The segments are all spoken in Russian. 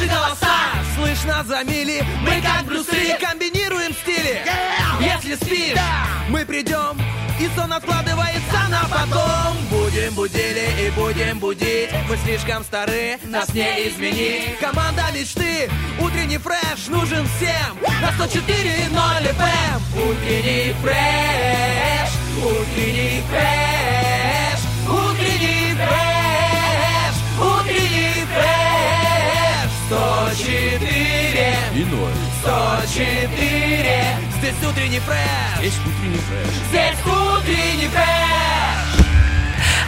Наши голоса слышно за мили Мы как Брюсы комбинируем стили. Если спишь, мы придем и сон откладывается на потом. Будем будили и будем будить. Мы слишком стары, нас не изменить. Команда мечты, утренний фреш нужен всем. На 104.0 FM Утренний фреш, утренний фреш 104 И ноль. 104 Здесь утренний фреш Есть утренний фреш. Здесь утренний фреш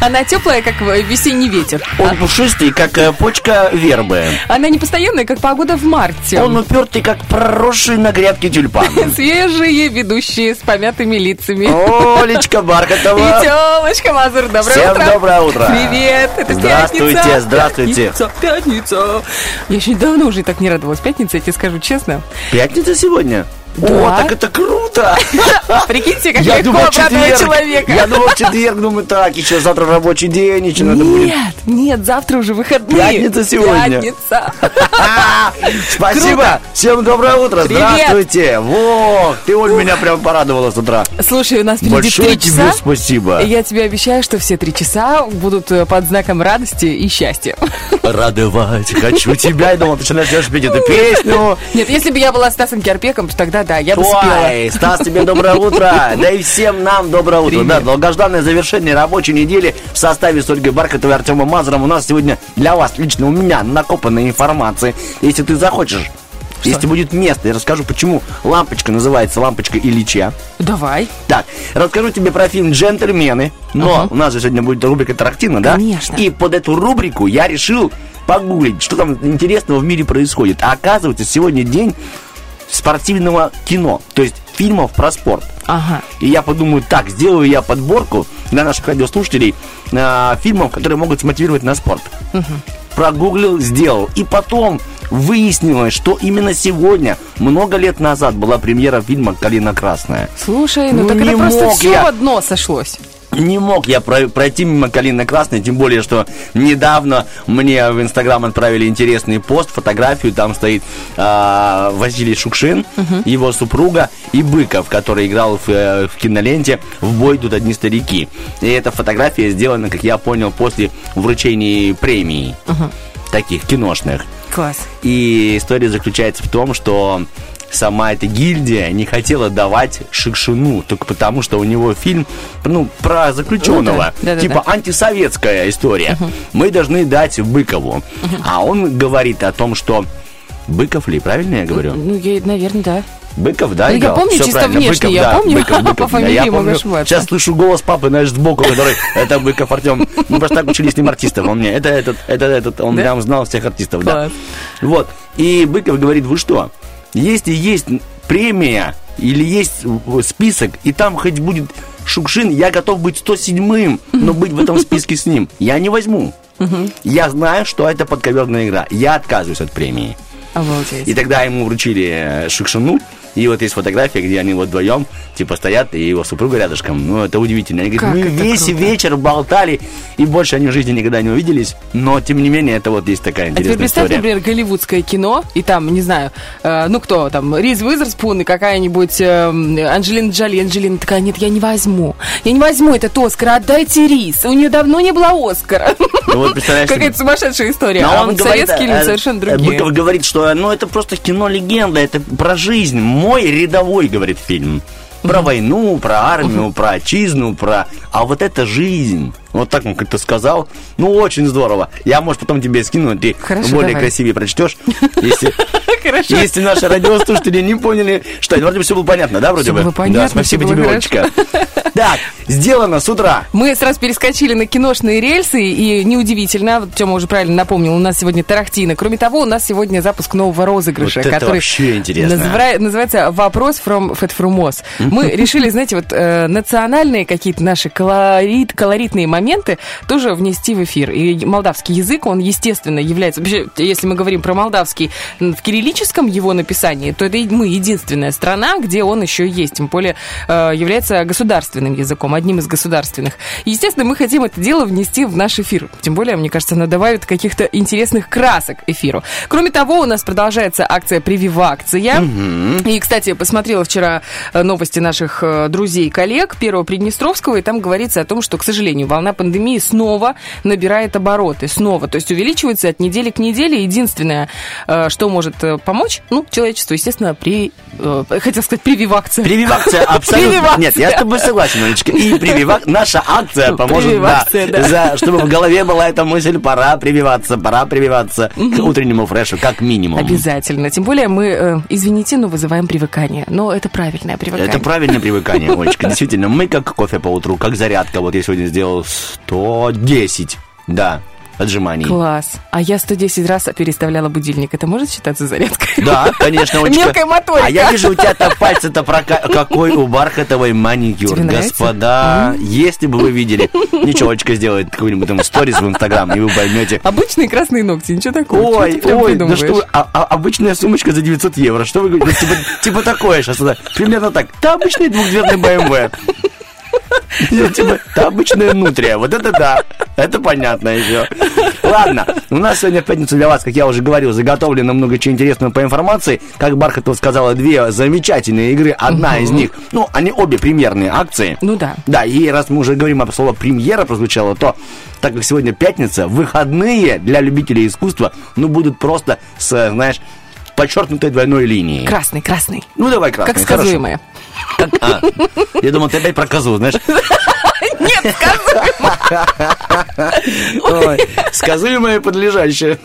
Она теплая, как весенний ветер. Он пушистый, как э, почка вербы. Она не постоянная, как погода в марте. Он упертый, как проросший на грядке тюльпан. Свежие ведущие с помятыми лицами. Олечка Бархатова. И Тёмочка Мазур, доброе Всем утро. доброе утро. Привет, это Здравствуйте, пятница. здравствуйте. Пятница, пятница. Я еще давно уже так не радовалась. Пятница, я тебе скажу честно. Пятница сегодня? Да. О, так это круто! Прикиньте, как Я легко думал, обрадовать четверг. человека. Я думал, четверг, думаю, так, еще завтра рабочий день, еще надо будет. Нет, нет, завтра уже выходные. Пятница сегодня. Пятница. Спасибо! Всем доброе утро! Здравствуйте! Во, ты, Оль, меня прям порадовала с утра. Слушай, у нас впереди Большое три тебе часа. спасибо. И Я тебе обещаю, что все три часа будут э, под знаком радости и счастья. Радовать хочу тебя. Я думал, ты начнешь петь эту песню. Нет, если бы я была Стасом Керпеком, то тогда да, я бы спела. Стас, тебе доброе утро. Да и всем нам доброе утро. Привет. Да, долгожданное завершение рабочей недели в составе с Ольгой Бархатовой и Артемом Мазуром. У нас сегодня для вас, лично у меня, накопанная информация. Если ты захочешь, если будет место, я расскажу, почему лампочка называется лампочка Ильича. Давай. Так, расскажу тебе про фильм «Джентльмены», но Ага. у нас же сегодня будет рубрика «Тарантино», да? Конечно. И под эту рубрику я решил погуглить, что там интересного в мире происходит. А оказывается, сегодня день спортивного кино, то есть фильмов про спорт. Ага. И я подумаю, так, сделаю я подборку для наших радиослушателей э, фильмов, которые могут смотивировать на спорт. Прогуглил, сделал. И потом выяснилось, что именно сегодня, много лет назад, была премьера фильма «Калина красная». Слушай, ну, Ну, так это просто мог все я. в одно сошлось. Не мог я про- пройти мимо Калины Красной, тем более, что недавно мне в Инстаграм отправили интересный пост, фотографию, там стоит а, Василий Шукшин, его супруга и Быков, который играл в, э, в киноленте «В бой идут одни старики». И эта фотография сделана, как я понял, после вручения премии, таких киношных. Класс. И история заключается в том, что сама эта гильдия не хотела давать Шикшину, только потому, что у него фильм, ну, про заключенного. Ну да, типа антисоветская история. Мы должны дать Быкову. А он говорит о том, что Быков ли, правильно я говорю? Ну, я, наверное, да. Быков, да, Ну, я помню Всё чисто правильно, внешне, Быков, я да, помню, Быков, Быков, по да, фамилии я могу помню. Сейчас слышу голос папы, знаешь, сбоку, который, это Быков Артем. Мы просто так учили с ним артистов, он мне, это этот, это этот, он Да? прям знал всех артистов, да. Вот, и Быков говорит, вы что, если есть премия или есть список, и там хоть будет Шукшин, я готов быть 107-м, но быть в этом списке с ним. Я не возьму. Я знаю, что это подковерная игра. Я отказываюсь от премии. Обалдеть. И тогда ему вручили э, Шукшину, и вот есть фотография, где они вот вдвоем, типа, стоят, и его супруга рядышком. Ну, это удивительно. Они говорят, Как мы весь круто. вечер болтали, и больше они в жизни никогда не увиделись. Но, тем не менее, это вот есть такая А теперь интересная представь, история. например, голливудское кино, и там, не знаю, э, ну кто там, Риз Уизерспун и какая-нибудь э, Анджелина Джоли. Анджелина такая, нет, я не возьму. Я не возьму этот Оскар, отдайте Риз. У нее давно не было Оскара. Ну, вот. Какая-то сумасшедшая история. Но А он вот говорит, советские э, люди совершенно э, другие. Быков говорит, что ну это просто кино-легенда, это про жизнь. Мой рядовой, говорит фильм. Про войну, про армию, про отчизну, про... А вот это жизнь. Вот так он как-то сказал. Ну, очень здорово. Я, может, потом тебе скину, ты Хорошо, более давай. красивее прочтешь. Если, Хорошо. если наши радиослушатели не поняли, что вроде бы все было понятно, да, вроде Всё бы? было понятно, Да, спасибо тебе. Олечка. Так, сделано с утра. Мы сразу перескочили на киношные рельсы, и неудивительно, Тёма уже правильно напомнил, у нас сегодня Тарахтина. Кроме того, у нас сегодня запуск нового розыгрыша, Вот это который вообще интересно. назывра- называется «Вопрос from Fat Frumos». Мы решили, знаете, вот э, национальные какие-то наши колорит, колоритные моменты моменты тоже внести в эфир. И молдавский язык, он, естественно, является... Вообще, если мы говорим про молдавский в кириллическом его написании, то это мы единственная страна, где он еще есть. Тем более э, является государственным языком, одним из государственных. И, естественно, мы хотим это дело внести в наш эфир. Тем более, мне кажется, она добавит каких-то интересных красок эфиру. Кроме того, у нас продолжается акция «Прививакция». Угу. И, кстати, я посмотрела вчера э, новости наших э, друзей и коллег Первого Приднестровского, и там говорится о том, что, к сожалению, волна пандемии снова набирает обороты. Снова. То есть увеличивается от недели к неделе. Единственное, э, что может помочь, ну, человечеству, естественно, при... Хотел сказать, прививакция. Прививакция, абсолютно. Нет, я с тобой согласен, Олечка. И прививак... наша акция поможет, да. За, чтобы в голове была эта мысль, пора прививаться, пора прививаться к утреннему фрешу, как минимум. Обязательно. Тем более мы, извините, но вызываем привыкание. Но это правильное привыкание. Это правильное привыкание, Олечка. Действительно, мы как кофе по утру, как зарядка. Вот я сегодня сделал 110. Да, отжиманий. Класс. А я 110 раз переставляла будильник. Это может считаться зарядкой? Да, конечно. Очень Мелкая моторика. А я вижу, у тебя-то пальцы-то прока... Какой у Бархатовой маникюр. Господа, если бы вы видели. Ничего, Олечка сделает какой-нибудь там сторис в Инстаграм, и вы поймете. Обычные красные ногти, ничего такого. Ой, ой, да что а, а, обычная сумочка за 900 евро. Что вы говорите? Типа, типа такое сейчас. Примерно так. Да, обычный двухдверный BMW. Типа, это обычная нутрия. Вот это да. Это понятно еще. Ладно, у нас сегодня в пятницу для вас, как я уже говорил, заготовлено много чего интересного по информации. Как Бархатова сказала, две замечательные игры. Одна из них, ну, они обе премьерные акции. Ну да. Да, и раз мы уже говорим об слово премьера прозвучало, то так как сегодня пятница, выходные для любителей искусства, ну, будут просто с, знаешь, подчеркнутой двойной линией. Красный, красный. Ну, давай красный. Как сказуемое. А, я думал, ты опять про козу, знаешь. Нет, сказуемое. Сказуемое подлежащее.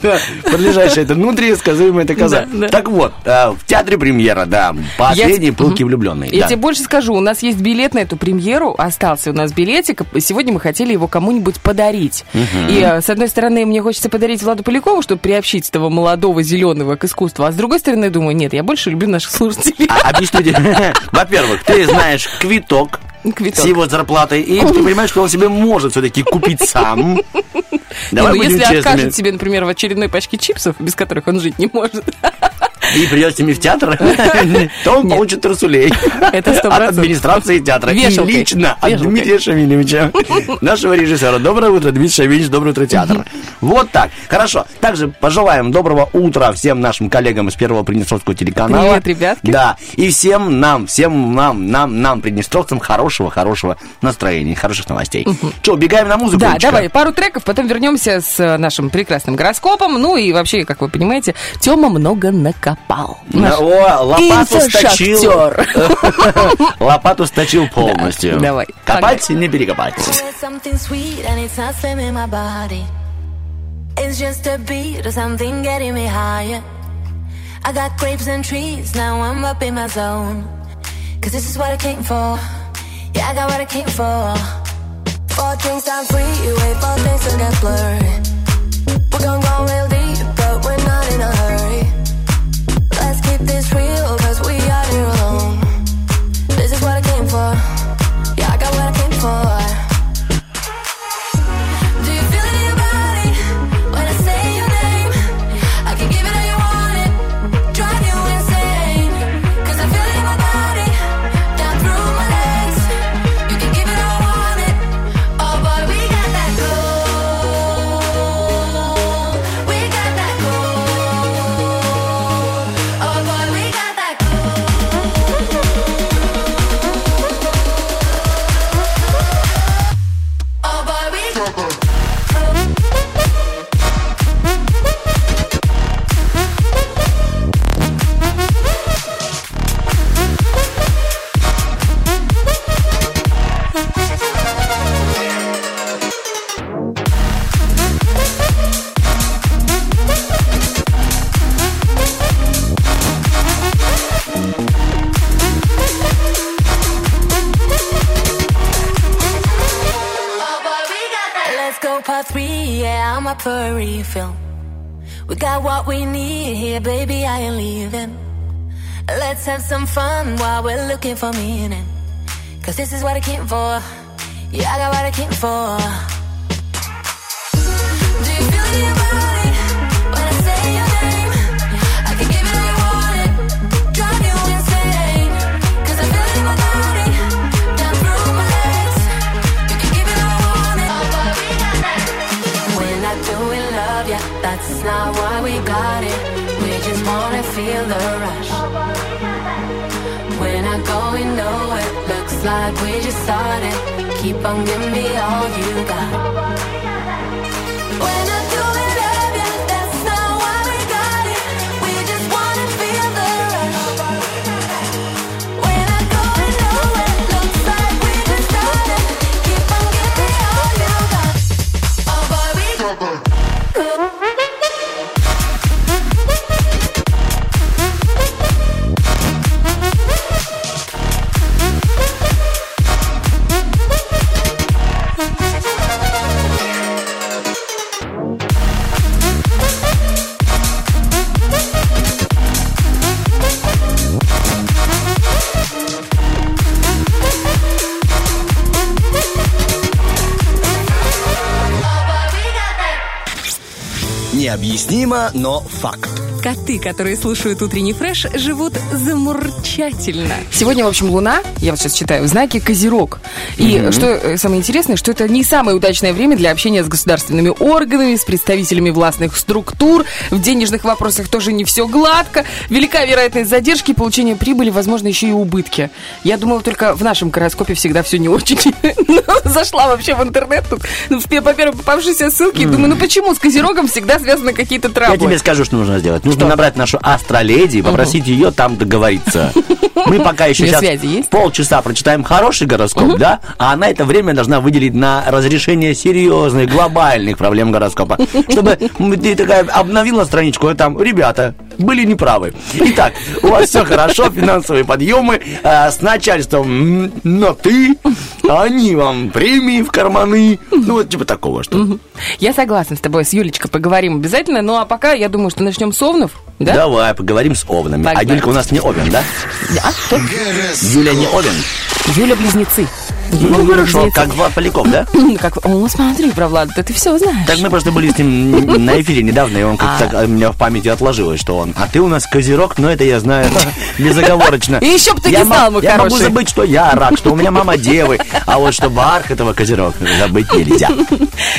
Подлежащее это внутри, сказуемое это коза. Так вот, а, в театре премьера, да. Последний пылки влюбленный. Я тебе больше скажу, у нас есть билет на эту премьеру, остался у нас билетик. Сегодня мы хотели его кому-нибудь подарить. И, а, с одной стороны, мне хочется подарить Владу Полякову, чтобы приобщить этого молодого зеленого к искусству. А с другой стороны, думаю, нет, я больше люблю наших слушателей. А, объясню тебе. Во-первых, ты знаешь квиток Квиток. с его зарплатой, и ты понимаешь, что он себе может все-таки купить сам. Давай ну, если честными. откажет себе, например, в очередной пачке чипсов, без которых он жить не может. И придет с ними в театр, то он получит трусулей. Это сто От администрации театра. И лично от Дмитрия Шамильевича, нашего режиссера. Доброе утро, Дмитрий Шамильевич, доброе утро, театр. Вот так. Хорошо. Также пожелаем доброго утра всем нашим коллегам из Первого Приднестровского телеканала. Привет, ребятки. Да. И всем нам, всем нам, нам, нам, приднестровцам, хорошего, хорошего настроения, хороших новостей. Что, убегаем на музыку? Да, давай, пару треков, потом вернемся с нашим прекрасным гороскопом. Ну и вообще, как вы понимаете, Тёма много накопал попал. О, лопату сточил. Лопату сточил полностью. Давай. Копать, не перекопать. It's just a beat or something getting me higher. I got grapes and trees, now I'm up in my zone. Cause this is what I came for. Yeah, I got what I came for. Four drinks, I'm free, wait for things to get blurry. We're gonna go real deep, this real, three, yeah, I'm up for a refill. We got what we need here, baby, I ain't leaving. Let's have some fun while we're looking for meaning. Cause this is what I came for. Yeah, I got what I came for. Do you feel it? Not why we got it. We just wanna feel the rush. When I go, we know it looks like we just started. Keep on giving me all you got. Необъяснимо, но факт. Коты, которые слушают утренний фреш, живут замурчательно. Сегодня, в общем, Луна, я вот сейчас читаю, в знаке Козерог. И что э, самое интересное, что это не самое удачное время для общения с государственными органами, с представителями властных структур. В денежных вопросах тоже не все гладко. Велика вероятность задержки, получения прибыли, возможно, еще и убытки. Я думала, только в нашем гороскопе всегда все не очень. Ну, Зашла вообще в интернет тут, ну, по первой попавшейся ссылке, и думаю, ну почему с Козерогом всегда связаны какие-то Я травмы? тебе скажу, что нужно сделать. Нужно Что? набрать нашу астроледи и попросить ее там договориться. Мы пока еще сейчас полчаса прочитаем хороший гороскоп, да? А она это время должна выделить на разрешение серьезных, глобальных проблем гороскопа. Чтобы ты такая обновила страничку, а там, ребята, были неправы. Итак, у вас все хорошо, финансовые подъемы э, с начальством на ты, они вам премии в карманы. Ну, вот типа такого что. Я согласна с тобой, с Юлечкой поговорим обязательно. Ну а пока я думаю, что начнем с Овнов. Да? Давай, поговорим с Овнами. А Погнали. Юлька у нас не Овен, да? А, кто? Юля не Овен. Юля Ну, Юля хорошо, как Влад Поляков, да? Ну, как, о, смотри, про Влада, да ты все знаешь. Так мы просто были с ним на эфире недавно, и он как-то а, у меня в памяти отложилось, что он. А ты у нас козерог, но это я знаю безоговорочно. И еще б ты не знал, мой Я могу забыть, что я рак, что у меня мама девы, а вот что Барх этого козерог забыть нельзя.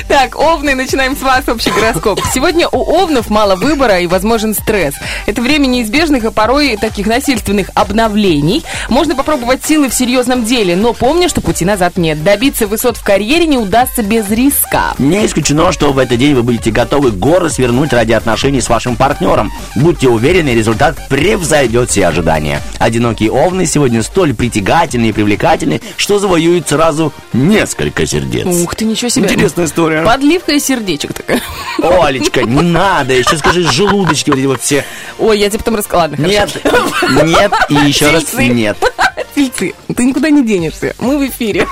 Так, Овны, начинаем с вас общий гороскоп. Сегодня у Овнов мало выбора и возможен стресс. Это время неизбежных и порой таких насильственных обновлений. Можно попробовать силы в серьезном деле, но помни, что пути назад нет. Добиться высот в карьере не удастся без риска. Не исключено, что в этот день вы будете готовы горы свернуть ради отношений с вашим партнером. Будьте уверены, результат превзойдет все ожидания. Одинокие овны сегодня столь притягательны и привлекательны, что завоюют сразу несколько сердец. Ух ты, ничего себе. Интересная история. Подливка и сердечек такая. Олечка, не надо, еще скажи желудочки вот эти вот все. Ой, я тебе потом рассказала. Ладно, Нет, нет и еще раз нет. Тельцы, ты никуда не денешься. Мы в эфире.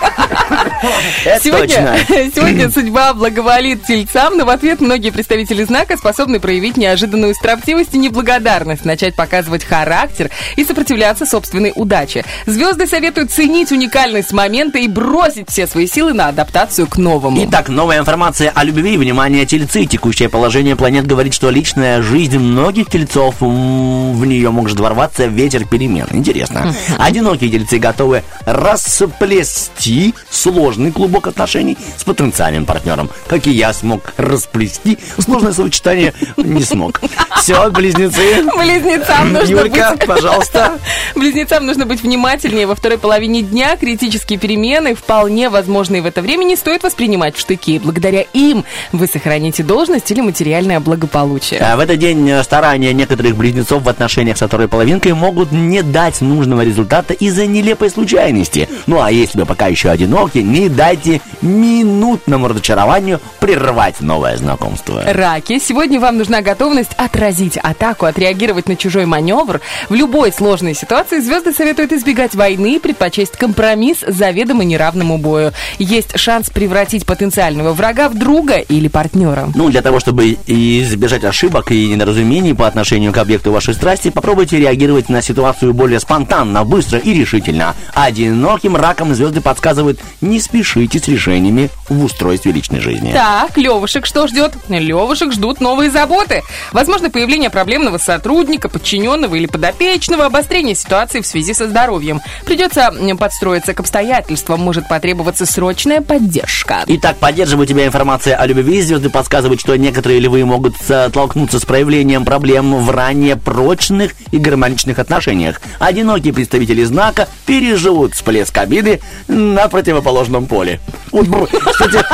Это Сегодня, точно. сегодня судьба благоволит тельцам, но в ответ многие представители знака способны проявить неожиданную строптивость и неблагодарность, начать показывать характер и сопротивляться собственной удаче. Звезды советуют ценить уникальность момента и бросить все свои силы на адаптацию к новому. Итак, новая информация о любви. Внимание, тельцы. Текущее положение планет говорит, что личная жизнь многих тельцов, в нее может ворваться ветер перемен. Интересно. Одинокие тельцы готовы расплести сложный клубок отношений с потенциальным партнером. Как и я смог расплести сложное сочетание, не смог. Все, близнецы. Близнецам нужно Юлька, быть... пожалуйста. Близнецам нужно быть внимательнее во второй половине дня. Критические перемены, вполне возможные в это время, не стоит воспринимать в штыки. Благодаря им вы сохраните должность или материальное благополучие. А в этот день э, старания некоторых близнецов в отношениях со второй половинкой могут не дать нужного результата из-за нелепой случайности. Ну а если вы пока еще одиноки, не дайте минутному разочарованию прервать новое знакомство. Раки, сегодня вам нужна готовность отразить атаку, отреагировать на чужой маневр. В любой сложной ситуации звезды советуют избегать войны и предпочесть компромисс заведомо неравному бою. Есть шанс превратить потенциального врага в друга или партнера. Ну, для того, чтобы избежать ошибок и недоразумений по отношению к объекту вашей страсти, попробуйте реагировать на ситуацию более спонтанно, быстро и решительно. Одиноким раком звезды подсказывают, не спешите с решениями в устройстве личной жизни. Так, Левушек что ждет? Левушек ждут новые заботы. Возможно, появление проблемного сотрудника, подчиненного или подопечного, обострение ситуации в связи со здоровьем. Придется подстроиться к обстоятельствам, может потребоваться срочная поддержка. Итак, поддерживаю тебя информация о любви. Звезды подсказывают, что некоторые львы могут столкнуться с проявлением проблем в ранее прочных и гармоничных отношениях. Одинокие представители знака переживут всплеск обиды на противоположном поле. Кстати,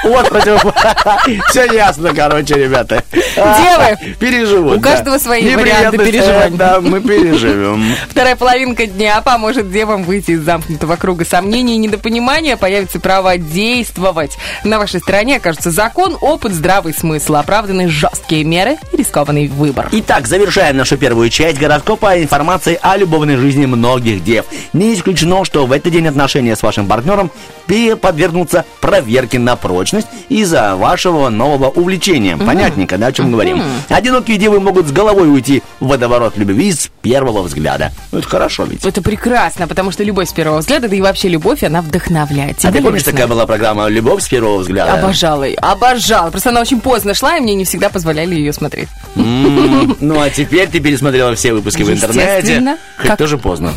вот противоположное. Все ясно, короче, ребята. Девы, Переживут. у каждого свои варианты э, Да, мы переживем. Вторая половинка дня поможет девам выйти из замкнутого круга сомнений и недопонимания. Появится право действовать. На вашей стороне окажется закон, опыт, здравый смысл, оправданы жесткие меры и рискованный выбор. Итак, завершаем нашу первую часть гороскопа информацией о любовной жизни многих дев. Не исключено, что в этот день отношения с вашим партнером подвергнутся проверке на прочность из-за вашего нового увлечения. Понятненько, да, о чем говорим? Одинокие девы могут с головой уйти в водоворот любви с первого взгляда. Ну, это хорошо ведь. Это прекрасно, потому что любовь с первого взгляда, да и вообще любовь, она вдохновляет. А Тебя ты помнишь, такая была программа «Любовь с первого взгляда»? Обожала ее, обожала. Просто она очень поздно шла, и мне не всегда позволяли ее смотреть. Ну, а теперь ты пересмотрела все выпуски в интернете. Хоть Как- тоже поздно.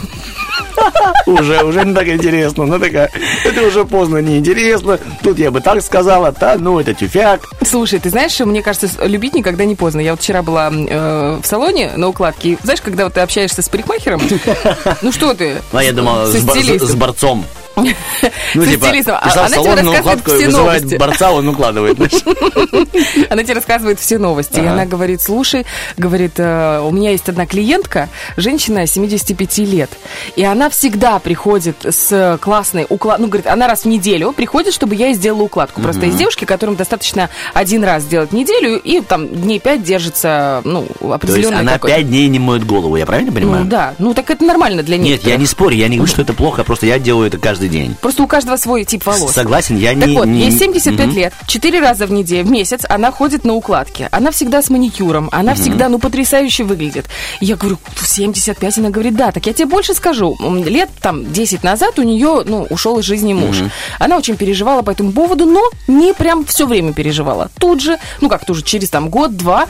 Уже, уже не так интересно. Ну, такая, это уже поздно, неинтересно. Тут я бы так сказала, да, ну, это тюфяк. Слушай, ты знаешь, мне кажется, любить никогда не поздно. Я вот вчера была э, в салоне на укладке. и Знаешь, когда вот ты общаешься с парикмахером, ну что ты? Ну, я думал, с борцом. Ну, типа, пришла в салон на рассказывает укладку, вызывает борца, он укладывает. Она тебе рассказывает все новости. И она говорит, слушай, говорит, э, у меня есть одна клиентка, женщина 75 лет. И она всегда приходит с классной укладкой. Ну, говорит, она раз в неделю приходит, чтобы я ей сделала укладку. Просто есть девушки, которым достаточно один раз сделать неделю, и там дней пять держится, ну, определенный она пять дней не моет голову, я правильно понимаю? Ну да, ну так это нормально для Нет, некоторых. я не спорю, я не говорю, что это плохо, просто я делаю это каждый день. Просто у каждого свой тип волос. Согласен, я Так не... вот, не- ей 75 Мгм. лет, 4 раза в неделю, в месяц она ходит на укладки. Она всегда с маникюром, она всегда, ну, потрясающе выглядит. Я говорю, 75? Она говорит, да, так я тебе больше скажу. Лет там 10 назад у нее, ну, ушел из жизни муж. Она очень переживала по этому поводу, но не прям все время переживала. Тут же, ну, как тут же, через там год-два,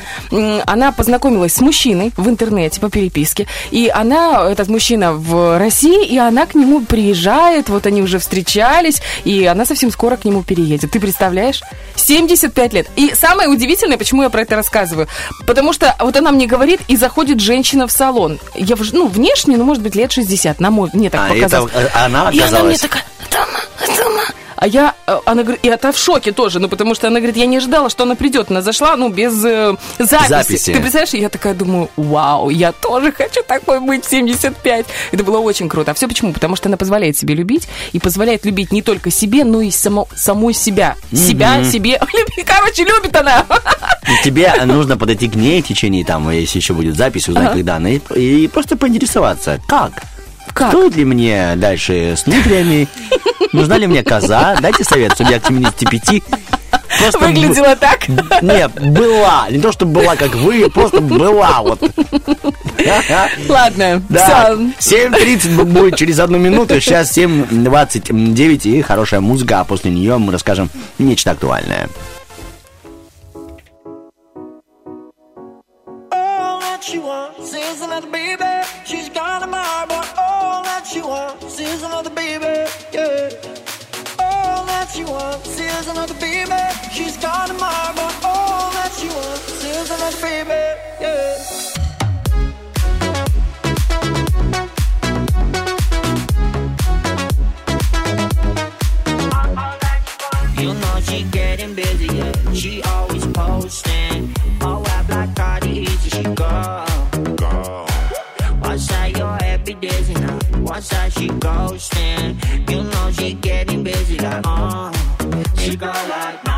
она познакомилась с мужчиной в интернете по переписке. И она, этот мужчина в России, и она к нему приезжает, вот они уже встречались, и она совсем скоро к нему переедет. Ты представляешь? 75 лет. И самое удивительное, почему я про это рассказываю, потому что вот она мне говорит, и заходит женщина в салон. Я, в- ну, внешне, ну, может быть, лет 60, на мой, мне так А, это показалось. э, она И она мне оказалась... такая, это это она. А я, э, она говорит, и это в шоке тоже, ну, потому что она говорит, я не ожидала, что она придет. Она зашла, ну, без э, записи. Записи. Ты представляешь, я такая думаю, вау, я тоже хочу такой быть в 75. Это было очень круто. А все почему? Потому что она позволяет себе любить, и позволяет любить не только себе, но и само, самой себя. Себя, себе. Короче, любит она. И Тебе нужно подойти к ней в течение, там, если еще будет запись, узнать, Ага. когда она, и, и просто поинтересоваться, как? Как? Стоит ли мне дальше с нутриями? Нужна ли мне коза? Дайте совет, чтобы я к 75 просто б- Выглядела так. Нет, была. Не то, что была, как вы, просто была вот. Ладно, Да, все. 7.30 будет через одну минуту. Сейчас 7.29 и хорошая музыка, а после нее мы расскажем нечто актуальное. All that she wants is another baby. Wants is another baby. Yeah. All that she wants is another baby. She's got a mind, but all that she wants is another baby. Yeah. One side she ghosting. You know she getting busy, like uh. She go like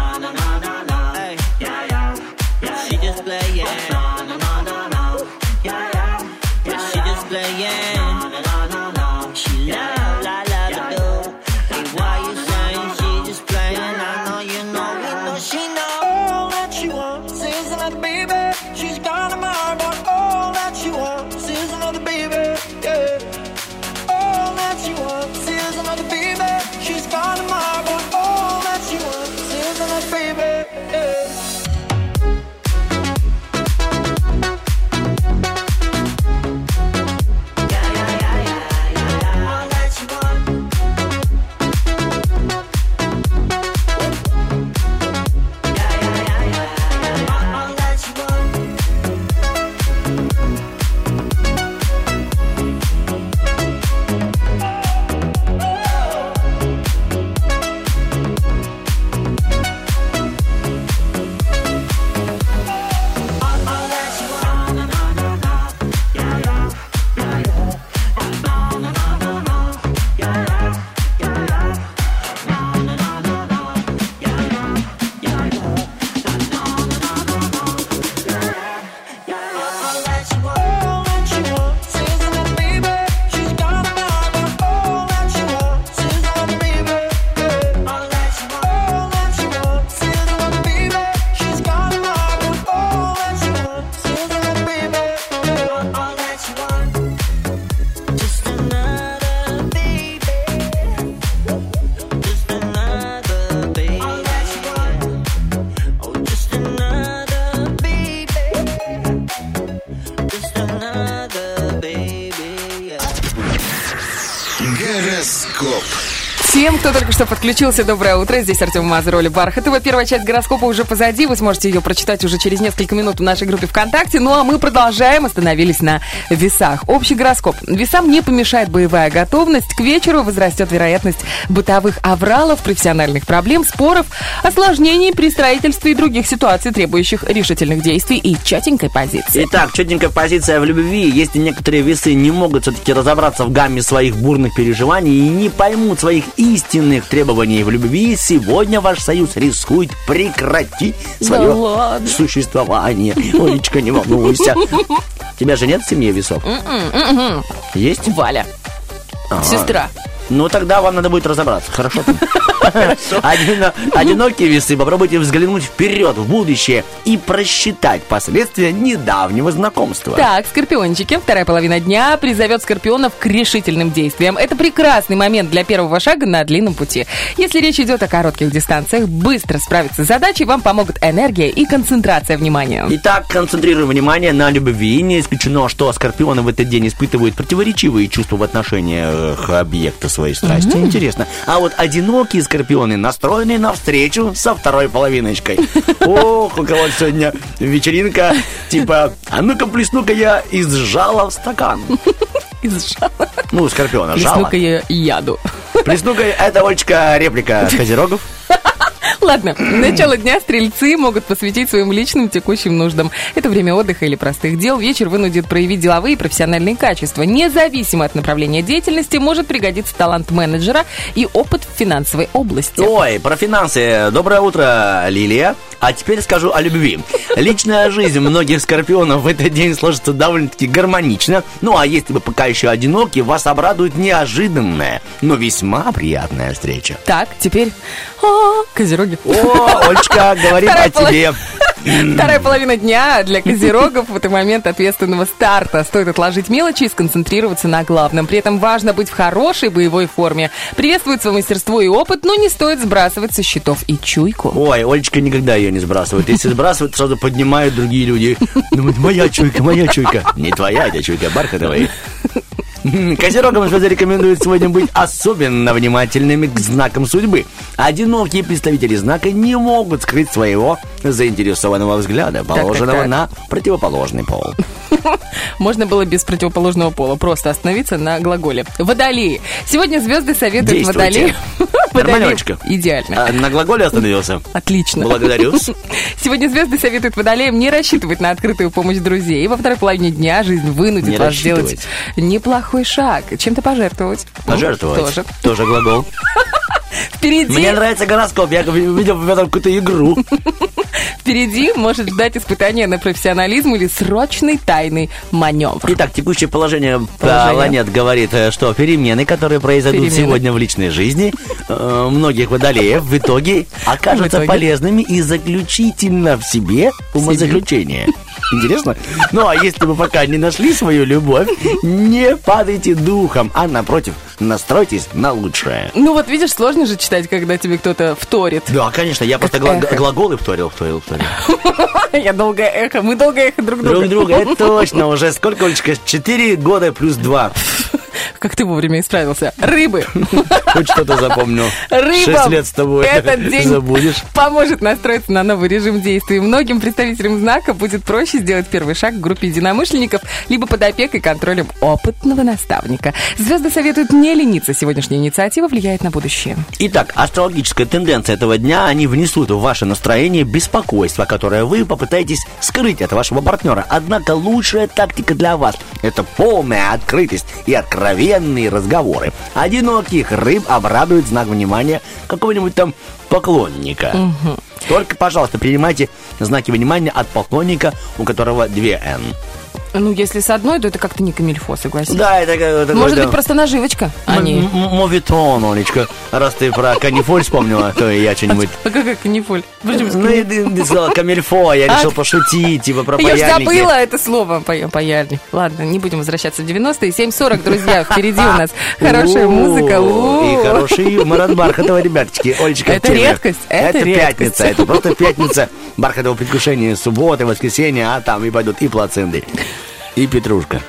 кто подключился, доброе утро. Здесь Артем Мазур, Оля Бархатова. Первая часть гороскопа уже позади. Вы сможете ее прочитать уже через несколько минут в нашей группе ВКонтакте. Ну а мы продолжаем. Остановились на весах. Общий гороскоп. Весам не помешает боевая готовность. К вечеру возрастет вероятность бытовых авралов, профессиональных проблем, споров, осложнений при строительстве и других ситуаций, требующих решительных действий и четенькой позиции. Итак, четенькая позиция в любви. Если некоторые весы не могут все-таки разобраться в гамме своих бурных переживаний и не поймут своих истинных требований в любви, сегодня ваш союз рискует прекратить свое ладно. существование. Олечка, не волнуйся. Тебя же нет в семье весов? Есть? Валя. Ага. Сестра. Ну, тогда вам надо будет разобраться, хорошо? Одино- Одинокие весы, попробуйте взглянуть вперед, в будущее и просчитать последствия недавнего знакомства. Так, скорпиончики, вторая половина дня призовет скорпионов к решительным действиям. Это прекрасный момент для первого шага на длинном пути. Если речь идет о коротких дистанциях, быстро справиться с задачей вам помогут энергия и концентрация внимания. Итак, концентрируем внимание на любви. Не исключено, что скорпионы в этот день испытывают противоречивые чувства в отношениях объекта своей страсти. Интересно. А вот одинокие скорпионы настроены навстречу со второй половиночкой. Ох, у кого сегодня вечеринка, типа, а ну-ка плесну-ка я из жала в стакан. Из жала. Ну, скорпиона, жало. Плесну-ка я яду. Плесну-ка, это, Олечка, реплика Козерогов. Ладно, начало дня стрельцы могут посвятить своим личным текущим нуждам. Это время отдыха или простых дел. Вечер вынудит проявить деловые и профессиональные качества. Независимо от направления деятельности может пригодиться талант менеджера и опыт в финансовой области. Ой, про финансы. Доброе утро, Лилия. А теперь скажу о любви. Личная жизнь многих скорпионов в этот день сложится довольно-таки гармонично. Ну а если вы пока еще одиноки, вас обрадует неожиданная, но весьма приятная встреча. Так, теперь... О, козероги. О, Олечка, говорим Вторая о тебе. Вторая половина дня для козерогов в это момент ответственного старта. Стоит отложить мелочи и сконцентрироваться на главном. При этом важно быть в хорошей боевой форме. Приветствуется мастерство и опыт, но не стоит сбрасывать со счетов и чуйку. Ой, Олечка никогда ее не сбрасывает. Если сбрасывают, сразу поднимают другие люди. Думают, моя чуйка, моя чуйка. Не твоя, это чуйка Бархатовой. Козерогам что рекомендует сегодня быть особенно внимательными к знакам судьбы. Одинокие представители знака не могут скрыть своего заинтересованного взгляда, положенного так. на противоположный пол. Можно было без противоположного пола просто остановиться на глаголе. Водолеи. Сегодня звезды советуют Действуйте. водолеям... Нормально, Водолеям- Олечка? Идеально. А, на глаголе остановился? Отлично. Благодарю. Сегодня звезды советуют водолеям не рассчитывать на открытую помощь друзей. И во второй половине дня жизнь вынудит Не вас сделать рассчитывать. Неплохой шаг. Чем-то пожертвовать. Пожертвовать. Тоже. Тоже глагол. Впереди, Мне нравится гороскоп. Я видел в этом какую-то игру. впереди может ждать испытание на профессионализм или срочный тайный маневр. Итак, текущее положение, Положение. планет говорит, э, что перемены, которые произойдут Перемены. сегодня в личной жизни э, многих водолеев, в итоге окажутся В итоге. полезными и заключительно в себе умозаключение. Интересно? Ну, а если вы пока не нашли свою любовь, не падайте духом, а напротив, настройтесь на лучшее. Ну вот видишь, сложно же читать, когда тебе кто-то вторит. Да, конечно, я просто эхо. глаголы вторил, вторил, вторил. Я долгое эхо, мы долгое эхо друг друга. Друг друга, это точно, уже сколько, Олечка? Четыре года плюс два. Как ты вовремя исправился. Рыбы. Хоть что-то запомнил. Рыбам Шесть лет с тобой этот день забудешь. поможет настроиться на новый режим действий. Многим представителям знака будет проще сделать первый шаг в группе единомышленников, либо под опекой и контролем опытного наставника. Звезды советуют не лениться. Сегодняшняя инициатива влияет на будущее. Итак, астрологическая тенденция этого дня, они внесут в ваше настроение беспокойство, которое вы попытаетесь скрыть от вашего партнера. Однако лучшая тактика для вас – это полная открытость и откровенные разговоры. Одиноких рыб обрадует знак внимания какого-нибудь там поклонника. Только, пожалуйста, принимайте знаки внимания от поклонника, у которого две «Н». Ну, если с одной, то это как-то не камильфо, согласись. Да, это как- Может быть, просто наживочка, а не... Моветон, Олечка. Раз ты про канифоль вспомнила, то и я что-нибудь... А какая канифоль? Ну, ты, сказала камильфо, а я решил пошутить, типа про Я паяльники. забыла это слово, пая- паяльник. Ладно, не будем возвращаться в 90-е. 7.40, друзья, впереди у нас хорошая музыка. И хороший юмор от Бархатова, ребяточки. Олечка, Это редкость, это пятница, это просто пятница. Бархатово предвкушение субботы, воскресенье, а там и пойдут и плаценты, и петрушка.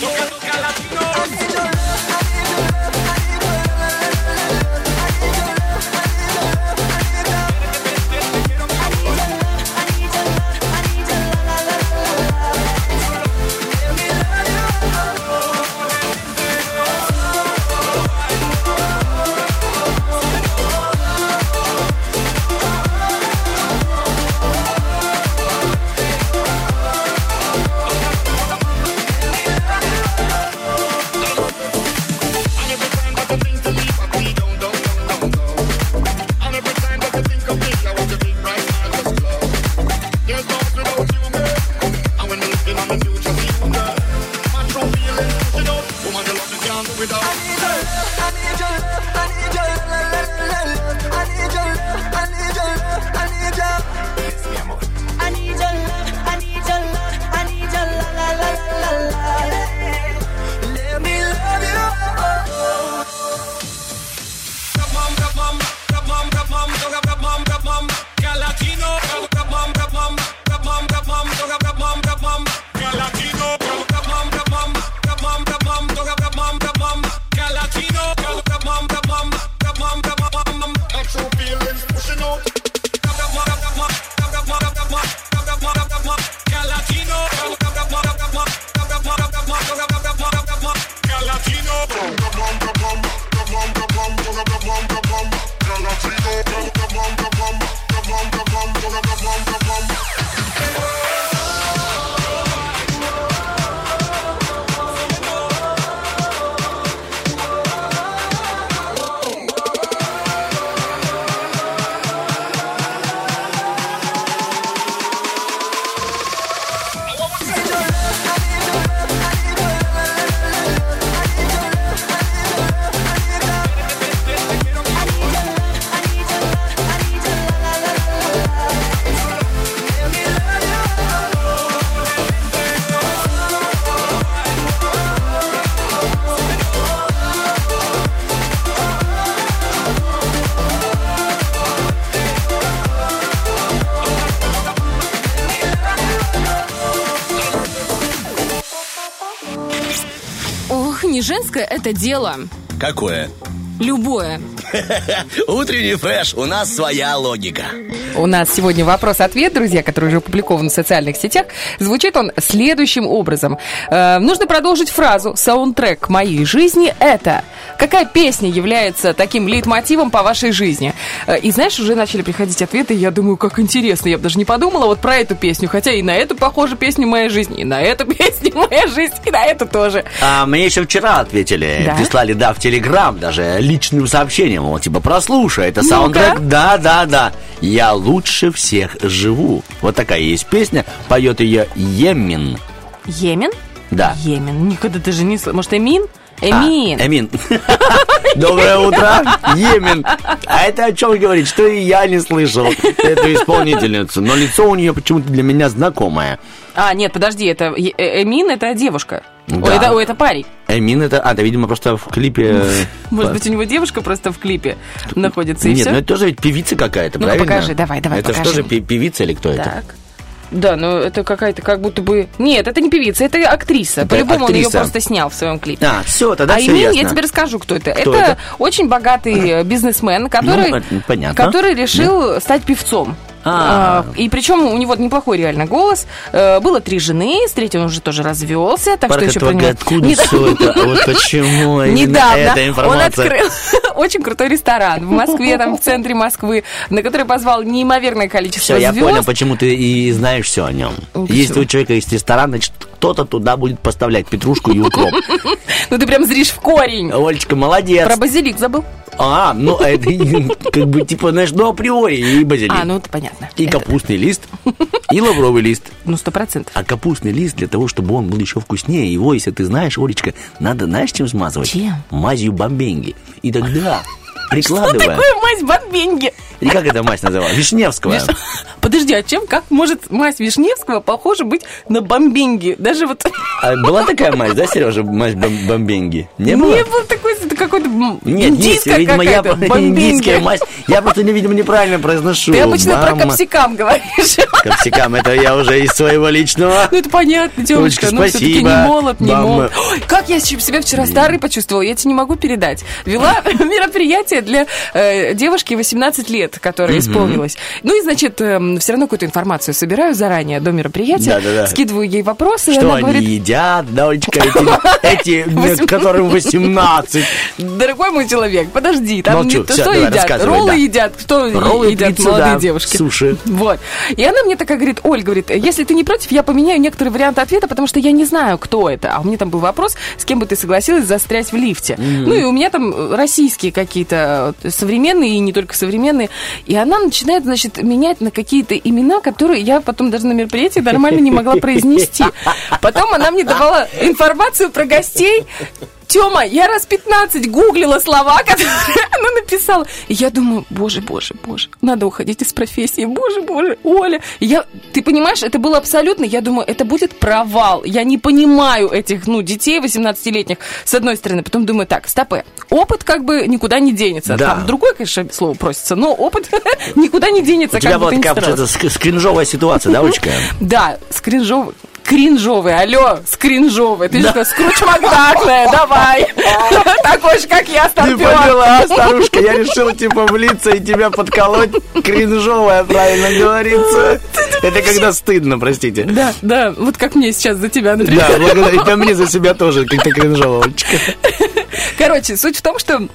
Toca женское это дело. Какое? Любое. Утренний фреш, у нас своя логика. У нас сегодня вопрос-ответ, друзья, который уже опубликован в социальных сетях. Звучит он следующим образом. Э, нужно продолжить фразу «Саундтрек моей жизни – это…» Какая песня является таким лейтмотивом по вашей жизни? Э, и знаешь, уже начали приходить ответы, и я думаю, как интересно. Я бы даже не подумала вот про эту песню, хотя и на эту похожа песня «Моя жизнь», и на эту песню «Моя жизнь», и на эту тоже. А мне еще вчера ответили, Да? прислали, да, в Телеграм даже личным сообщением, вот, типа, прослушай, это Ну-ка. саундтрек, да, да, да, я лучше всех живу. Вот такая есть песня, поет ее Емин. Йемен? Да. Йемен. Никогда даже не слышала. Может, Эмин? А, Эмин. Эмин. Доброе утро, Емин. А это о чем говорит, что и я не слышал эту исполнительницу, но лицо у нее почему-то для меня знакомое. А, нет, подожди, это Е- э- Эмин это девушка. Да. Ой, это, ой, это парень. Эмин это, а, это, видимо, просто в клипе... э, Может быть, у него девушка просто в клипе находится, и Нет, все? ну это тоже ведь певица какая-то, правильно? покажи, давай, давай, Это покажи. же пе- певица или кто это? Так. Да, ну это какая-то как будто бы... Нет, это не певица, это актриса. Это По-любому он ее просто снял в своем клипе. А, все, тогда а все Эмин, ясно. я тебе расскажу, кто это. Кто это, это? очень богатый э, бизнесмен, который, Ну, понятно. который решил стать певцом. А. А, И причем у него неплохой реально голос. Э, Было три жены, с третьей он уже тоже развелся, так что еще это про него- откуда все это? Вот почему Недавно он открыл очень крутой ресторан в Москве, там в центре Москвы, на который позвал неимоверное количество Все, я понял, почему ты и знаешь все о нем. Ну, Если у человека есть ресторан, значит, кто-то туда будет поставлять петрушку и укроп. Ну ты прям зришь в корень. Олечка, молодец. Про базилик забыл? А, ну, это как бы, типа, знаешь, ну, априори и базилик. А, ну это понятно. И Это- капустный лист, и лавровый лист. Ну, сто процентов. А капустный лист, для того, чтобы он был еще вкуснее, его, если ты знаешь, Олечка, надо, знаешь, чем смазывать? Чем? Мазью бомбенги. И тогда, прикладывая... Такое мазь бомбенги. И как эта мазь называлась? Вишневского. Виш- Подожди, а чем, как может мазь Вишневского похожа быть на бомбенги? Даже вот... А была такая мазь, да, Сережа, мазь бом- бомбенги? Не было? Не было такой, какой-то м, Нет, нет, индийская видимо, я какая-то, индийская бомбенги. мазь. Я просто, видимо, неправильно произношу. Ты обычно про капсикам говоришь. Капсикам, это я уже из своего личного. Ну, это понятно, девочка. Ну, все-таки не молод, не молод. Ой, как я себя вчера старый почувствовала, я тебе не могу передать. Вела мероприятие для э, девушки 18 лет, которая исполнилась. Ну, и, значит, все равно какую-то информацию собираю заранее до мероприятия. Да-да-да. Скидываю ей вопросы, Что они говорит... едят, да, Олечка, эти, эти Восемнадцать. которым 18. Дорогой мой человек, подожди, там Молчу. не то, Всё, что едят. Роллы да. Едят, что Роллы, едят пиццу, молодые да, девушки. суши. Вот. И она мне такая говорит, Оль, говорит, если ты не против, я поменяю некоторые варианты ответа, потому что я не знаю, кто это. А у меня там был вопрос, с кем бы ты согласилась застрять в лифте. Ну и у меня там российские какие-то э, современные и не только современные. И она начинает, значит, менять на какие-то имена, которые я потом даже на мероприятии нормально не могла произнести. Потом она мне давала информацию про гостей, Тёма, я раз 15 гуглила слова, которые она написала. И я думаю, боже, боже, боже, надо уходить из профессии. Боже, боже, Оля. Я, ты понимаешь, это было абсолютно, я думаю, это будет провал. Я не понимаю этих, ну, детей 18-летних, с одной стороны. Потом думаю, так, стопы. Опыт как бы никуда не денется. Да. Там другое, конечно, слово просится, но опыт никуда не денется. У тебя как бы скринжовая ситуация, да, Олечка? Да, скринжовый. Кринжовый, алло, скринжовый. Ты что, скруч Макдакная, давай. Такой же, как я, Ты старпер. поняла, старушка, я решил типа влиться и тебя подколоть. Кринжовая, правильно говорится. Это когда стыдно, простите. Да, да, вот как мне сейчас за тебя, Андрей. Да, благодарю. Да мне за себя тоже как-то кринжово, Олечка. Короче, суть в том, что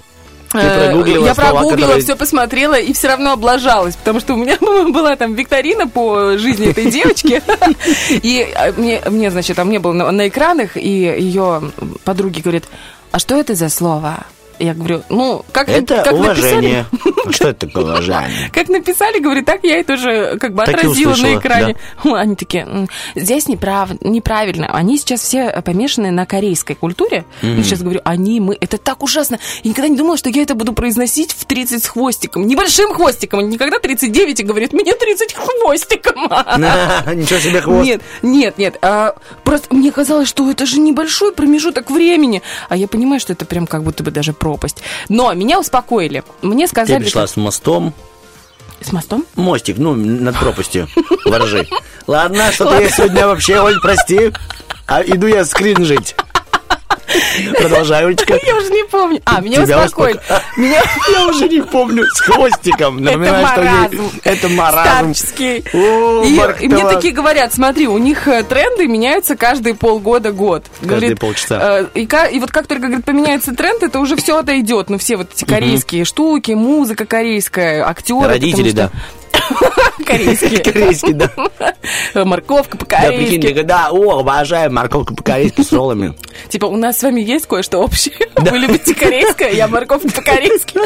э, прогуглила я слова, прогуглила, которые- все посмотрела и все равно облажалась, потому что у меня была там викторина по жизни этой девочки. И э, мне, мне, значит, а мне было на экранах, и ее подруги говорят, а что это за слово? Я говорю, ну, как, Это как уважение. написали, Что это такое уважение? как написали, говорит, так я это уже как бы Так отразила на экране. Они такие, «М, здесь неправ, неправильно. Они сейчас все помешаны на корейской культуре. Ну, сейчас говорю, они, мы, это так ужасно. Я никогда не думала, что я это буду произносить в 30 с хвостиком. Небольшим хвостиком. Никогда 39 и говорит, мне 30 хвостиком. Ничего себе хвост. Нет, нет, нет. а, просто мне казалось, что это же небольшой промежуток времени. А я понимаю, что это прям как будто бы даже пропасть. Но меня успокоили. Мне Ты сказали... пришла что- с мостом, С мостом? мостик, ну, над пропастью, воржи. Ладно, что-то я сегодня вообще, Оль, прости. А иду я скринжить. Продолжай, Олечка. Я уже не помню. А, меня успокоили. Меня... Я уже не помню, с хвостиком. Это маразм. Это маразм. Старческий. И, мне такие говорят, смотри, у них э, тренды меняются каждые полгода-год. Говорит, полчаса. э, и вот как только, говорит, поменяется тренд, это уже все отойдет. Ну, все вот эти корейские штуки, музыка корейская, актеры. Родители, да. Корейские. Корейский, да. Морковка по-корейски. ты, да, о, обожаю морковку по-корейски с роллами. Типа, у нас с вами есть кое-что общее. Вы любите корейское, я морковку по-корейски.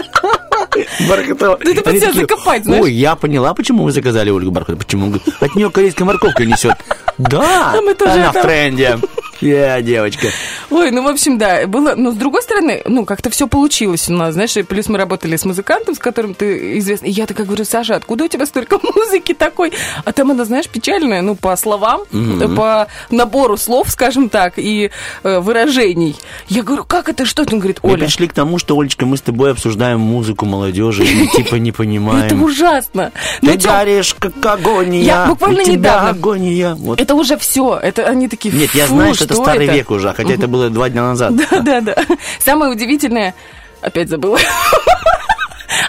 Бархатова. Да это себя закопать, знаешь. Ой, я поняла, почему вы заказали Ольгу Бархатову. Почему? От нее корейская морковка несет. Да, А она в тренде. Я девочка. Ой, ну, в общем, да, было... Но, с другой стороны, ну, как-то все получилось у нас, знаешь, и плюс мы работали с музыкантом, с которым ты известна. И я такая говорю, Саша, откуда у тебя столько музыки такой? А там она, знаешь, печальная, ну, по словам, по набору слов, скажем так, и э, выражений. Я говорю, как это, что? Он говорит, Мы Оля, пришли к тому, что, Олечка, мы с тобой обсуждаем музыку молодежи и типа не это понимаем. ужасно. Ты Ну, чё, горишь, как агония. Я буквально недавно- агония. Это уже все. Это они такие, Нет, я «Фу, знаю, что это старый это?» век уже, хотя это было два дня назад. Да, да, да. Самое удивительное... Опять забыла.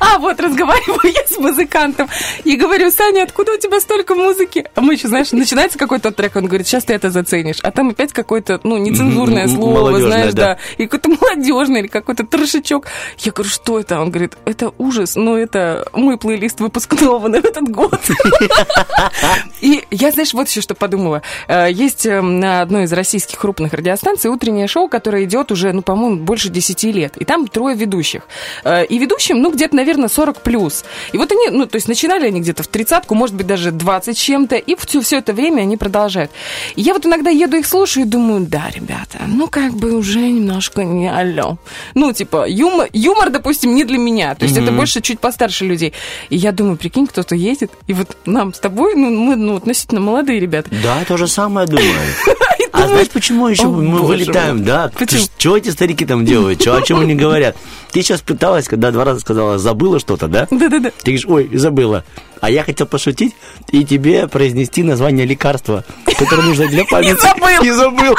А, вот, разговариваю я с музыкантом и говорю, Саня, откуда у тебя столько музыки? А мы еще, знаешь, начинается какой-то трек, он говорит, сейчас ты это заценишь. А там опять какое-то, ну, нецензурное слово, знаешь, да. да. И какой-то молодежный или какой-то трошечок. Я говорю, что это? Он говорит, это ужас, но это мой плейлист выпускного на этот год. И я, знаешь, вот еще что подумала. Э, Есть э, на одной из российских крупных радиостанций утреннее шоу, которое идет уже, ну, по-моему, больше 10 лет. И там трое ведущих. Э, И ведущим, ну, где-то, наверное, 40 плюс. И вот они, ну, то есть начинали они где-то в тридцатку, может быть, даже 20 с чем-то, и все, все это время они продолжают. И я вот иногда еду их слушаю и думаю, да, ребята, ну, как бы уже немножко не алло. Ну, типа, юмор, юмор допустим, не для меня. То есть это больше чуть постарше людей. И я думаю, прикинь, кто-то едет, и вот нам с тобой, ну, мы, ну, относительно молодые ребята. Да, то же самое думаю. И А знаешь, почему еще О, мы боже вылетаем, мой. да? Почему? Что эти старики там делают? Чё, о чем они говорят? Ты сейчас пыталась, когда два раза сказала, забыла что-то, да? Да-да-да. Ты говоришь, ой, забыла. А я хотел пошутить и тебе произнести название лекарства, которое нужно для памяти. забыл. И забыл.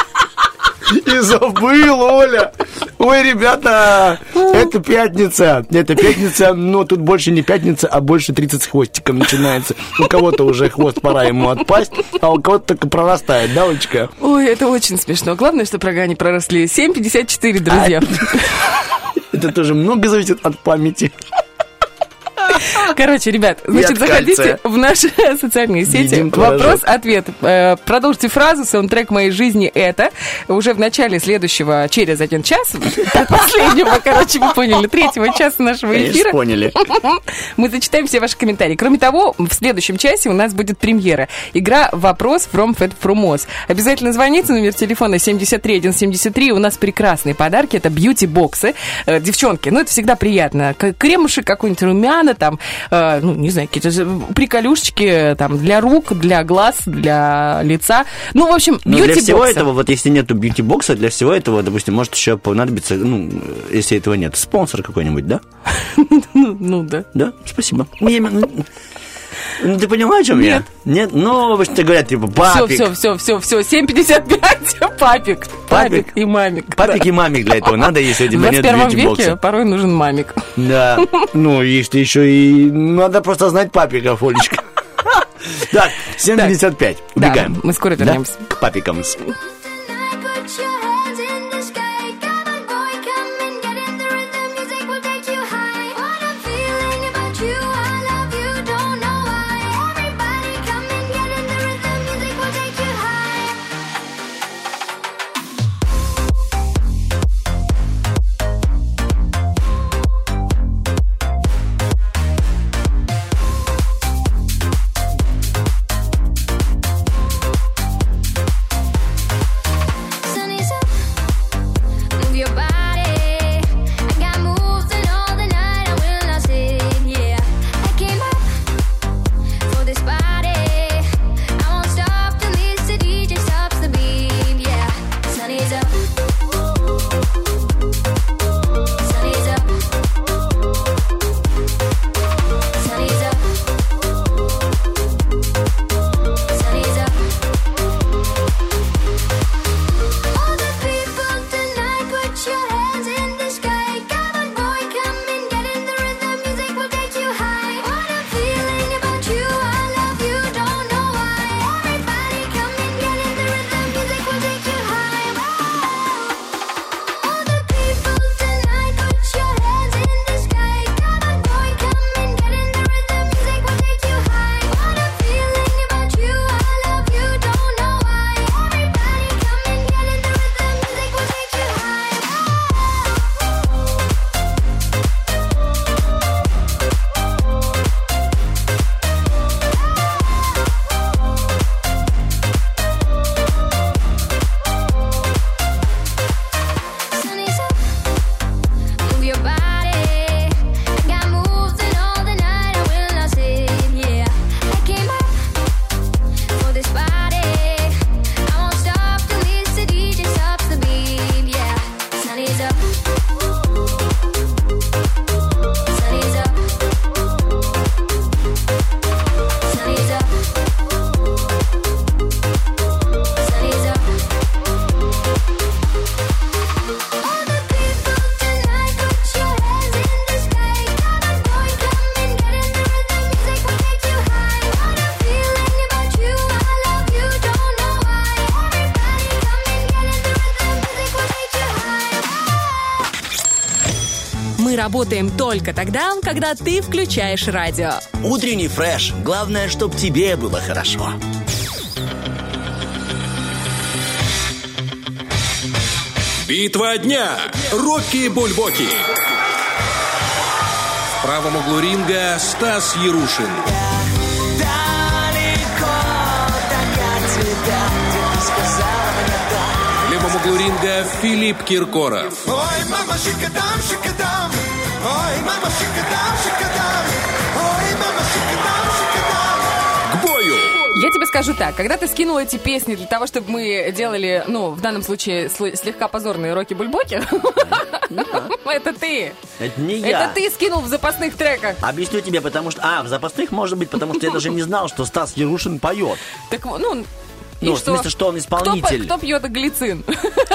И забыл, Оля. Ой, ребята, это пятница. Это пятница, но тут больше не пятница, а больше 30 с хвостиком начинается. У кого-то уже хвост пора ему отпасть, а у кого-то только прорастает, да, Олечка? Ой, это очень смешно. Главное, что рога не проросли. 7,54, друзья. Это тоже много зависит от памяти. Короче, ребят, значит, заходите в наши социальные сети. Вопрос-ответ. Э, Продолжите фразу «Саундтрек моей жизни это». Уже в начале следующего, через один час, последнего, короче, вы поняли, третьего часа нашего эфира. поняли. Мы зачитаем все ваши комментарии. Кроме того, в следующем часе у нас будет премьера. Игра «Вопрос from Fed Frumos». Обязательно звоните, номер телефона 73173. У нас прекрасные подарки. Это бьюти-боксы. Э, Девчонки, ну это всегда приятно. Кремушек какой-нибудь, румяна, там, э, ну, не знаю, какие-то приколюшечки э, там для рук, для глаз, для лица. Ну, в общем, Но для всего этого, вот если нету бьюти-бокса, для всего этого, допустим, может еще понадобиться, ну, если этого нет, спонсор какой-нибудь, да? Ну, ну, да. Да? Спасибо. Ну, ты поняла, о чем я? Нет? Ну, обычно говорят, типа, Все, папик. все, все, все, все. 7.55. Папик. Папик и мамик. Папик Да. и мамик для этого надо, если у В тебя нет 21 веке порой нужен мамик. Да. Ну, если еще и... Надо просто знать папика, Фолечка. Так, 7.55. Да, Убегаем. мы скоро Да? вернемся. К папикам. Работаем только тогда, когда ты включаешь радио. Утренний фреш. Главное, чтобы тебе было хорошо. Битва дня. Рокки Бульбоки. В правом углу ринга Стас Ярушин. В левом углу ринга Филипп Киркоров. Ой, мама, шикадам, шикадам. Ой, мама, шикадам, шикадам. Ой, мама, шикадам, шикадам. К бою! Я тебе скажу так, когда ты скинул эти песни для того, чтобы мы делали, ну, в данном случае, сл- слегка позорные роки-бульбоки, это ты. Это не я. Это ты скинул в запасных треках. Объясню тебе, потому что... А, в запасных может быть, потому что я даже не знал, что Стас Ярушин поет. Так, вот, ну, Ну, И в смысле, что он Кто, исполнитель. кто пьет глицин?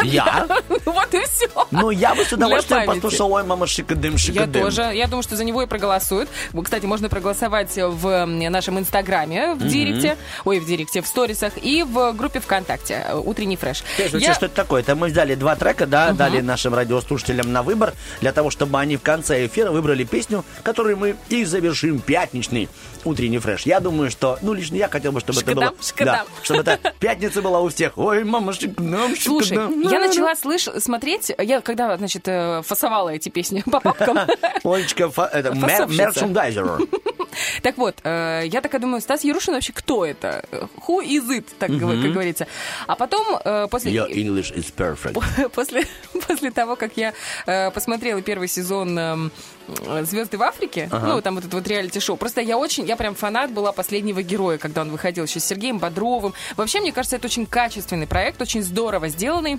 Я? Вот и все. Ну, я бы с удовольствием послушал «Ой, мама, шикадым, Я шикадым». тоже. Я думаю, что за него и проголосуют. Кстати, можно проголосовать в нашем инстаграме, в директе, ой, в директе, в сторисах и в группе ВКонтакте э, «Утренний фреш». Я- что это такое? Это мы взяли два трека, да, дали нашим радиослушателям на выбор, для того, чтобы они в конце эфира выбрали песню, которой мы и завершим пятничный утренний фреш. Я думаю, что, ну, лично я хотел бы, чтобы это было... шкадам. Да, чтобы это пятница была у всех. Ой, мама, шикадам, Слушай, я начала слыш смотреть, я когда, значит, э, фасовала эти песни по папкам. Олечка, это, мерчендайзер. Так вот, э, я такая думаю, Стас Ярушин вообще кто это? Who is it, так гов- как говорится. А потом, э, после... Your English is perfect. после, после того, как я э, посмотрела первый сезон эм, «Звезды в Африке», ну, там вот это вот реалити-шоу, просто я очень, я прям фанат была последнего героя, когда он выходил еще с Сергеем Бодровым. Вообще, мне кажется, это очень качественный проект, очень здорово сделанный.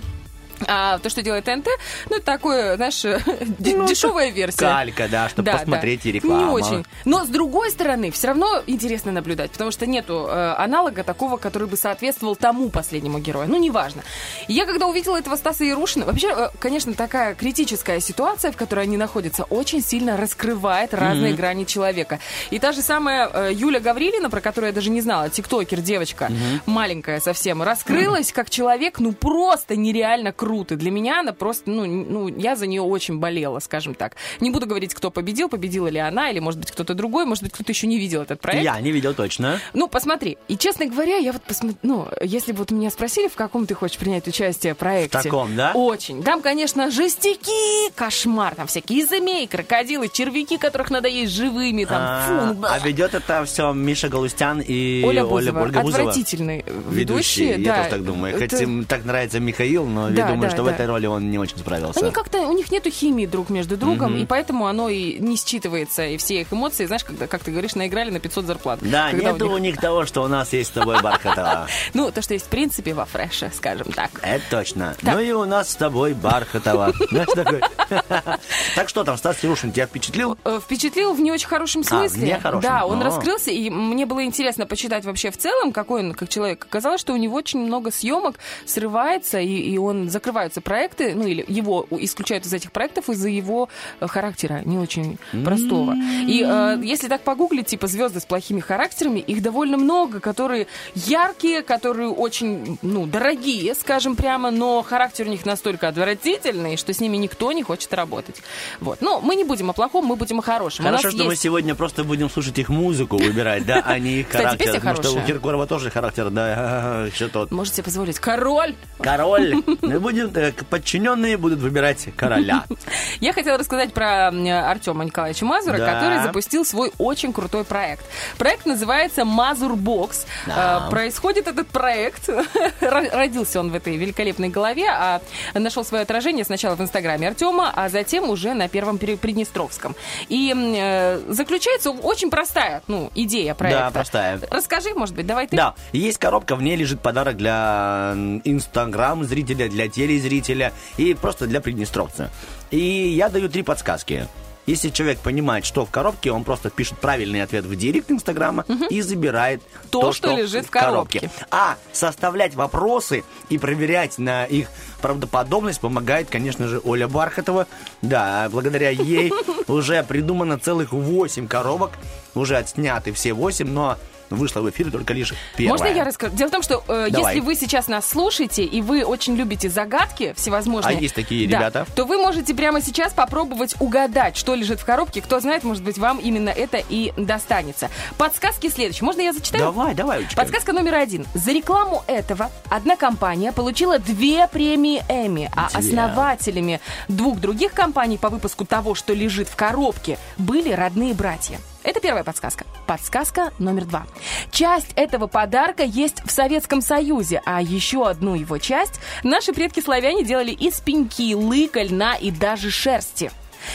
А то, что делает ТНТ, ну, это такое, знаешь, д- дешевая версия. Калька, да, чтобы Да, посмотреть да. и реклама. Не очень. Но с другой стороны, все равно интересно наблюдать, потому что нету э, аналога такого, который бы соответствовал тому последнему герою. Ну, неважно. Я когда увидела этого Стаса Ярушина, вообще, э, конечно, такая критическая ситуация, в которой они находятся, очень сильно раскрывает разные грани человека. И та же самая э, Юля Гаврилина, про которую я даже не знала, тиктокер, девочка, маленькая совсем, раскрылась как человек, ну, просто нереально круто. Для меня она просто, ну, ну, я за нее очень болела, скажем так. Не буду говорить, кто победил, победила ли она, или, может быть, кто-то другой, может быть, кто-то еще не видел этот проект. Я не видел точно. Ну, посмотри. И, честно говоря, я вот посмотрю, ну, если бы вот меня спросили, в каком ты хочешь принять участие в проекте. В таком, да? Очень. Там, конечно, жестяки, кошмар, там всякие змеи, крокодилы, червяки, которых надо есть живыми, там, А, фу, а ведет это все Миша Галустян и Оля Оля, Бузова. Ольга Бузова. Отвратительные Ведущие, ведущие, я да. тоже так думаю. Это- Хотя им так нравится Михаил, но Да, думаю, да, что в да. этой роли он не очень справился. Они как-то, у них нету химии друг между другом, и поэтому оно и не считывается, и все их эмоции, знаешь, когда, как ты говоришь, наиграли на 500 зарплат. Да, Когда нету у них- у них того, что у нас есть с тобой Бархатова. Ну, то, что есть в принципе во фреше, скажем так. Это точно. Так. Ну и у нас с тобой Бархатова. Знаешь, такой. Так что там, Стас Ярушин тебя впечатлил? Э, Впечатлил в не очень хорошем смысле. в нехорошем. Да, он А. раскрылся, и мне было интересно почитать вообще в целом, какой он как человек. Оказалось, что у него очень много съемок срывается, и, он закрываются проекты, ну или его исключают из этих проектов из-за его э, характера, не очень простого. И э, если так погуглить, типа звезды с плохими характерами, их довольно много, которые яркие, которые очень, ну, дорогие, скажем прямо, но характер у них настолько отвратительный, что с ними никто не хочет работать. Вот. Ну, мы не будем о плохом, мы будем о хорошем. Хорошо, что мы есть- сегодня просто будем слушать их музыку, выбирать, да, а не их Кстати, характер. песня Потому что у. Киркорова тоже характер, да, что-то Можете позволить. Король! Король. Мы будем, э, подчиненные будут выбирать короля. Я хотела рассказать про Артема Николаевича Мазура, Да. который запустил свой очень крутой проект. Проект называется Мазур Бокс. Да. Э, Происходит этот проект, ро- родился он в этой великолепной голове, а нашел свое отражение сначала в инстаграме Артема, а затем уже на первом Приднестровском. И э, заключается очень простая ну, идея проекта. Да, простая. Расскажи, может быть, давай ты. Да, есть коробка, в ней лежит подарок для инстаграм зрителя, для телезрителя и просто для приднестровца. И я даю три подсказки. Если человек понимает, что в коробке, он просто пишет правильный ответ в директ Инстаграма и забирает То, что лежит в коробке. А составлять вопросы и проверять на их правдоподобность помогает, конечно же, Оля Бархатова. Да, благодаря ей уже придумано целых 8 коробок. Уже отсняты все 8, но вышло в эфир только лишь первая. Можно я расскажу? Дело в том, что э, Давай. если вы сейчас нас слушаете, и вы очень любите загадки всевозможные... А есть такие да, ребята? То вы можете прямо сейчас попробовать угадать, что лежит в коробке. Кто знает, может быть, вам именно это и достанется. Подсказки следующие. Можно я зачитаю? Давай, давай, Олечка. Подсказка номер один. За рекламу этого одна компания получила две премии Эмми, а Две. основателями двух других компаний по выпуску того, что лежит в коробке, были родные братья. Это первая подсказка. Подсказка номер два. Часть этого подарка есть в Советском Союзе, а еще одну его часть наши предки славяне делали из пеньки, лыка, льна и даже шерсти.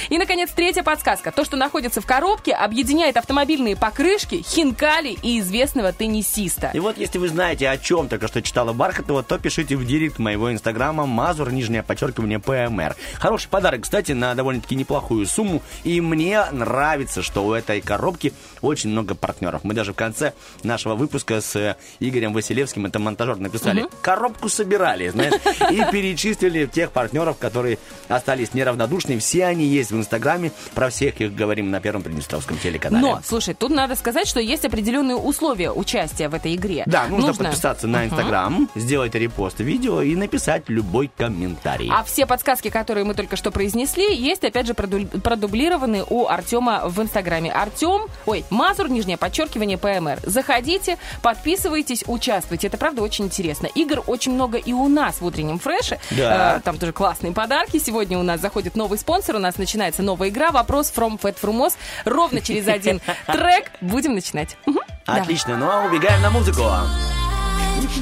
И, наконец, третья подсказка. То, что находится в коробке, объединяет автомобильные покрышки, хинкали и известного теннисиста. И вот если вы знаете, о чем только что читала Бархатова, то пишите в директ моего инстаграма Мазур, нижнее подчеркивание ПМР. Хороший подарок, кстати, на довольно-таки неплохую сумму. И мне нравится, что у этой коробки очень много партнеров. Мы даже в конце нашего выпуска с э, Игорем Василевским, это монтажер, написали, коробку собирали, знаешь, и перечислили тех партнеров, которые остались неравнодушны. Все они есть в инстаграме, про всех их говорим на Первом Приднестровском телеканале. Но, слушай, тут надо сказать, что есть определенные условия участия в этой игре. Да, нужно, подписаться на Инстаграм, сделать репост видео и написать любой комментарий. А все подсказки, которые мы только что произнесли, есть, опять же, проду- продублированы у Артема в Инстаграме. Артем, ой, Мазур, нижнее подчеркивание, ПМР. Заходите, подписывайтесь, участвуйте. Это, правда, очень интересно. Игр очень много и у нас в утреннем фреше. Да. Э, там тоже классные подарки. Сегодня у нас заходит новый спонсор, у нас начинается новая игра. Вопрос from Fat Frumos. Ровно через один трек будем начинать. Отлично, ну а убегаем на музыку.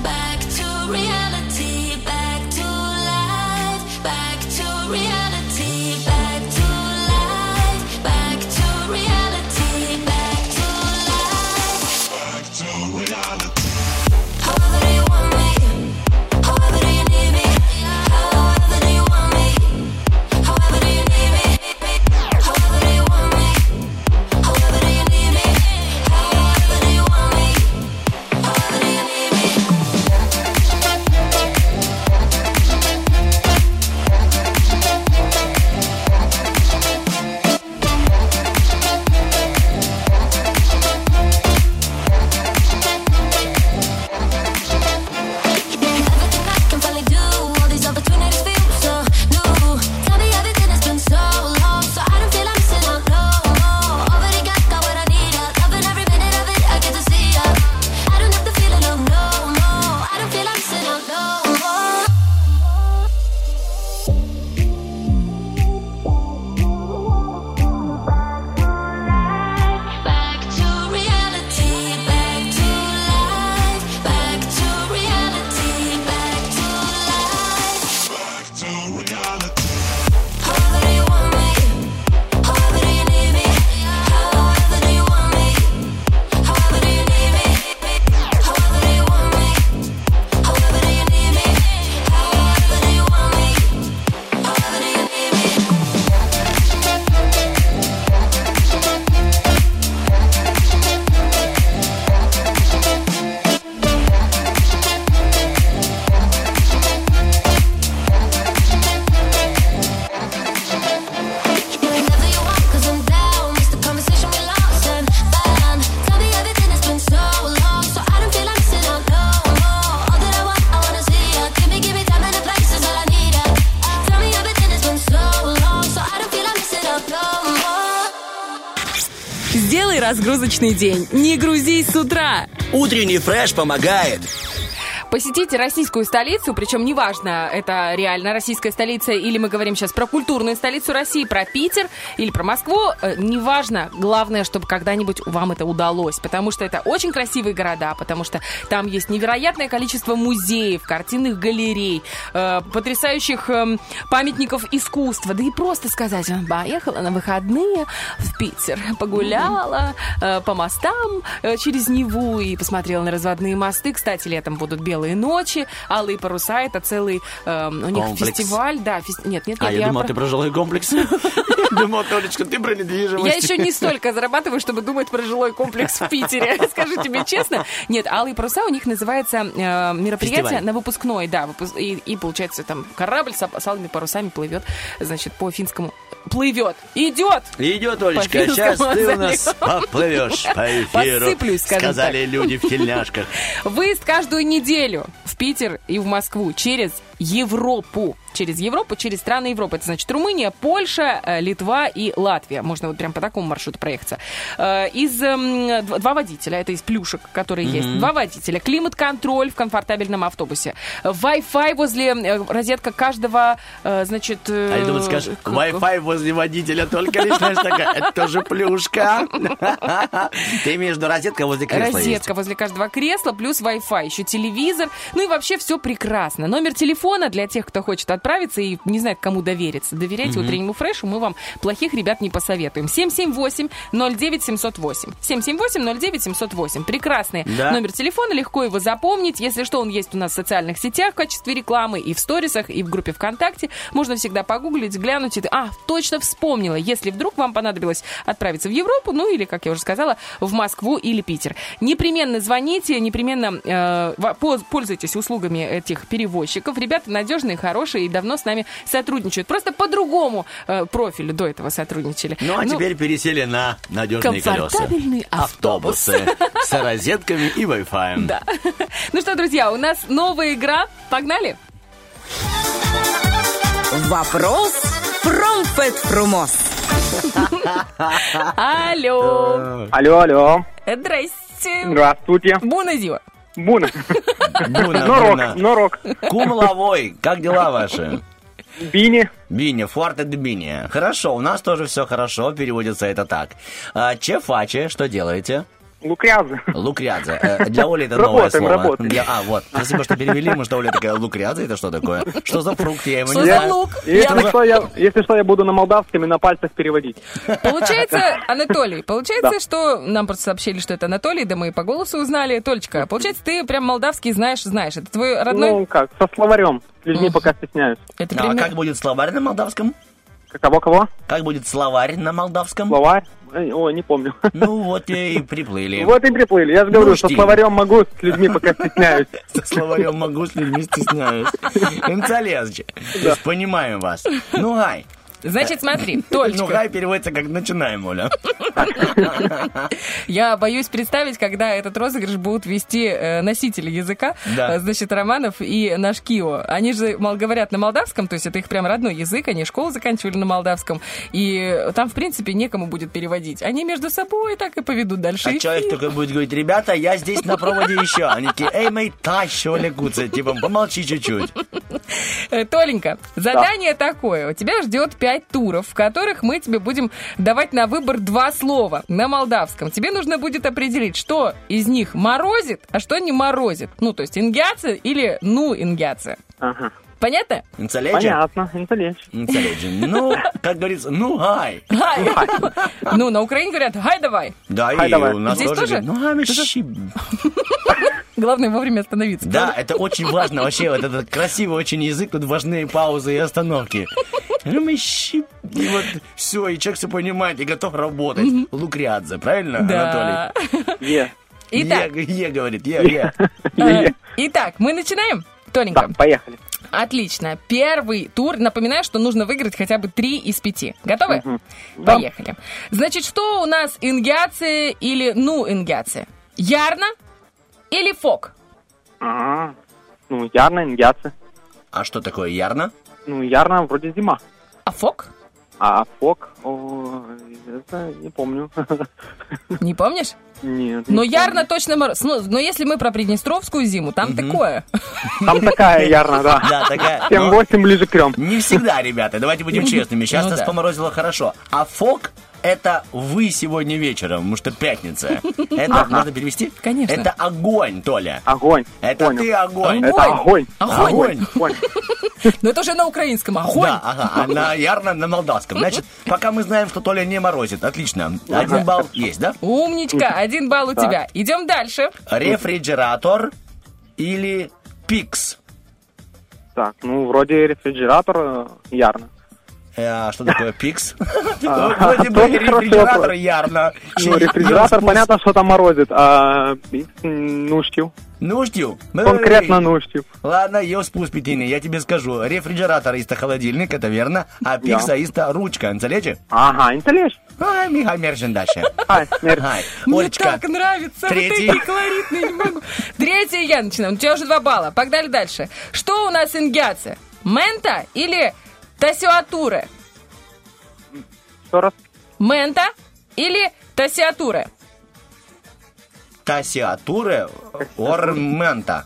Back to reality, Разгрузочный день. Не грузись с утра. Утренний фреш помогает. Посетите российскую столицу, причем неважно, это реально российская столица, или мы говорим сейчас про культурную столицу России, про Питер или про Москву, э, неважно, главное, чтобы когда-нибудь вам это удалось, потому что это очень красивые города, потому что там есть невероятное количество музеев, картинных галерей, э, потрясающих эм, памятников искусства, да и просто сказать, «А, поехала на выходные в Питер, погуляла э, по мостам через Неву и посмотрела на разводные мосты. Кстати, летом будут белые ночи, алые паруса. Это целый э, у них Комплекс. фестиваль. Да, фес- нет, нет, А нет. я думал, про- ты про жилой комплекс. Думал, Толечка, ты про недвижимость. я еще не столько зарабатываю, чтобы думать про жилой комплекс в Питере. Скажу тебе честно. Нет, алые паруса у них называется э, мероприятие на выпускной, да, и, получается там корабль с алыми парусами плывет, значит, по финскому плывет, идет. Идет, Олечка, сейчас ты у нас поплывешь по эфиру. Посыплюсь, скажем Сказали так. люди в тельняшках. Выезд каждую неделю в Питер и в Москву через Европу. Через Европу, через страны Европы. Это значит Румыния, Польша, э, Литва и Латвия. Можно вот прям по такому маршруту проехаться. Э, Из эм, дв- два водителя, это из плюшек, которые есть. Два водителя. Климат-контроль в комфортабельном автобусе. Wi-Fi возле э, розетка каждого, значит... А я думаю, скажешь, Wi-Fi возле водителя только лишь, знаешь, такая, это тоже плюшка. Ты имеешь в виду розетка возле кресла. Розетка возле каждого кресла, плюс Wi-Fi, еще телевизор. Ну и вообще все прекрасно. Номер телефона для тех, кто хочет отправить справится и не знает, кому довериться. Доверяйте утреннему фрешу, мы вам плохих ребят не посоветуем. 778-09-708. 778-09-708. Прекрасный Да. номер телефона, легко его запомнить. Если что, он есть у нас в социальных сетях в качестве рекламы, и в сторисах, и в группе ВКонтакте. Можно всегда погуглить, глянуть. И... А, точно вспомнила. Если вдруг вам понадобилось отправиться в Европу, ну или, как я уже сказала, в Москву или Питер. Непременно звоните, непременно э, пользуйтесь услугами этих перевозчиков. Ребята надежные, хорошие и давно с нами сотрудничают. Просто по другому э, профилю до этого сотрудничали. Ну, а теперь пересели на надежные колеса. комфортабельный автобус. Автобусы с розетками и Wi-Fi. Да. Ну что, друзья, у нас новая игра. Погнали? Вопрос Промфет Фрумос. Алло. Алло, алло. Здрасте. Здравствуйте. Буна. Буна. Буна, Норок, Буна. норок. Кум Лавой, как дела ваши? Бини. Бини, форте де Бини. Хорошо, у нас тоже все хорошо, переводится это так. А, Чефаче, что делаете? Лукрязы. Лукрядзе. Э, Для Оли это новое Работаем, слово. работаем. Для- а, вот. Спасибо, что перевели, потому что Оля такая, лукрядзе, это что такое? Что за фрукт? Я его Что не за знаю. лук? Если Я- что, я, если что, я буду на молдавском и на пальцах переводить. Получается, Анатолий, получается, что нам просто сообщили, что это Анатолий, да мы и по голосу узнали. Толечка, получается, ты прям молдавский знаешь, знаешь. Это твой родной? Ну, как, со словарем. Людьми пока стесняюсь. это А пример- как будет словарь на молдавском? Кого-кого? Как будет словарь на молдавском? Словарь? Ой, Ой, не помню. Ну, вот и приплыли. Вот и приплыли. Я же говорю, Нужди. словарем могу, с людьми пока стесняюсь. Со словарем могу с людьми стесняюсь. Есть понимаем вас. Ну, гай. Значит, смотри, Ну, Толечка, гай переводится как начинаем, Оля. я боюсь представить, когда этот розыгрыш будут вести э, носители языка, Да. э, значит, Романов и наш Кио. Они же мол, говорят на молдавском, то есть это их прям родной язык, они школу заканчивали на молдавском, и там, в принципе, некому будет переводить. Они между собой так и поведут дальше. А эфир. человек только будет говорить, ребята, я здесь на проводе еще. Они такие, эй, мэй, тащи, Оля Гуца. Типа, помолчи чуть-чуть. Э, Толенька, задание такое. У тебя ждет пять туров, в которых мы тебе будем давать на выбор два слова на молдавском. Тебе нужно будет определить, что из них морозит, а что не морозит. Ну, то есть ингяция или ну ингяция. Ага. Понятно? Инцеледжи? Понятно, интеллект. Инцеледжи. Ну, как говорится, ну, гай. Гай. Ну, на Украине говорят, гай давай. Да, и давай. у нас Здесь тоже ну, гай, мы щи». Главное вовремя остановиться. Да, это очень важно. Вообще, вот этот красивый очень язык, тут важны паузы и остановки. Ну, мы щи- И вот все, и человек все понимает и готов работать. Лукрядзе, правильно, Да. Анатолий? Е. Итак, Е, е, говорит, е, е. э, итак, мы начинаем. Толенька. Так, поехали. Отлично. Первый тур. Напоминаю, что нужно выиграть хотя бы три из пяти. Готовы? Поехали. Значит, что у нас ингяция или ну ингяция? Ярна или фок? Ага. Ну, ярно, ингяцы. А что такое ярно? Ну, ярно вроде зима. А фок? А фок, о, это не помню. Не помнишь? Нет. Но не ярно точно мороз. Ну, но если мы про Приднестровскую зиму, там такое. помню. Там такая ярно, да. Да, такая. но 7-8 ближе к трем. Не всегда, ребята, давайте будем честными. Сейчас Ну нас поморозило хорошо. А фок это вы сегодня вечером, потому что пятница. Это можно перевести? Конечно. Это огонь, Толя. Огонь. Это Понял. ты огонь. Это огонь. Огонь. Но это уже на украинском. Огонь. Да, ага, а на ярно на молдавском. Значит, пока мы знаем, что Толя не морозит. Отлично. Один балл есть, да? Умничка. Один балл у тебя. Идем дальше. Рефрижератор или пикс? Так, ну, вроде рефрижератор э, ярно. Э, А что такое пикс? Вроде бы рефрижератор ярно. Ну, рефрижератор, понятно, что там морозит, а пикс, ну. Нуждю. Конкретно ну, штил. Ладно, я спуск я тебе скажу. Рефрижератор ist холодильник, это верно, а пикса ist ручка. Анцелечи? Ага, интеллект. Ай, Михаил Мершин дальше. Ай, Мне так нравится. Третий. Вот колоритные, не могу. Третий я начинаю. У тебя уже два балла. Погнали дальше. Что у нас ингяция? Мента или тасиатура? Еще раз. Мента или тасиатура? Тасиатуре ормента.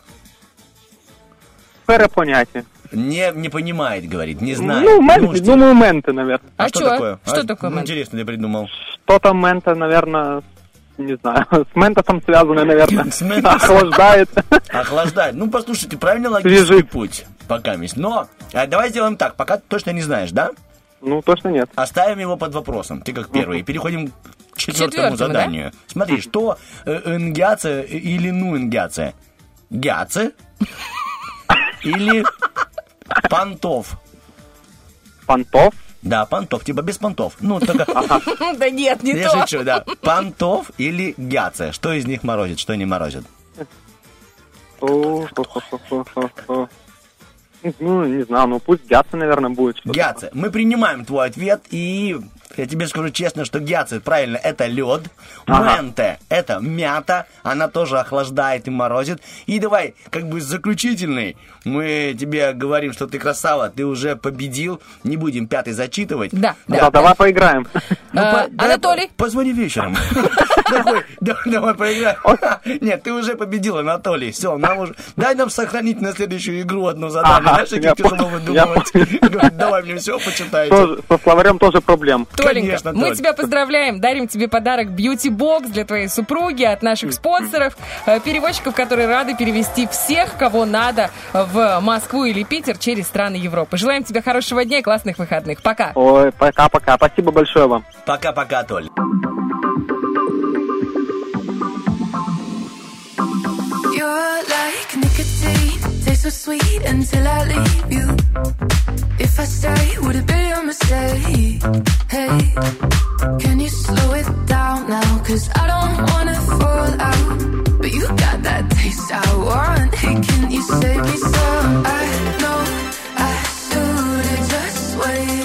Сфера понятия. Не, не понимает, говорит, не знает. Ну, менты, Нуждю. думаю, менты, наверное. А что чё? такое? Что А, такое ну, мент? Интересно, ты придумал. Что-то мента, наверное, не знаю, с ментосом связано, наверное. С ментосом. Охлаждает. Охлаждает. Ну, послушайте, правильно логический Свежит. путь. Пока месть. Но э, давай сделаем так, пока ты точно не знаешь, да? Ну, точно нет. Оставим его под вопросом. Ты как первый. И переходим к четвертому четвертому, заданию. Смотри, что э, ингиация или ну ингиация? Гяце или понтов? Понтов? Да, понтов, типа без понтов. Ну, только... Да нет, не Я то. шучу, да. Понтов или гяце? Что из них морозит, что не морозит? Ну, не знаю, ну пусть Гятса, наверное, будет. Гяце. Мы принимаем твой ответ, и я тебе скажу честно, что гяце, правильно, это лед. Ага. Менте – это мята, она тоже охлаждает и морозит. И давай, как бы заключительный, мы тебе говорим, что ты красава, ты уже победил, не будем пятый зачитывать. Да, Да, да. давай поиграем. Ну, А, по- давай Анатолий? по- Позвони вечером. Давай поиграем. Нет, ты уже победил, Анатолий. Все, нам уже... Дай нам сохранить на следующую игру одно задание. Знаешь, каких я тяжело выдумывать. Говорит, Давай мне все почитайте. Тоже- Со словарем тоже проблем. Толенька, Конечно, мы Толь. тебя поздравляем, дарим тебе подарок Beauty Box для твоей супруги от наших спонсоров, э, переводчиков, которые рады перевести всех, кого надо, в Москву или Питер через страны Европы. Желаем тебе хорошего дня и классных выходных. Пока. Ой, пока-пока. Спасибо большое вам. Пока-пока, Толь. You're like so sweet until I leave you. If I stay, would it be a mistake? Hey, can you slow it down now? Cause I don't wanna fall out. But you got that taste I want. Hey, can you save me some? I know I should've just waited.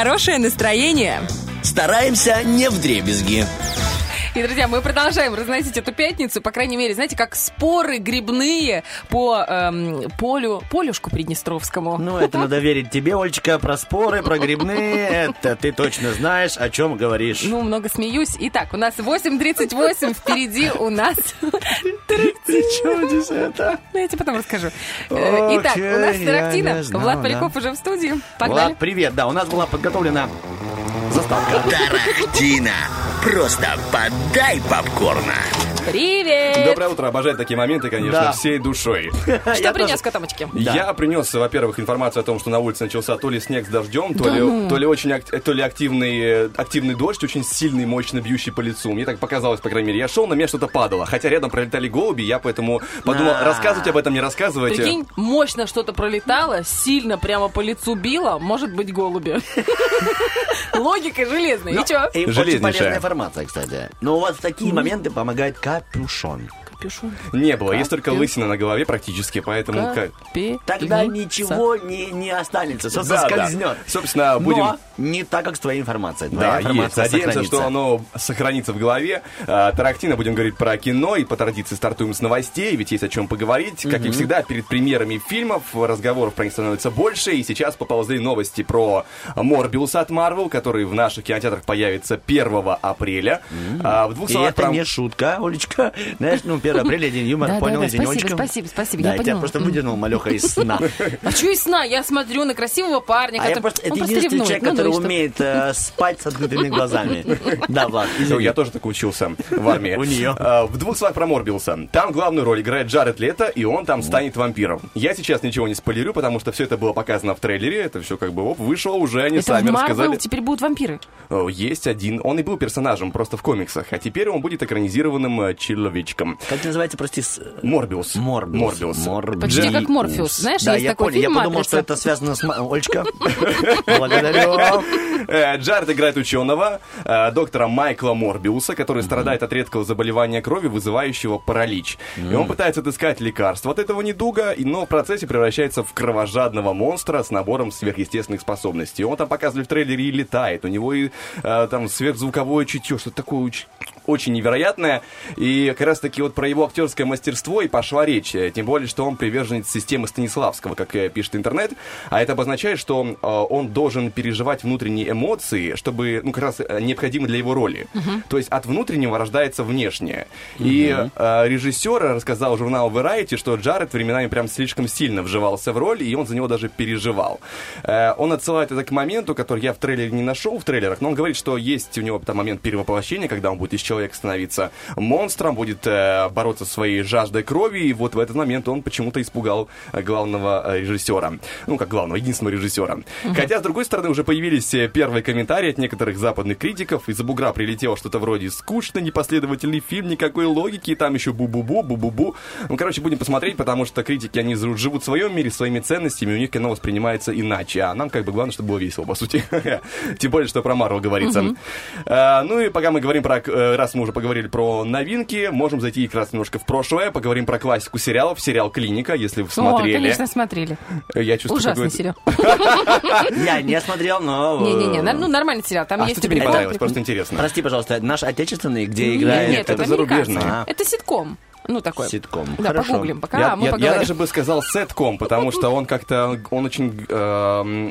Хорошее настроение. Стараемся не в дребезги. И, друзья, мы продолжаем разносить эту пятницу, по крайней мере, знаете, как споры грибные по эм, полю, полюшку Приднестровскому. Ну, это надо верить тебе, Олечка, про споры, про грибные. Это ты точно знаешь, о чем говоришь. Ну, много смеюсь. Итак, у нас 8.38, впереди у нас Здесь это? Ну, я тебе потом расскажу. Э, Итак, у нас знал, Влад. Поляков уже в студии. Погнали. Влад, привет. Да, у нас была подготовлена заставка. Тарахтина. Просто подай попкорна. Привет! Доброе утро, обожаю такие моменты, конечно, Да. всей душой. Что принес котомочки? Я принес, во-первых, информацию о том, что на улице начался то ли снег с дождем, то, ли, то ли очень ак- то ли активный, активный дождь, очень сильный, мощно бьющий по лицу. Мне так показалось, по крайней мере. Я шел, на меня что-то падало. Хотя рядом пролетали голуби, я поэтому подумал, А. рассказывать об этом не рассказывайте. Прикинь, мощно что-то пролетало, сильно прямо по лицу било, может быть, голуби. Логика железная. И чё? И очень полезная информация, кстати. Но у вас в такие моменты помогает капюшон. Капюшон. Не было, есть только лысина на голове практически, поэтому... как- Тогда ничего не, не останется, все Да, да. соскользнет. Собственно, будем... Но не так, как с твоей информацией. Твоя Да, есть. информация Надеемся, сохранится. что оно сохранится в голове. А, будем говорить про кино, и по традиции стартуем с новостей, ведь есть о чем поговорить. Как и всегда, перед премьерами фильмов разговоров про них становится больше, и сейчас поползли новости про Морбиуса от Марвел, который в наших кинотеатрах появится 1 апреля. А, в двух И словах это про... не шутка, Олечка. Знаешь, ну, 1 апреля, день юмора, Да, да, понял, да, извини, спасибо, спасибо, спасибо, Да, я я тебя просто выдернул, Малеха, из сна. А что из сна? Я смотрю на красивого парня, А который... это единственный человек, Ну, который? Умеет э, спать с открытыми глазами. Да, Влад, Ну, извини. я тоже так учился в армии. У неё. А, В двух словах про Морбиуса. Там главную роль играет Джаред Лето, и он там станет вампиром. Я сейчас ничего не спойлерю, потому что все это было показано в трейлере. Это все как бы оп, вышло уже, они Это в сами Марвел рассказали. теперь будут вампиры. О, Есть один. Он и был персонажем просто в комиксах, а теперь он будет экранизированным э, человечком. Как называется, прости, с- Морбиус. Морбиус. Морбиус. Почти как Морфеус. Знаешь, Да, есть я такой понял. Я фильм подумал, что это связано с... Олечка, благодарю. Э, Джаред играет ученого, э, доктора Майкла Морбиуса, который страдает от редкого заболевания крови, вызывающего паралич. И он пытается отыскать лекарство от этого недуга, но в процессе превращается в кровожадного монстра с набором сверхъестественных способностей. Он там показывали в трейлере и летает, у него и э, там сверхзвуковое чутье, что-то такое очень невероятное. И как раз таки вот про его актерское мастерство и пошла речь. Э, Тем более, что он приверженец системы Станиславского, как пишет интернет. А это обозначает, что э, он должен переживать внутренние эмоции, чтобы, ну, как раз э, необходимо для его роли. То есть от внутреннего рождается внешнее. И э, режиссер рассказал журналу Variety, что Джаред временами прям слишком сильно вживался в роль, и он за него даже переживал. Э, он отсылает это к моменту, который я в трейлере не нашел, в трейлерах, но он говорит, что есть у него там момент перевоплощения, когда он будет из человека становиться монстром, будет э, бороться со своей жаждой крови, и вот в этот момент он почему-то испугал э, главного э, режиссера. Ну, как главного, единственного режиссера. Хотя, с другой стороны, уже появились э, первые комментарии от некоторых западных критиков. Из-за бугра прилетело что-то вроде «скучно, непоследовательный фильм, никакой логики, и там еще бу-бу-бу, бу-бу-бу». Ну, короче, будем посмотреть, потому что критики, они живут в своем мире, своими ценностями, у них кино воспринимается иначе. А нам, как бы, главное, чтобы было весело, по сути. Тем более, что про Марвел говорится. Ну и пока мы говорим про... э, Раз мы уже поговорили про новинки, можем зайти как раз немножко в прошлое, поговорим про классику сериалов, сериал «Клиника», если вы О, смотрели. конечно, смотрели. Я чувствую, Ужасный сериал. Я не смотрел, но... э, Не-не-не, ну нормальный сериал. Там А есть тебе не понравилось? Просто интересно. Прости, пожалуйста, наш отечественный, где играет... нет, это, зарубежный. А. Это ситком. Ну, такой. Ситком. Да, Хорошо. погуглим, пока я, мы я- я поговорим. даже бы сказал сетком, потому что он как-то, он очень бы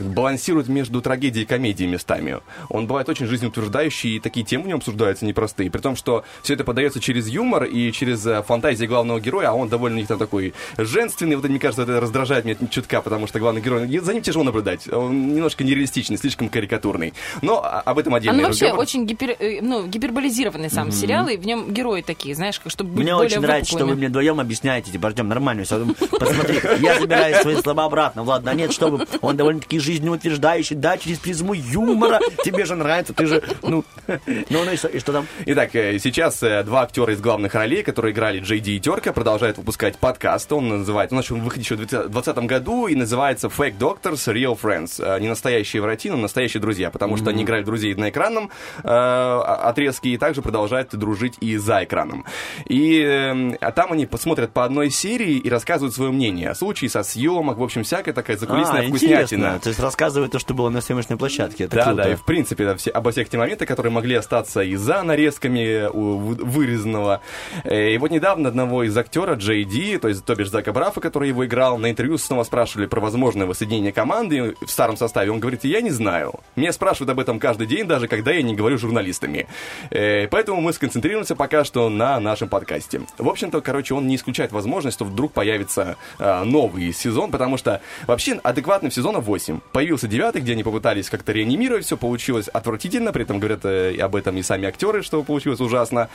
балансирует между трагедией и комедией местами. Он бывает очень жизнеутверждающий, и такие темы в нем обсуждаются непростые. При том, что все это подается через юмор и через э, фантазии главного героя, а он довольно не такой женственный. Вот, мне кажется, это раздражает меня чутка, потому что главный герой, за ним тяжело наблюдать. Он немножко нереалистичный, слишком карикатурный. Но а- об этом отдельный Оно вообще разговор. очень гипер, э, ну, гиперболизированный сам сериал, и в нем герои такие, знаешь, как- чтобы Мне очень нравится, что вы мне вдвоем объясняете, типа, Артем, нормально все. Посмотри, я забираю свои слова обратно. Влад, да нет, чтобы он довольно-таки жизнеутверждающий, да, через призму юмора. Тебе же нравится, ты же, ну, ну, ну и что, и что там? Итак, э, сейчас э, два актера из главных ролей, которые играли Джей Ди и Терка, продолжают выпускать подкаст. Он называется, он начал выходить еще в 2020 году и называется Fake Doctors Real Friends. Э, Не настоящие врачи, но настоящие друзья, потому что они играют друзей на экранном э, отрезке и также продолжают дружить и за экраном. И э, а там они посмотрят по одной серии и рассказывают свое мнение о случае со съемок, в общем, всякая такая закулисная А, вкуснятина. интересно. То есть рассказывают то, что было на съемочной площадке. Это Да, круто. да, и в принципе да, все, обо всех те моменты, которые могли остаться и за нарезками у- вы- вырезанного. Э, И вот недавно одного из актера Джей Ди, то есть то бишь Зака Брафа, который его играл, на интервью снова спрашивали про возможное воссоединение команды в старом составе. Он говорит, я не знаю. Меня спрашивают об этом каждый день, даже когда я не говорю с журналистами. Э, Поэтому мы сконцентрируемся пока что на нашем подкасте. Подкасте. В общем-то, короче, он не исключает возможность, что вдруг появится э, новый сезон, потому что вообще адекватных сезонов 8. Появился девятый, где они попытались как-то реанимировать, все получилось отвратительно, при этом говорят э, об этом и сами актеры, что получилось ужасно.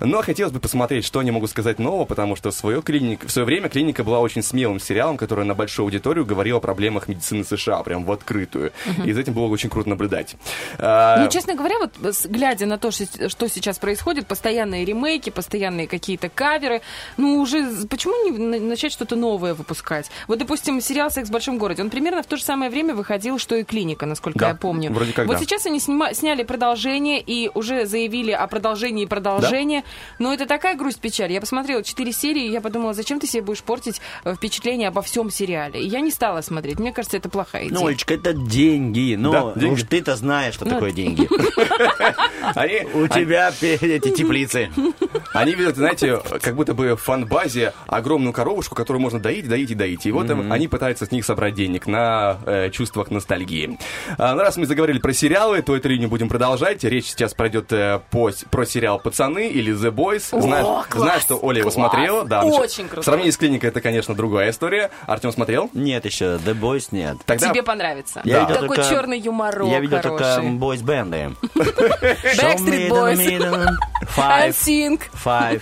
Но хотелось бы посмотреть, что они могут сказать нового, потому что в свое, клиник, в свое время клиника была очень смелым сериалом, который на большую аудиторию говорил о проблемах медицины США, прям в открытую. И за этим было очень круто наблюдать. А, Ну, честно говоря, вот глядя на то, что сейчас происходит, постоянные ремейки, постоянные какие-то каверы, ну, уже почему не на- начать что-то новое выпускать? Вот, допустим, сериал «Секс в большом городе», он примерно в то же самое время выходил, что и «Клиника», насколько Да, я помню. вроде как вот да. сейчас они снима- сняли продолжение и уже заявили о продолжении продолжения, но это такая грусть-печаль. Я посмотрела четыре серии, и я подумала, зачем ты себе будешь портить э, впечатление обо всем сериале? И я не стала смотреть. Мне кажется, это плохая идея. Ну, Олечка, это деньги. Ну, Да, деньги. уж ты-то знаешь, что Ну, такое деньги. У тебя эти теплицы. Они видят, знаете, как будто бы в фан-базе огромную коровушку, которую можно доить, доить и доить. И вот им- они пытаются с них собрать денег на э, чувствах ностальгии. А, ну, раз мы заговорили про сериалы, то эту линию будем продолжать. Речь сейчас пройдет э, по, про сериал «Пацаны» или «The Boys». О, Знаю, класс, знаю, что Оля его класс. смотрела. Да, Очень В круто. сравнении с «Клиникой» это, конечно, другая история. Артем смотрел? Нет еще, The Boys нет. Тогда... Тебе понравится. Я Да. видел Такой только- черный юморок Я видел только хороший. бойс-бенды. Backstreet Boys. Five. Five,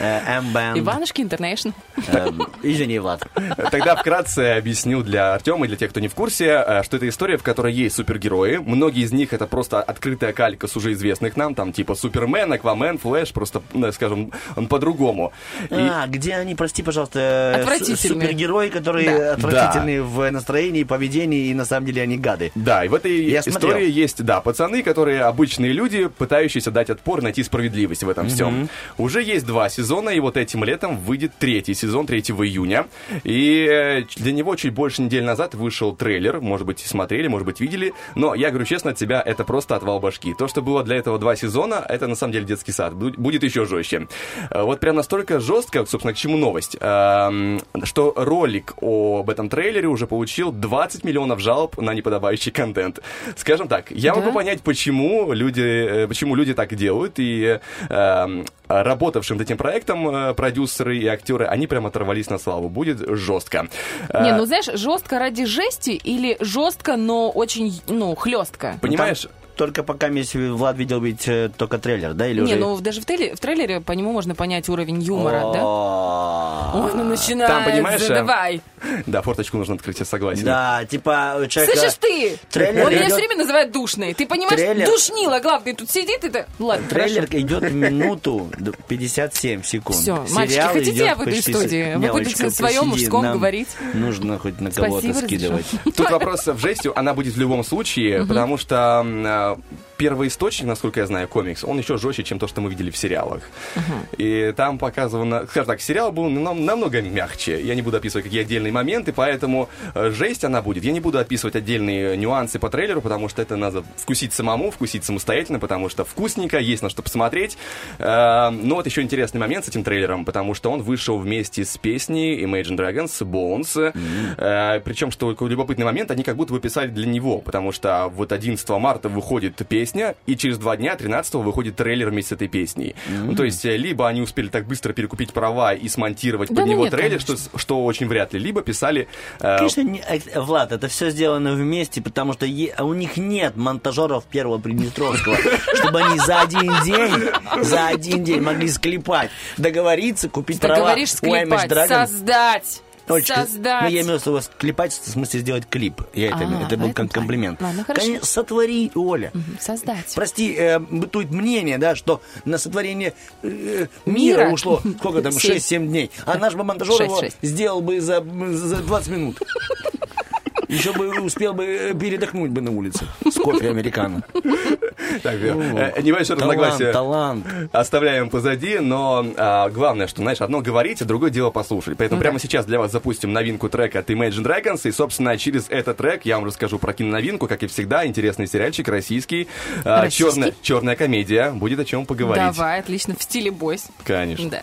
э, M-Band. Иванушки Интернешнл. Э, Извини, Влад. Тогда вкратце объясню для Артема и для тех, кто не в курсе, э, что это история, в которой есть супергерои. Многие из них это просто открытая калька с уже известных нам, там типа Супермен, Аквамен, Флэш, просто, скажем, он по-другому. И- А, где они, прости, пожалуйста, супергерои, которые отвратительные в настроении, поведении, и на самом деле они гады. Да, и в этой истории есть, да, пацаны, которые обычные люди, пытающиеся дать отпор, найти справедливость в этом всем. Уже есть два сезона, и вот этим летом выйдет третий сезон, 3 июня. И э, для него чуть больше недели назад вышел трейлер, может быть, смотрели, может быть, видели, но я говорю честно от себя, это просто отвал башки. То, что было для этого два сезона, это на самом деле детский сад, Бу- будет еще жестче. Э, Вот прям настолько жестко, собственно, к чему новость, эм, что ролик об этом трейлере уже получил 20 миллионов жалоб на неподобающий контент. Скажем так, я Да? могу понять, почему люди, э, почему люди так делают, и эм, работавшим над этим проектом э, продюсеры и актеры, они прям оторвались на славу. Будет жестко. Не, Э, ну знаешь, жестко ради жести или жестко, но очень, ну, хлестко? Понимаешь, Только пока весь Влад видел ведь э, только трейлер, да? Или Не, уже... ну даже в, трейлере, в трейлере по нему можно понять уровень юмора, да? Ой, ну начинается, Там, понимаешь, э, давай. да, форточку нужно открыть, я согласен. Да, типа у человека... Слышишь ты? Трейлер Он меня все время называет душной. Ты понимаешь, Трейлер- душнила, главный тут сидит, это... Ладно, Трейлер хорошо. идет минуту д- 57 секунд. Всё, мальчики, хотите, я выйду из студии? с- Вы будете на своем мужском говорить? Нужно хоть на кого-то скидывать. Тут вопрос в жестью, она будет в любом случае, потому что out. А, первый источник, насколько я знаю, комикс, он еще жестче, чем то, что мы видели в сериалах. И там показано, скажем так, сериал был нам- намного мягче. Я не буду описывать какие отдельные моменты, поэтому э, жесть она будет. Я не буду описывать отдельные нюансы по трейлеру, потому что это надо вкусить самому, вкусить самостоятельно, потому что вкусненько, есть на что посмотреть. Э, Но вот еще интересный момент с этим трейлером, потому что он вышел вместе с песней Imagine Dragons Bones. Э, Причем, что любопытный момент, они как будто бы писали для него, потому что вот 11 марта выходит песня, и через два дня, 13 выходит трейлер вместе с этой песней. Ну, то есть, э, либо они успели так быстро перекупить права и смонтировать Да под ну него нет, трейлер, что, что очень вряд ли, либо писали... э, Конечно, не- э, Влад, это все сделано вместе, потому что е- а у них нет монтажеров первого Приднестровского, чтобы они за один день, за один день могли склепать, договориться, купить Ты права говоришь Image склепать, создать. Олечка, Создать. Ну, я имею в виду склепать, в смысле сделать клип. Я это, А, это был как комплимент. Ладно, хорошо. Конечно, сотвори, Оля. Мгм, Создать. Прости, э, бытует мнение, да, что на сотворение э, Мира. мира ушло, сколько там, Семь. 6-7 дней. А наш бы монтажер его сделал бы за, за 20 минут. Еще бы успел бы э, передохнуть бы на улице с кофе американо. Так, э, э, небольшое разногласие талант. оставляем позади, но а, главное, что, знаешь, одно говорить, а другое дело послушать. Поэтому Ну прямо сейчас для вас запустим новинку трека от Imagine Dragons, и, собственно, через этот трек я вам расскажу про киноновинку, как и всегда, интересный сериальчик российский, а, черная комедия, будет о чем поговорить. Давай, отлично, в стиле бойс. Конечно. Да.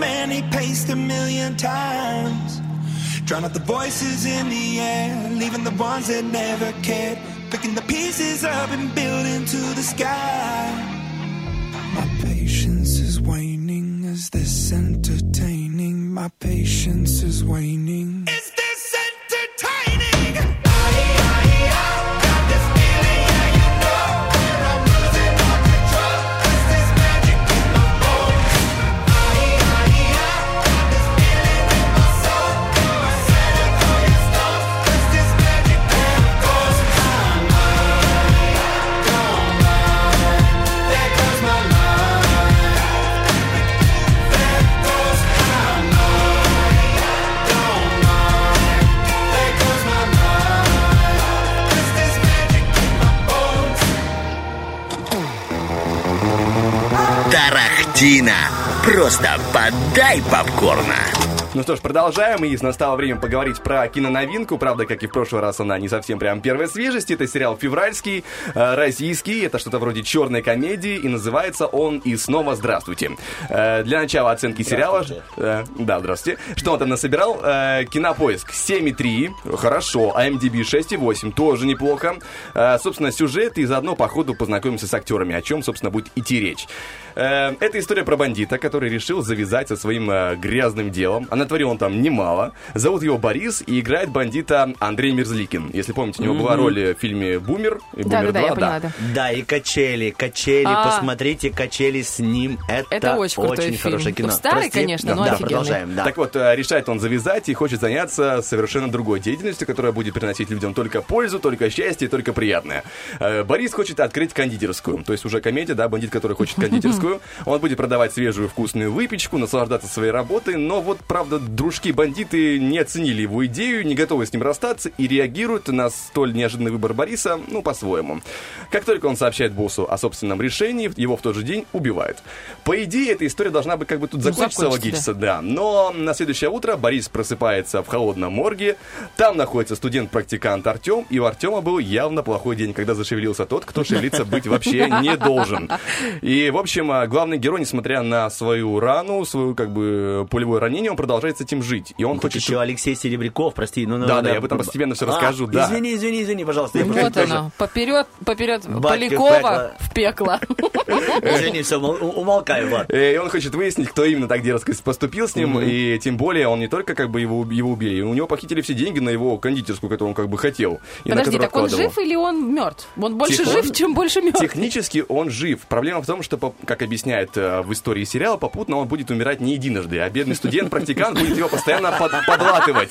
Path he paced a million times. Drown out the voices in the air, leaving the ones that never cared, picking the pieces up and building to the sky. My patience is waning. Is this entertaining? My patience is waning. Тарахтина. Просто подай попкорна. Ну что ж, продолжаем, и настало время поговорить про киноновинку. Правда, как и в прошлый раз, она не совсем прям первой свежести. Это сериал «Февральский», э, российский. Это что-то вроде черной комедии, и называется он «И снова здравствуйте». Э, для начала оценки сериала... э, да, здравствуйте. Что он там насобирал? Э, кинопоиск 7,3. Хорошо. IMDb 6,8. Тоже неплохо. Э, собственно, сюжет, и заодно по ходу познакомимся с актерами, о чем, собственно, будет идти речь. Э, это история про бандита, который решил завязать со своим э, грязным делом. А натворил он там немало. Зовут его Борис, и играет бандита Андрей Мерзликин. Если помните, у него была роль в фильме «Бумер». и «Бумер 2», Да, и качели, качели, А. посмотрите, качели с ним. Это, очень фильм. хорошее кино. Старый, конечно, но да, офигенный. продолжаем, да. Так вот, э, решает он завязать и хочет заняться совершенно другой деятельностью, которая будет приносить людям только пользу, только счастье, только приятное. Э, Борис хочет открыть кондитерскую. То есть уже комедия, да, бандит, который хочет кондитерскую. Он будет продавать свежую вкусную выпечку, наслаждаться своей работой, но вот, правда, дружки-бандиты не оценили его идею, не готовы с ним расстаться и реагируют на столь неожиданный выбор Бориса, ну, по-своему. Как только он сообщает боссу о собственном решении, его в тот же день убивают. По идее, эта история должна бы как бы тут Ну, закончиться закончится, логически, да. Но на следующее утро Борис просыпается в холодном морге. Там находится студент-практикант Артем, и у Артема был явно плохой день, когда зашевелился тот, кто шевелиться быть вообще не должен. И, в общем, главный герой, несмотря на свою рану, свою как бы пулевое ранение, он продолжает с этим жить. И он Тут хочет... еще Алексей Серебряков, прости. Ну, ну, Да, да, я об этом постепенно всё А, расскажу, да. Извини, извини, извини, пожалуйста. я Вот просто тоже- оно, поперед, поперед Батька в Полякова в пекло. Извини, все, умолкаю, Влад. Э, И он хочет выяснить, кто именно так дерзко поступил с ним, и тем более он не только как бы его, его убили, у него похитили все деньги на его кондитерскую, которую он как бы хотел. Подожди, так он жив или он мертв? Он больше жив, чем больше мертв. Технически он жив. Проблема в том, что, по- как объясняет э, в истории сериала, попутно он будет умирать не единожды, а бедный студент-практикант будет его постоянно под- подлатывать.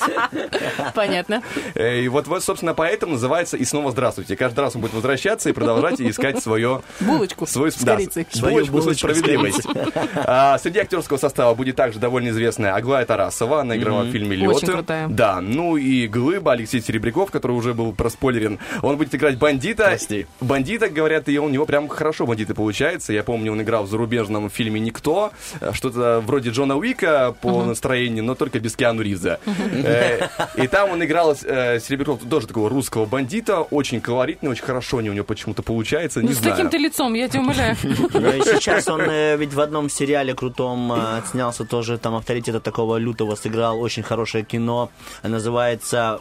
Понятно. Э, И вот, вот, собственно, поэтому называется «И снова здравствуйте». Каждый раз он будет возвращаться и продолжать искать свое... Булочку свою, с да, корицей. свою булочку булочку справедливость. А, Среди актерского состава будет также довольно известная Аглая Тарасова. Она играла в Мгм. фильме Очень «Лёты». крутая. Да, ну и Глыба, Алексей Серебряков, который уже был проспойлерен. Он будет играть бандита. Бандита, говорят, и у него прям хорошо бандиты получается. Я помню, он играл в зарубежном фильме «Никто». э, Что-то вроде Джона Уика по Мгм. настроению но только без Киану Ривза. Э, И там он играл э, Серебряков, тоже такого русского бандита, очень колоритный, очень хорошо у него почему-то получается, не Ну, с знаю. таким-то лицом, я тебя умоляю. Сейчас он ведь в одном сериале крутом отснялся тоже, там авторитета такого лютого сыграл, очень хорошее кино, называется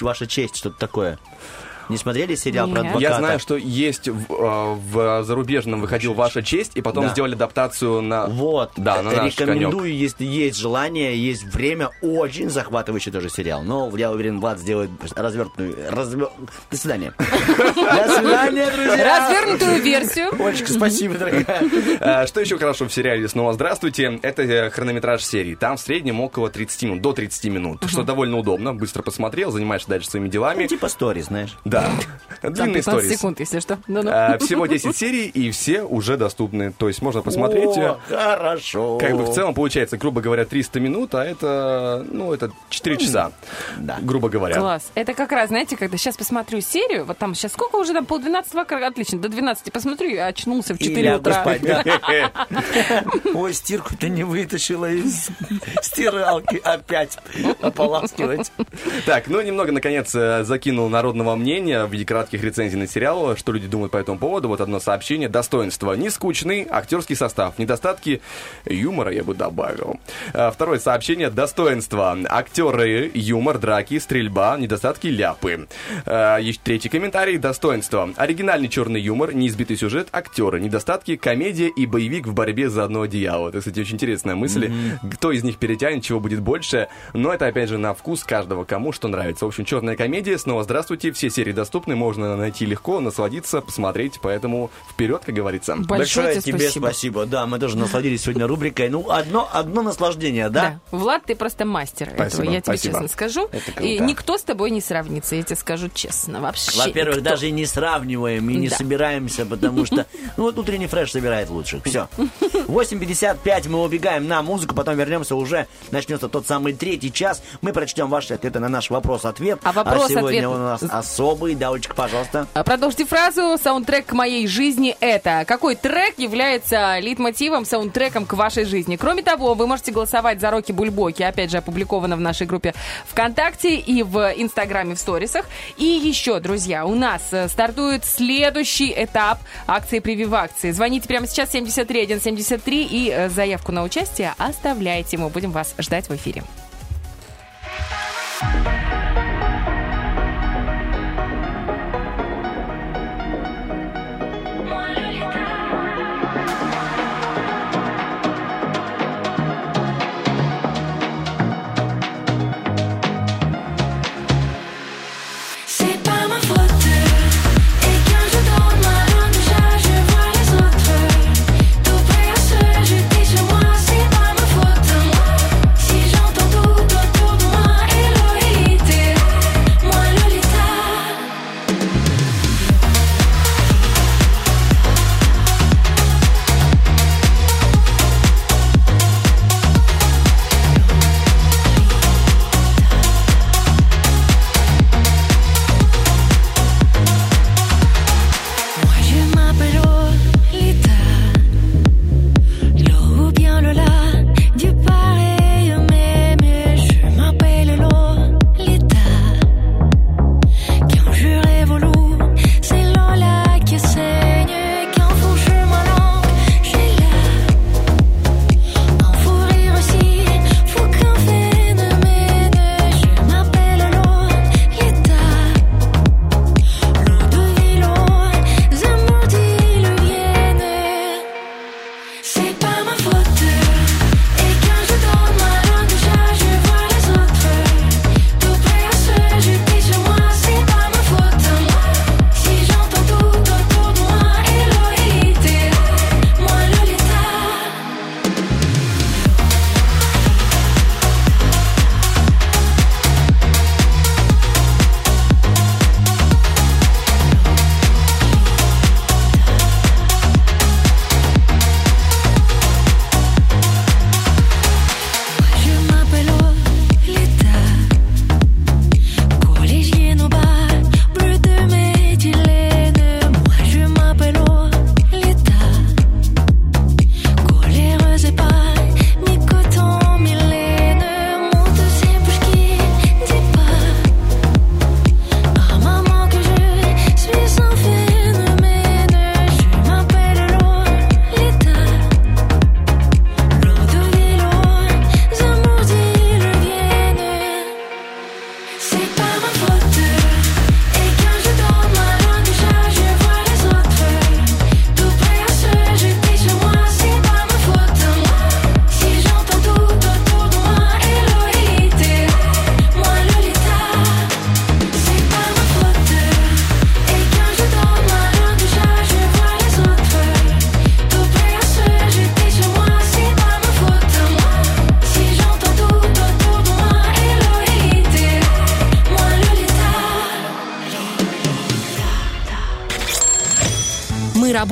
«Ваша честь», что-то такое. Не смотрели сериал про адвоката? Я знаю, что есть в, э, в зарубежном выходил «Ваша честь», и потом Да. сделали адаптацию на... Вот, Да, на наш рекомендую, конек. если есть желание, есть время, очень захватывающий тоже сериал. Но я уверен, Влад сделает развертную... разве- До свидания. До свидания, друзья. Развернутую версию. Олечка, спасибо, дорогая. Э, Что еще хорошо в сериале «Снова здравствуйте» это э, хронометраж серии. Там в среднем около 30 минут, до 30 минут, что довольно удобно. Быстро посмотрел, занимаешься дальше своими делами. Типа сторис, знаешь. Да, Там длинные 15 истории. секунд, если что. Ну-ну. Э, Всего 10 серий, и все уже доступны. То есть можно посмотреть. э, О, хорошо. Как бы в целом получается, грубо говоря, 300 минут, а это, ну, это 4 часа, грубо говоря. Класс. Это как раз, знаете, когда сейчас посмотрю серию, вот там сейчас сколько уже, там пол 12, отлично, до 12 посмотрю, и очнулся в 4 лягу утра. да. Ой, стирку ты не вытащила из стиралки опять ополаскивать. Так, ну немного, наконец, э, закинул народного мнения в виде кратких рецензий на сериал, что люди думают по этому поводу. Вот одно сообщение. Достоинство. Не скучный актерский состав. Недостатки юмора я бы добавил. Э, Второе сообщение. Достоинство. Актеры, юмор, драки, стрельба, недостатки ляпы. Есть третий комментарий. Достоинство. Оригинальный черный юмор, неизбитый сюжет, актеры, недостатки, комедия и боевик в борьбе за одно одеяло. Это, кстати, очень интересная мысль. Кто из них перетянет, чего будет больше. Но это, опять же, на вкус каждого, кому что нравится. В общем, черная комедия. Снова здравствуйте. Все серии доступны, можно найти легко, насладиться, посмотреть. Поэтому вперед, как говорится. Большое тебе спасибо. Да, мы тоже насладились сегодня рубрикой. Ну, одно, одно наслаждение, да? Влад, ты просто мастер этого, Спасибо, я тебе спасибо. честно скажу. Это круто. И никто с тобой не сравнится, я тебе скажу честно. Вообще Во-первых, никто. даже и не сравниваем, и не Да. собираемся, потому что, ну, вот утренний фреш собирает лучше. Все. 8.55 мы убегаем на музыку, потом вернемся уже, начнется тот самый третий час. Мы прочтем ваши ответы на наш вопрос-ответ. А вопрос-ответ- сегодня у нас особый. Даулечка, пожалуйста. А Продолжите фразу. Саундтрек к моей жизни это. Какой трек является литмотивом, саундтреком к вашей жизни? Кроме того, вы можете голосовать за Рокки Бульбоки. Опять же, опубликовано в нашей группе ВКонтакте и в Инстаграме в сторисах. И еще, друзья, у нас э, стартует следующий этап акции «Прививакции». Звоните прямо сейчас 73173 и э, заявку на участие оставляйте. Мы будем вас ждать в эфире.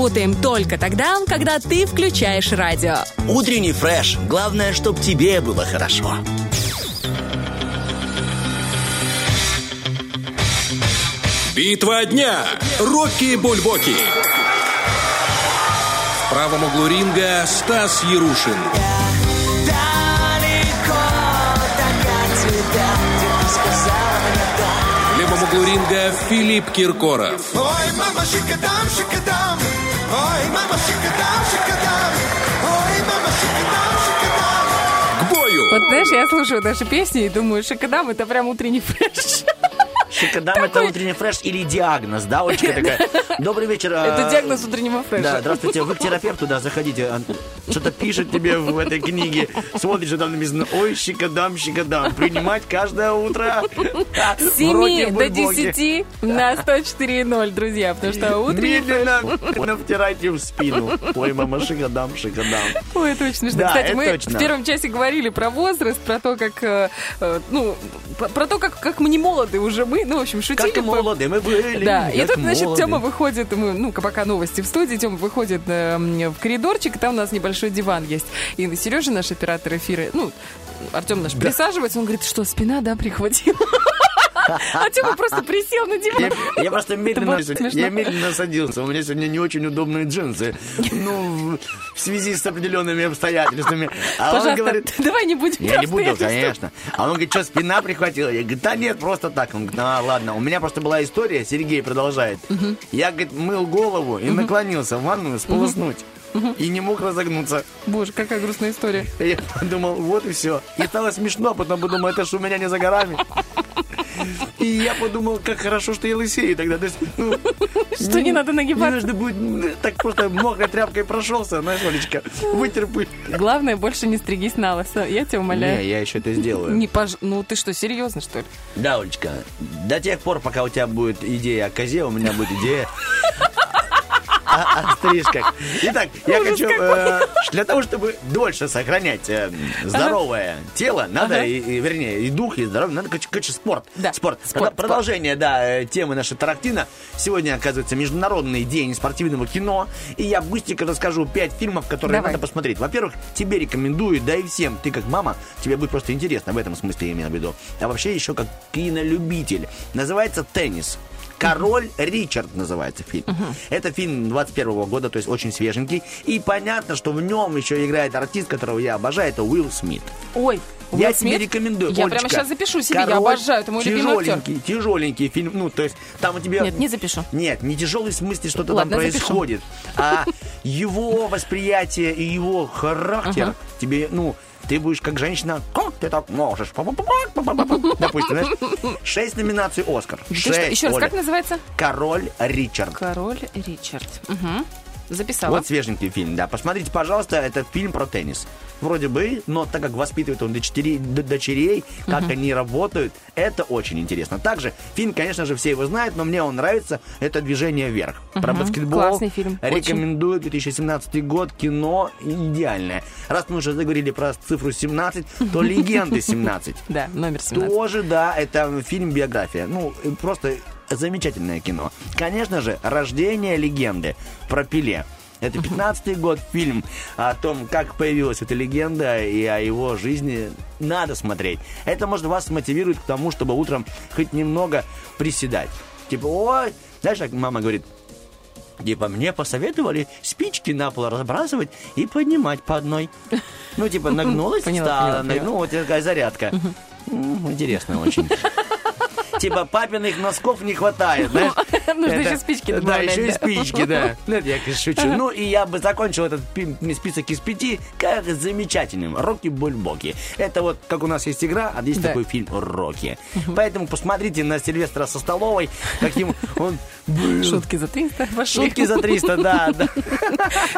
Работаем только тогда, когда ты включаешь радио. Утренний фреш. Главное, чтобы тебе было хорошо. Битва дня. Рокки Бульбоки. В правом углу ринга Стас Ярушин. В левом углу ринга Филипп Киркоров. Ой, мама, шикадам, шикадам. Ой, мама, шикадам, шикадам. Ой, мама, шикадам, шикадам. К бою. Вот знаешь, я слушаю наши песни и думаю, шокодам это прям утренний фреш. Шикадам это утренний фреш или диагноз, да, Олечка такая? Добрый вечер. а, Это диагноз утреннего фреша. Да, здравствуйте, вы к терапевту, да, заходите. а, Что-то пишет тебе в этой книге. Смотришь, там написано, ой, щекодам, щекодам. Принимать каждое утро. С 7 до 10 на 104.0, друзья, потому что утренний Медленно, втирайте в спину. Ой, мама, шикадам, шикадам. Ой, это очень смешно. Кстати, мы в первом часе говорили про возраст, про то, как, э, э, ну, про то, как, как мы не молоды уже мы, ну, в общем, шутили. Как молоды мы были. Да, и тут, значит, молоды. Тёма выходит, мы, ну, пока новости в студии, Тёма выходит э, в коридорчик, и там у нас небольшой диван есть. И Сережа, наш оператор эфира, ну, Артем наш присаживается, он говорит, что, спина, да, прихватила? А Тёма просто присел на диван. Я, я просто медленно, я медленно садился. У меня сегодня не очень удобные джинсы. Ну, в, связи с определенными обстоятельствами. А он Пожалуйста, говорит... давай не будем Я не буду, конечно. А он говорит, что, спина прихватила? Я говорю, да нет, просто так. Он говорит, а, ладно. У меня просто была история, Сергей продолжает. Я, говорит, мыл голову и наклонился в ванную сполоснуть. И не мог разогнуться. Боже, какая грустная история. Я подумал, вот и все. И стало смешно, потом подумал, это ж у меня не за горами. И я подумал, как хорошо, что я лысею тогда. То есть, ну, Что не надо нагибаться. Не нужно будет м, так просто мокрой тряпкой прошелся, знаешь, Олечка, вытер пыль. Главное, больше не стригись на лысо. Я тебя умоляю. Не, я еще это сделаю. Не пож... Ну ты что, серьезно, что ли? Да, Олечка, до тех пор, пока у тебя будет идея о козе, у меня будет идея о, о стрижках. Итак, я Ужас хочу... э, для того, чтобы дольше сохранять э, здоровое тело, надо, Ага. и, и, вернее, и дух, и здоровье, надо, короче, спорт. Да, спорт. спорт, Продолжение, да, э, темы нашей Тарактино. Сегодня, оказывается, Международный день спортивного кино. И я быстренько расскажу пять фильмов, которые Давай. надо посмотреть. Во-первых, тебе рекомендую, да и всем. Ты как мама, тебе будет просто интересно, в этом смысле я имею в виду. А вообще еще как кинолюбитель. Называется «Теннис». Король Ричард называется фильм. Это фильм 21 года, то есть очень свеженький. И понятно, что в нем еще играет артист, которого я обожаю, это Уилл Смит. Ой, я Уилл тебе Смит? рекомендую. Я Олечка. прямо сейчас запишу себе, я обожаю, это мой любимый актер. тяжеленький, тяжеленький фильм. Ну, то есть там у тебя... Нет, не запишу. Нет, не тяжелый в смысле, что-то Ладно, там запишу. происходит. А его восприятие и его характер Ага. тебе, ну, ты будешь как женщина, как ты так можешь? Допустим, знаешь, шесть номинаций Оскар. Ты что, Шесть, еще раз, Оля. как называется? Король Ричард. Король Ричард. Угу. Записала. Вот свеженький фильм, да. Посмотрите, пожалуйста, это фильм про теннис. Вроде бы, но так как воспитывает он дочерей, дочерей как Мгм. они работают, это очень интересно. Также фильм, конечно же, все его знают, но мне он нравится. Это «Движение вверх». Про Мгм. баскетбол. Классный фильм, очень. Рекомендую. 2017 год. Кино идеальное. Раз мы уже заговорили про цифру 17, то «Легенды 17». Да, номер 17. Тоже, да, это фильм-биография. Ну, просто замечательное кино. Конечно же, «Рождение легенды» про Пеле. Это 15-й год, фильм о том, как появилась эта легенда и о его жизни. Надо смотреть. Это может вас мотивировать к тому, чтобы утром хоть немного приседать. Типа, ой, знаешь, как мама говорит, Типа, мне посоветовали спички на пол разбрасывать и поднимать по одной. Ну, типа, нагнулась, встала, ну, вот такая зарядка. Интересно очень. Типа папиных носков не хватает, знаешь? Нужно еще спички Да, еще и спички, да. Ну, это я, конечно, шучу. Ну, и я бы закончил этот пи- список из пяти как замечательным. Рокки Бульбоки. Это вот, как у нас есть игра, а есть такой фильм Рокки. Поэтому посмотрите на Сильвестра со столовой, каким он был. Шутки за 300 пошли. Шутки за 300, да, да.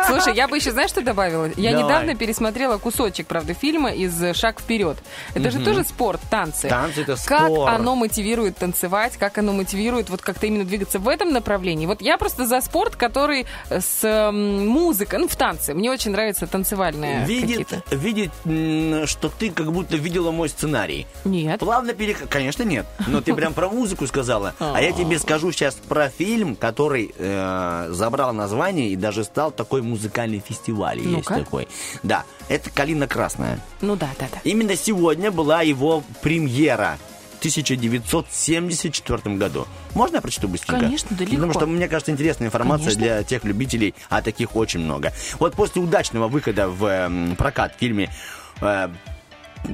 Слушай, я бы еще, знаешь, что добавила? Я Давай. недавно пересмотрела кусочек, правда, фильма из «Шаг вперед». Это же тоже спорт, танцы. Танцы — это Как спорт. оно мотивирует танцевать, как оно мотивирует вот как-то именно двигаться в этом направлении. Вот я просто за спорт, который с м, музыкой, ну, в танце. Мне очень нравятся танцевальные Видит, видит, что ты как будто видела мой сценарий. Нет. Плавно переход... Конечно, нет. Но ты прям про музыку сказала. А я тебе скажу сейчас про фильм, который э, забрал название и даже стал такой музыкальный фестиваль. Есть Ну-ка. такой. Да, это «Калина красная». Ну да, да, да. Именно сегодня была его премьера. В 1974 году. Можно я прочту быстренько? Конечно, да легко. Потому что, мне кажется, интересная информация Конечно. для тех любителей, а таких очень много. Вот после удачного выхода в эм, прокат в фильме э,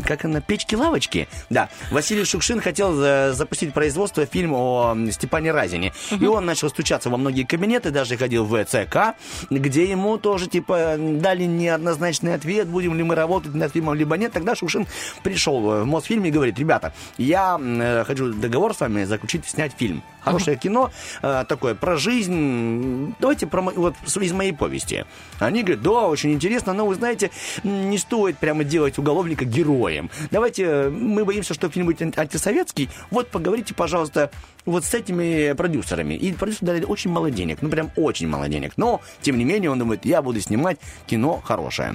как она, печки-лавочки. Да, Василий Шукшин хотел э, запустить производство фильма о Степане Разине. И он начал стучаться во многие кабинеты, даже ходил в ЦК, где ему тоже, типа, дали неоднозначный ответ, будем ли мы работать над фильмом, либо нет. Тогда Шукшин пришел в Мосфильм и говорит, ребята, я э, хочу договор с вами заключить, снять фильм. Хорошее кино, э, такое про жизнь. Давайте про вот из моей повести. Они говорят, да, очень интересно, но вы знаете, не стоит прямо делать уголовника героем. Давайте, э, мы боимся, что фильм будет анти- антисоветский. Вот поговорите, пожалуйста, вот с этими продюсерами. И продюсеры дали очень мало денег, ну прям очень мало денег. Но, тем не менее, он думает, я буду снимать кино хорошее.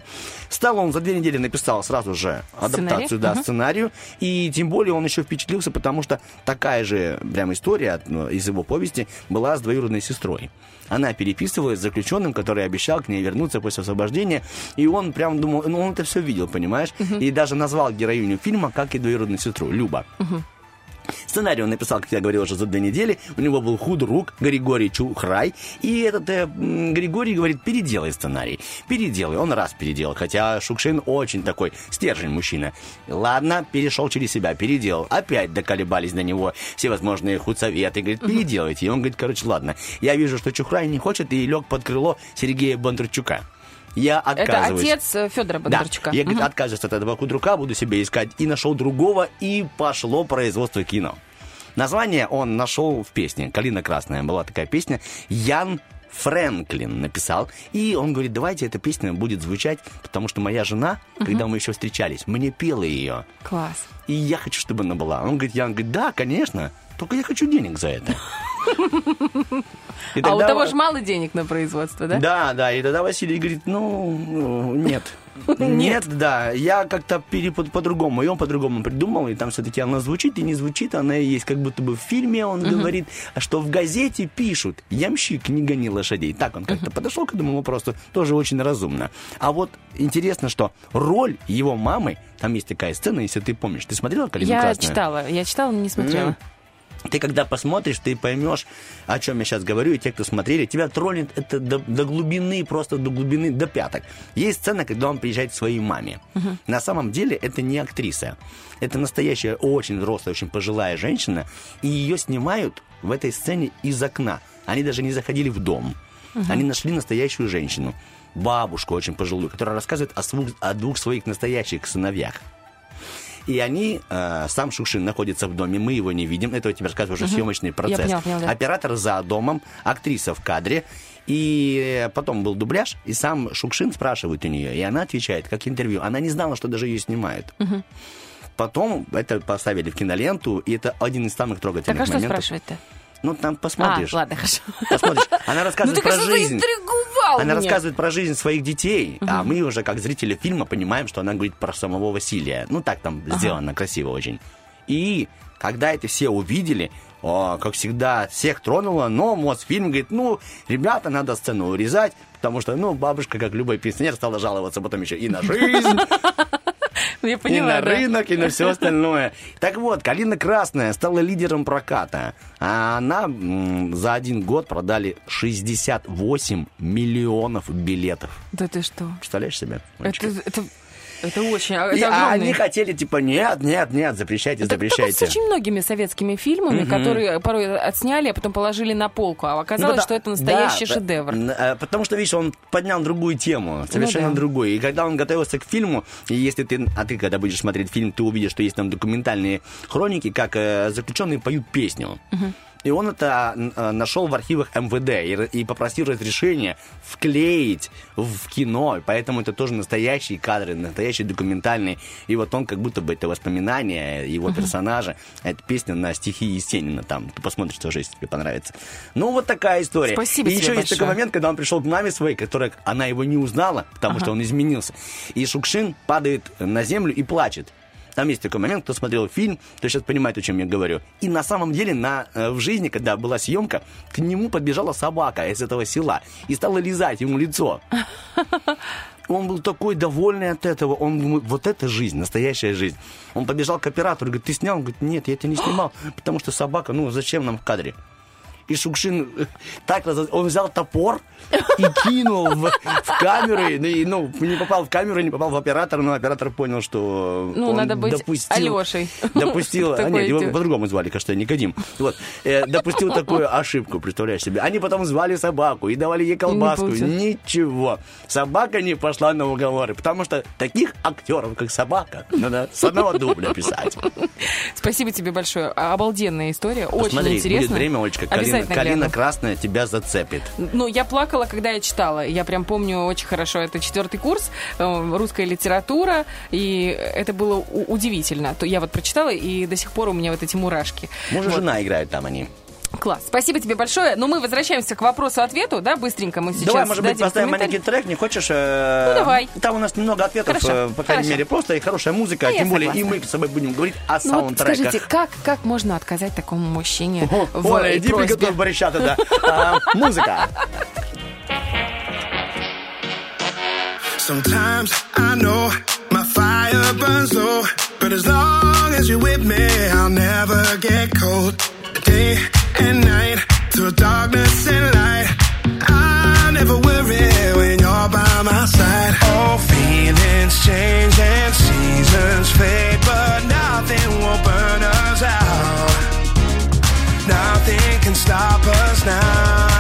Стал он за две недели написал сразу же адаптацию, Сценарий? да, Мгм. сценарию. И тем более он еще впечатлился, потому что такая же прям история ну, из его повести была с двоюродной сестрой. Она переписывалась с заключенным, который обещал к ней вернуться после освобождения. И он прям думал, ну он это все видел, понимаешь? И даже назвал героиню фильма, как и двоюродную сестру, Люба. Сценарий он написал, как я говорил, уже за две недели. У него был худрук Григорий Чухрай. И этот э, Григорий говорит, переделай сценарий. Переделай. Он раз переделал. Хотя Шукшин очень такой стержень мужчина. Ладно, перешел через себя, переделал. Опять доколебались до него всевозможные худсоветы. Говорит, переделайте. И он говорит, короче, ладно. Я вижу, что Чухрай не хочет, и лег под крыло Сергея Бондарчука. Я Это отказываюсь. отец э, Федора Бондарчука. Да. Я, говорит, Мгм. откажусь от этого худрука, буду себе искать. И нашел другого, и пошло производство кино. Название он нашел в песне. «Калина красная» была такая песня. Ян Фрэнклин написал. И он говорит, давайте эта песня будет звучать, потому что моя жена, когда мы еще встречались, мне пела ее. Класс. И я хочу, чтобы она была. Он говорит, Ян говорит, да, конечно, только я хочу денег за это. И А у тогда- того же мало денег на производство, да? да, да, и тогда Василий говорит, ну, ну, нет. Нет, да, я как-то по-другому, и он по-другому придумал, и там все-таки она звучит и не звучит, она и есть как будто бы в фильме, он говорит, что в газете пишут, ямщик не гони лошадей. Так он как-то подошел к этому вопросу, тоже очень разумно. А вот интересно, что роль его мамы, там есть такая сцена, если ты помнишь, ты смотрела «Калину Я красную»? читала, я читала, но не смотрела. Ты когда посмотришь, ты поймешь, о чем я сейчас говорю, и те, кто смотрели, тебя тронет это до, до глубины, просто до глубины, до пяток. Есть сцена, когда он приезжает к своей маме. На самом деле это не актриса. Это настоящая, очень взрослая, очень пожилая женщина, и ее снимают в этой сцене из окна. Они даже не заходили в дом. Мгм. Они нашли настоящую женщину, бабушку очень пожилую, которая рассказывает о, о двух своих настоящих сыновьях. И они, э, сам Шукшин находится в доме, мы его не видим, это я тебе рассказываю уже Мгм. съемочный Я процесс. поняла, поняла, да. Оператор за домом, актриса в кадре, и потом был дубляж, и сам Шукшин спрашивает у нее, и она отвечает, как интервью. Она не знала, что даже ее снимают. Мгм. Потом это поставили в киноленту, и это один из самых Так трогательных а что моментов. Ну, там посмотришь. А, ладно, хорошо. Посмотришь. Она Ну рассказывает ты, про жизнь. Она меня. рассказывает про жизнь своих детей, а мы уже, как зрители фильма, понимаем, что она говорит про самого Василия. Ну, так там Ага. сделано красиво очень. И когда это все увидели, о, как всегда, всех тронуло, но Мосфильм говорит, ну, ребята, надо сцену урезать, потому что, ну, бабушка, как любой пенсионер, стала жаловаться потом еще и на жизнь, Я и поняла, на да. рынок, и на все остальное. Так вот, «Калина красная» стала лидером проката. А она за один год продали 68 миллионов билетов. Да ты что? Представляешь себе? Это, это, это очень... И Это а огромный- они хотели, типа, нет, нет, нет, запрещайте, Так, так вот с запрещайте. очень многими советскими фильмами, Мгм. которые порой отсняли, а потом положили на полку, а оказалось, Ну, что это настоящий да, шедевр. э, Потому что, видишь, он поднял другую тему, совершенно Ну да. другую. И когда он готовился к фильму, и если ты, а ты когда будешь смотреть фильм, ты увидишь, что есть там документальные хроники, как э, заключенные поют песню. Мгм. И он это э, нашел в архивах МВД и, попросил разрешения вклеить в кино. Поэтому это тоже настоящие кадры, настоящие документальные. И вот он как будто бы это воспоминания его персонажа. Это песня на стихи Есенина. Там ты посмотришь тоже, если тебе понравится. Ну, вот такая история. Спасибо и еще есть большое. такой момент, когда он пришел к маме своей, которая она его не узнала, потому Ага. что он изменился. И Шукшин падает на землю и плачет. Там есть такой момент, кто смотрел фильм, то сейчас понимает, о чем я говорю. И на самом деле на, э, в жизни, когда была съемка, к нему подбежала собака из этого села и стала лизать ему лицо. Он был такой довольный от этого. Он думает, вот это жизнь, настоящая жизнь. Он побежал к оператору, говорит, ты снял? Он говорит, нет, я это не снимал, потому что собака, ну зачем нам в кадре? И Шукшин э, так он взял топор и кинул в, в камеру, и, и, ну, не попал в камеру, не попал в оператора, но оператор понял, что Ну, он надо быть допустил, Алешей. допустил, а, нет, его по-другому звали, кажется, Никодим. Вот, э, допустил такую ошибку, представляешь себе. Они потом звали собаку и давали ей колбаску. Ничего. Собака не пошла на уговоры, потому что таких актеров, как собака, надо с одного дубля писать. Спасибо тебе большое. Обалденная история. Очень Посмотри, интересно. будет время, Олечка, калина, калина красная тебя зацепит. Ну, я плакала, когда я читала. Я прям помню очень хорошо. Это четвертый курс, э, русская литература, и это было удивительно. То я вот прочитала, и до сих пор у меня вот эти мурашки. Муж Вот. жена играют там они. Класс. Спасибо тебе большое. Но мы возвращаемся к вопросу-ответу, да, быстренько мы сейчас Давай, может быть, поставим маленький трек, не хочешь? э, Ну, давай. Там у нас немного ответов, Хорошо, э, по крайней хорошо. мере, просто и хорошая музыка, А тем более и мы с собой будем говорить о Ну вот саундтреках. скажите, как, как можно отказать такому мужчине в Оля, иди приготовь борща тогда. А, Музыка. Sometimes I know my fire burns low, but as long as you're with me, I'll never get cold. Day and night, darkness and light, I never worry when you're by my side. All feelings change and seasons fade, but nothing will burn us out. Nothing can stop us now.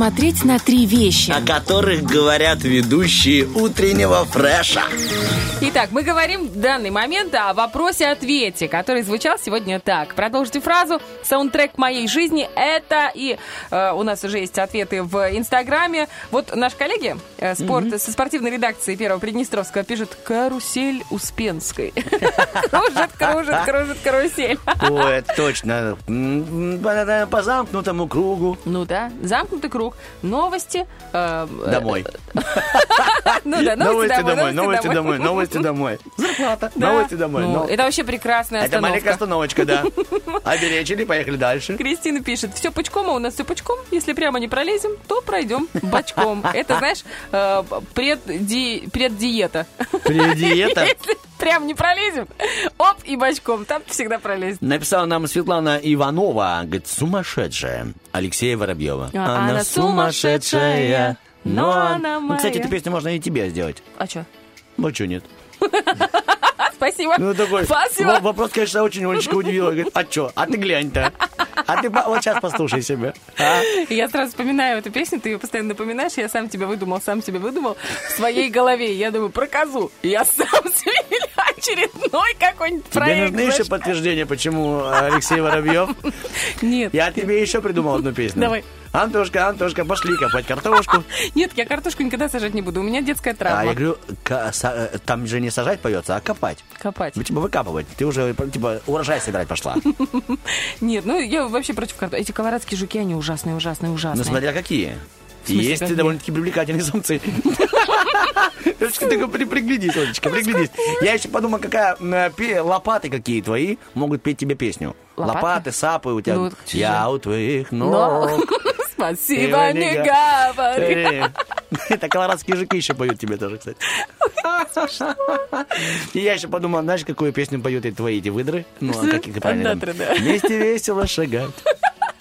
Бесконечно можно смотреть на три вещи. О которых говорят ведущие утреннего фреша. Итак, мы говорим в данный момент о вопросе-ответе, который звучал сегодня так. Продолжите фразу «Саундтрек моей жизни – это…» И э, у нас уже есть ответы в Инстаграме. Вот наши коллеги э, спорт, со спортивной редакции Первого Приднестровского пишут «Карусель Успенской». Кружит, кружит, кружит карусель. Ой, это точно. По замкнутому кругу. Ну да, замкнутый круг. Новости. э, э, Домой. Ну да, Новости домой, новости домой, новости домой. Зарплата, новости домой. Ну, Это вообще прекрасная Это маленькая остановка. остановочка, да. Оберечили, поехали дальше. Кристина пишет, все пучком, а у нас все пучком. Если прямо не пролезем, то пройдем бочком. Это, знаешь, э, предди- преддиета. Преддиета? Прям не пролезем, оп, и бочком. Там всегда пролезет. Написала нам Светлана Иванова, говорит, сумасшедшая. Алексея Воробьева. А, она сумасшедшая, но она Ну, Кстати, моя. эту песню можно и тебе сделать. А что? Ну, что нет? Спасибо. Ну, такой Спасибо. во- вопрос, конечно, очень Олечка удивила. Говорит, а что? А ты глянь-то. А ты вот сейчас послушай себя. А? Я сразу вспоминаю эту песню, ты ее постоянно напоминаешь, я сам тебя выдумал, сам себе выдумал в своей голове. Я думаю, про козу. Я сам себе очередной какой-нибудь Тебе проект. нужны еще подтверждения, почему Алексей Воробьев? Нет. Я тебе еще придумал одну песню. Давай. Антошка, Антошка, пошли копать картошку. Нет, я картошку никогда сажать не буду. У меня детская А травма. я говорю, э, там же не сажать поется, а копать. Копать. Ну, Типа выкапывать. Ты уже, типа, урожай собирать пошла. Нет, ну я вообще против картошки. Эти колорадские жуки, они ужасные, ужасные, ужасные. Ну, смотря какие. Смысле, Есть довольно-таки привлекательные самцы. Ты при- приглядись, Олечка, приглядись. Я еще подумал, какая лопаты какие твои могут петь тебе песню. Лопаты? Сапы у тебя. Ну, Я у твоих Но- ног. Спасибо, не говори. Это колорадские языки еще поют тебе тоже, кстати. И я еще подумал, знаешь, какую песню поют и твои эти выдры? Ну, а какие ты правильно? Вместе весело шагать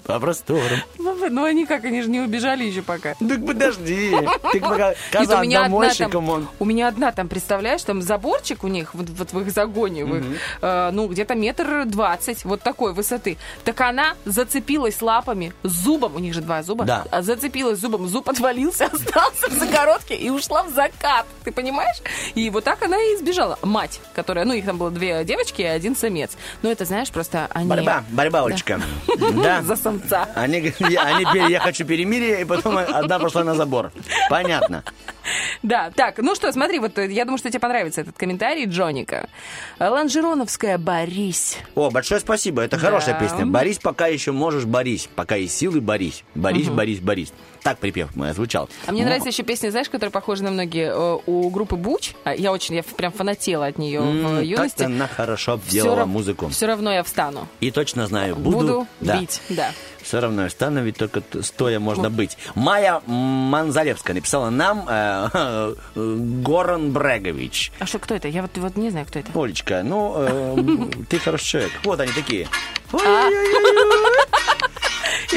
по просторам. Ну они как, они же не убежали еще пока. Так подожди. Ты пока одна домойщиком там, он. у меня одна там, представляешь, там заборчик у них, вот, вот в их загоне, в их, Мгм. э, ну, где-то метр двадцать, вот такой высоты. Так она зацепилась лапами, зубом, у них же два зуба, Да. а зацепилась зубом, зуб отвалился, остался в загородке и ушла в закат, ты понимаешь? И вот так она и сбежала. Мать, которая, ну, их там было две девочки и один самец. Ну, это, знаешь, просто они... Борьба, борьба, Олечка. Да. За самца. Они, они «Я хочу перемирие», и потом одна пошла на забор. Понятно. Да, так, ну что, смотри, вот э, я думаю, что тебе понравится этот комментарий Джоника. Ланжероновская «Борись». О, большое спасибо, это Да. хорошая песня. Борись, пока еще можешь, борись. Пока есть силы, борись. Борись, Мгм. борись, борись. Так припев мой звучал. А мне Ну, нравится еще песня, знаешь, которая похожа на многие э, у группы Буч. А Я очень, я прям фанатела от нее м, в юности. она хорошо делала рав- музыку. Все равно я встану. И точно знаю, буду, Буду, да. бить, да. Все равно я встану, ведь только стоя можно быть. Майя Манзалевская написала нам э, э, Горан Брегович. А что, кто это? Я вот, вот не знаю, кто это. Олечка, ну, э, ты хороший человек. Вот они такие.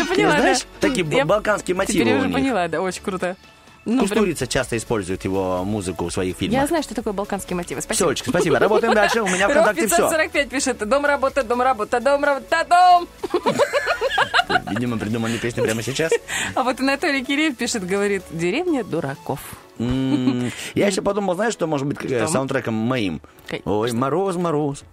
Я Ты поняла, знаешь, да. такие Я балканские мотивы Теперь я уже поняла, да, очень круто. Ну, прям- Кустурица часто использует его музыку в своих фильмах. Я знаю, что такое балканские мотивы. Все, Спасибо. Олечка, спасибо. Работаем дальше. У меня Рок ВКонтакте все. 545 пишет. Дом, работа, дом, работа, дом, работа, дом. Видимо, придумали песню прямо сейчас. А вот Анатолий Киреев пишет, говорит, деревня дураков. Я еще подумал, знаешь, что может быть э, саундтреком моим? Ой, мороз, мороз.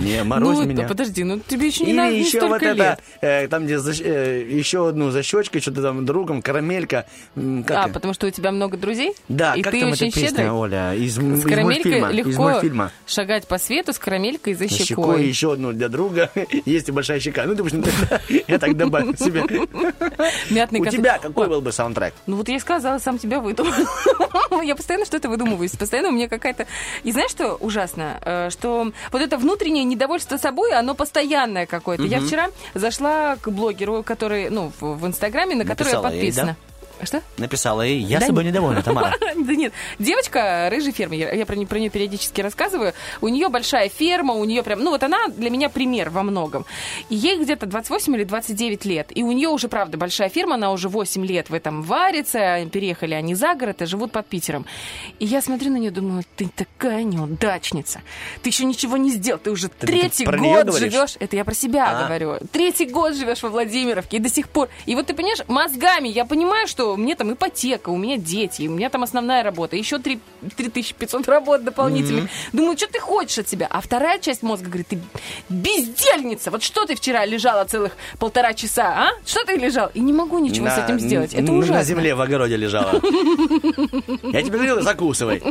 Не, мороз ну, меня. подожди, ну тебе еще не Или надо не еще вот это, э, там, где э, еще одну защечкой, что-то там другом, карамелька. А, потому что у тебя много друзей? Да, и как ты там очень эта песня? Оля, из, мультфильма. Легко шагать по свету с карамелькой за щекой щекой. еще одну для друга. Есть и большая щека. Ну, допустим, тогда я так добавил себе. У тебя какой был бы саундтрек? Ну вот я и сказала, сам тебя выдумал. Я постоянно что-то выдумываюсь, постоянно у меня какая-то... И знаешь, что ужасно? Э, Что вот это внутреннее недовольство собой, оно постоянное какое-то. Я вчера зашла к блогеру, который, ну, в Инстаграме, на который я подписана. Что? Написала ей, я Да с тобой нет. недовольна, Тамара. Да нет, девочка рыжий фермер, я про, про нее периодически рассказываю. У нее большая ферма, у нее прям, ну вот она для меня пример во многом. И ей где-то 28 или 29 лет. И у нее уже, правда, большая ферма, она уже 8 лет в этом варится. Переехали они за город и живут под Питером. И я смотрю на нее, думаю, ты такая неудачница. Ты еще ничего не сделал, ты уже ты третий про неё год живешь. Это я про себя А. говорю. Третий год живешь во Владимировке и до сих пор. И вот ты понимаешь, мозгами я понимаю, что мне там ипотека, у меня дети, у меня там основная работа, еще 3, 3500 работ дополнительных. Мгм. Думаю, что ты хочешь от себя? А вторая часть мозга говорит, ты бездельница. Вот что ты вчера лежала целых полтора часа, а? Что ты лежал? И не могу ничего с На- этим сделать. Это ужасно. На земле в огороде лежала. Я тебе говорил, закусывай.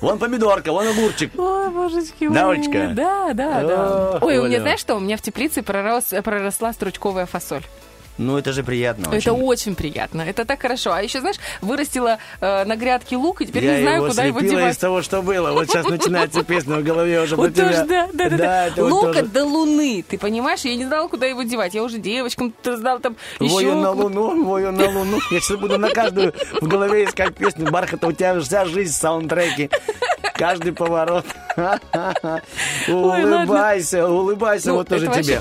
Вон помидорка, вон огурчик. Ой, божечки. Даочка. Да, да, да. Ой, у меня, знаешь что? У меня в теплице пророс, проросла стручковая фасоль. Ну, это же приятно Это очень. очень приятно. Это так хорошо. А еще, знаешь, вырастила э, на грядке лук, и теперь Я не знаю, его куда его девать. из того, что было. Вот сейчас начинается песня в голове уже Вот тоже, да, да, да, вот тоже. до луны, ты понимаешь? Я не знала, куда его девать. Я уже девочкам знала там еще... Вою на луну, вою на луну. Я сейчас буду на каждую в голове искать песню Бархата. У тебя вся жизнь в саундтреке. Каждый поворот. Улыбайся, улыбайся, Ну, вот тоже тебе.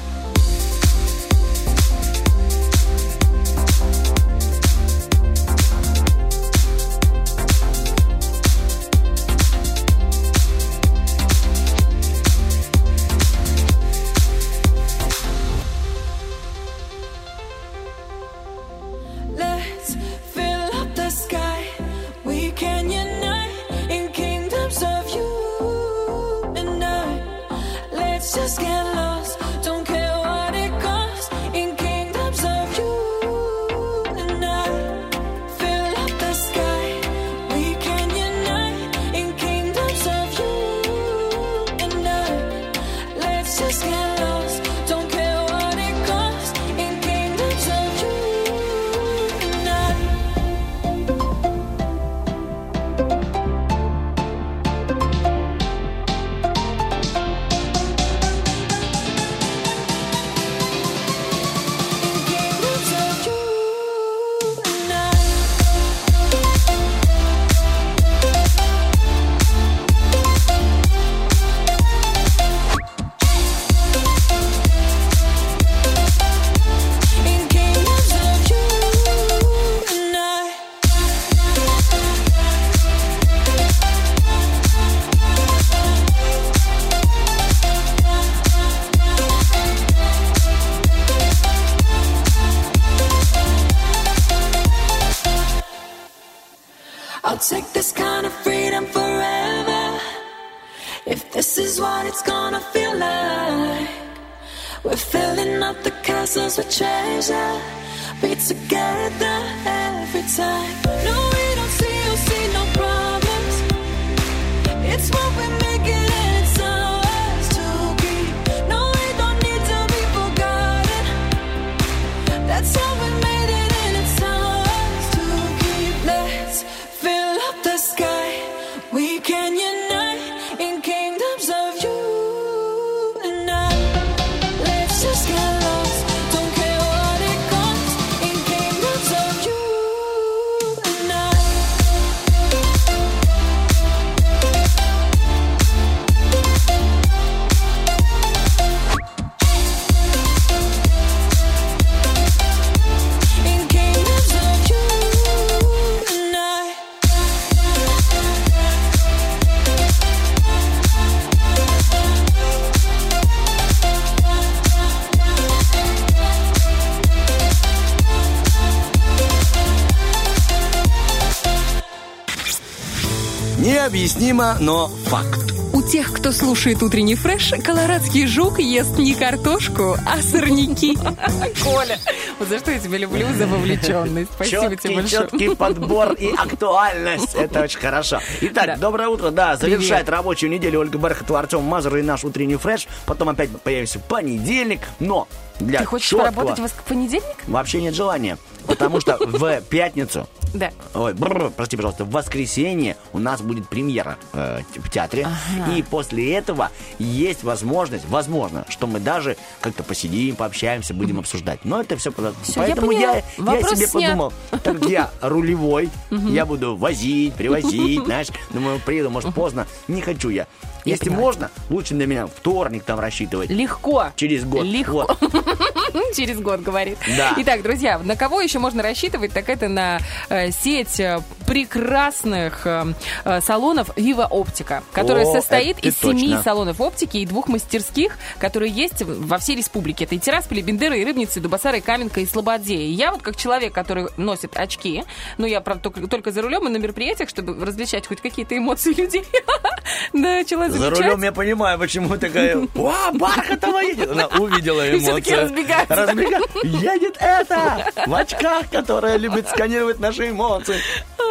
Необъяснимо, но факт. У тех, кто слушает утренний фреш, колорадский жук ест не картошку, а сорняки. Коля, вот за что я тебя люблю, за вовлеченность. Спасибо тебе Четкий, большое. четкий подбор и актуальность. Это очень хорошо. Итак, доброе утро. Да, завершает Привет. рабочую неделю Ольга Бархатова, Артем Мазур и наш утренний фреш. Потом опять появится понедельник, но для Ты хочешь четкого- поработать в в понедельник? Вообще нет желания. потому что в пятницу Да. Ой, бррр, прости, пожалуйста, в воскресенье у нас будет премьера э, в театре. Ага. И после этого есть возможность, возможно, что мы даже как-то посидим, пообщаемся, будем обсуждать. Но это все Всё, я Поэтому я, я, Вопрос себе снят. подумал, так как я рулевой, я буду возить, привозить, знаешь, думаю, приеду, может, поздно. Не хочу я. Я Если можно, лучше для меня вторник там рассчитывать. Легко. Через год. Легко. Вот. Через год, говорит. Да. Итак, друзья, на кого еще можно рассчитывать, так это на э, сеть э, прекрасных э, э, салонов Viva Оптика, которая О, состоит из семи салонов оптики и двух мастерских, которые есть во всей республике. Это и Тирасполь, и Бендера, и Рыбница, и Дубасара, и Каменка, и Слободе. И я вот как человек, который носит очки, ну, я, правда, только, только за рулем и на мероприятиях, чтобы различать хоть какие-то эмоции людей, начала За замечать. рулем я понимаю, почему такая, «О, Бархатова едет!» Она увидела эмоции. разбегается. Разбега- Едет это! В очках, которая любит сканировать наши эмоции.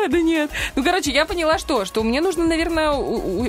Да нет. Ну, короче, я поняла, что, что мне нужно, наверное,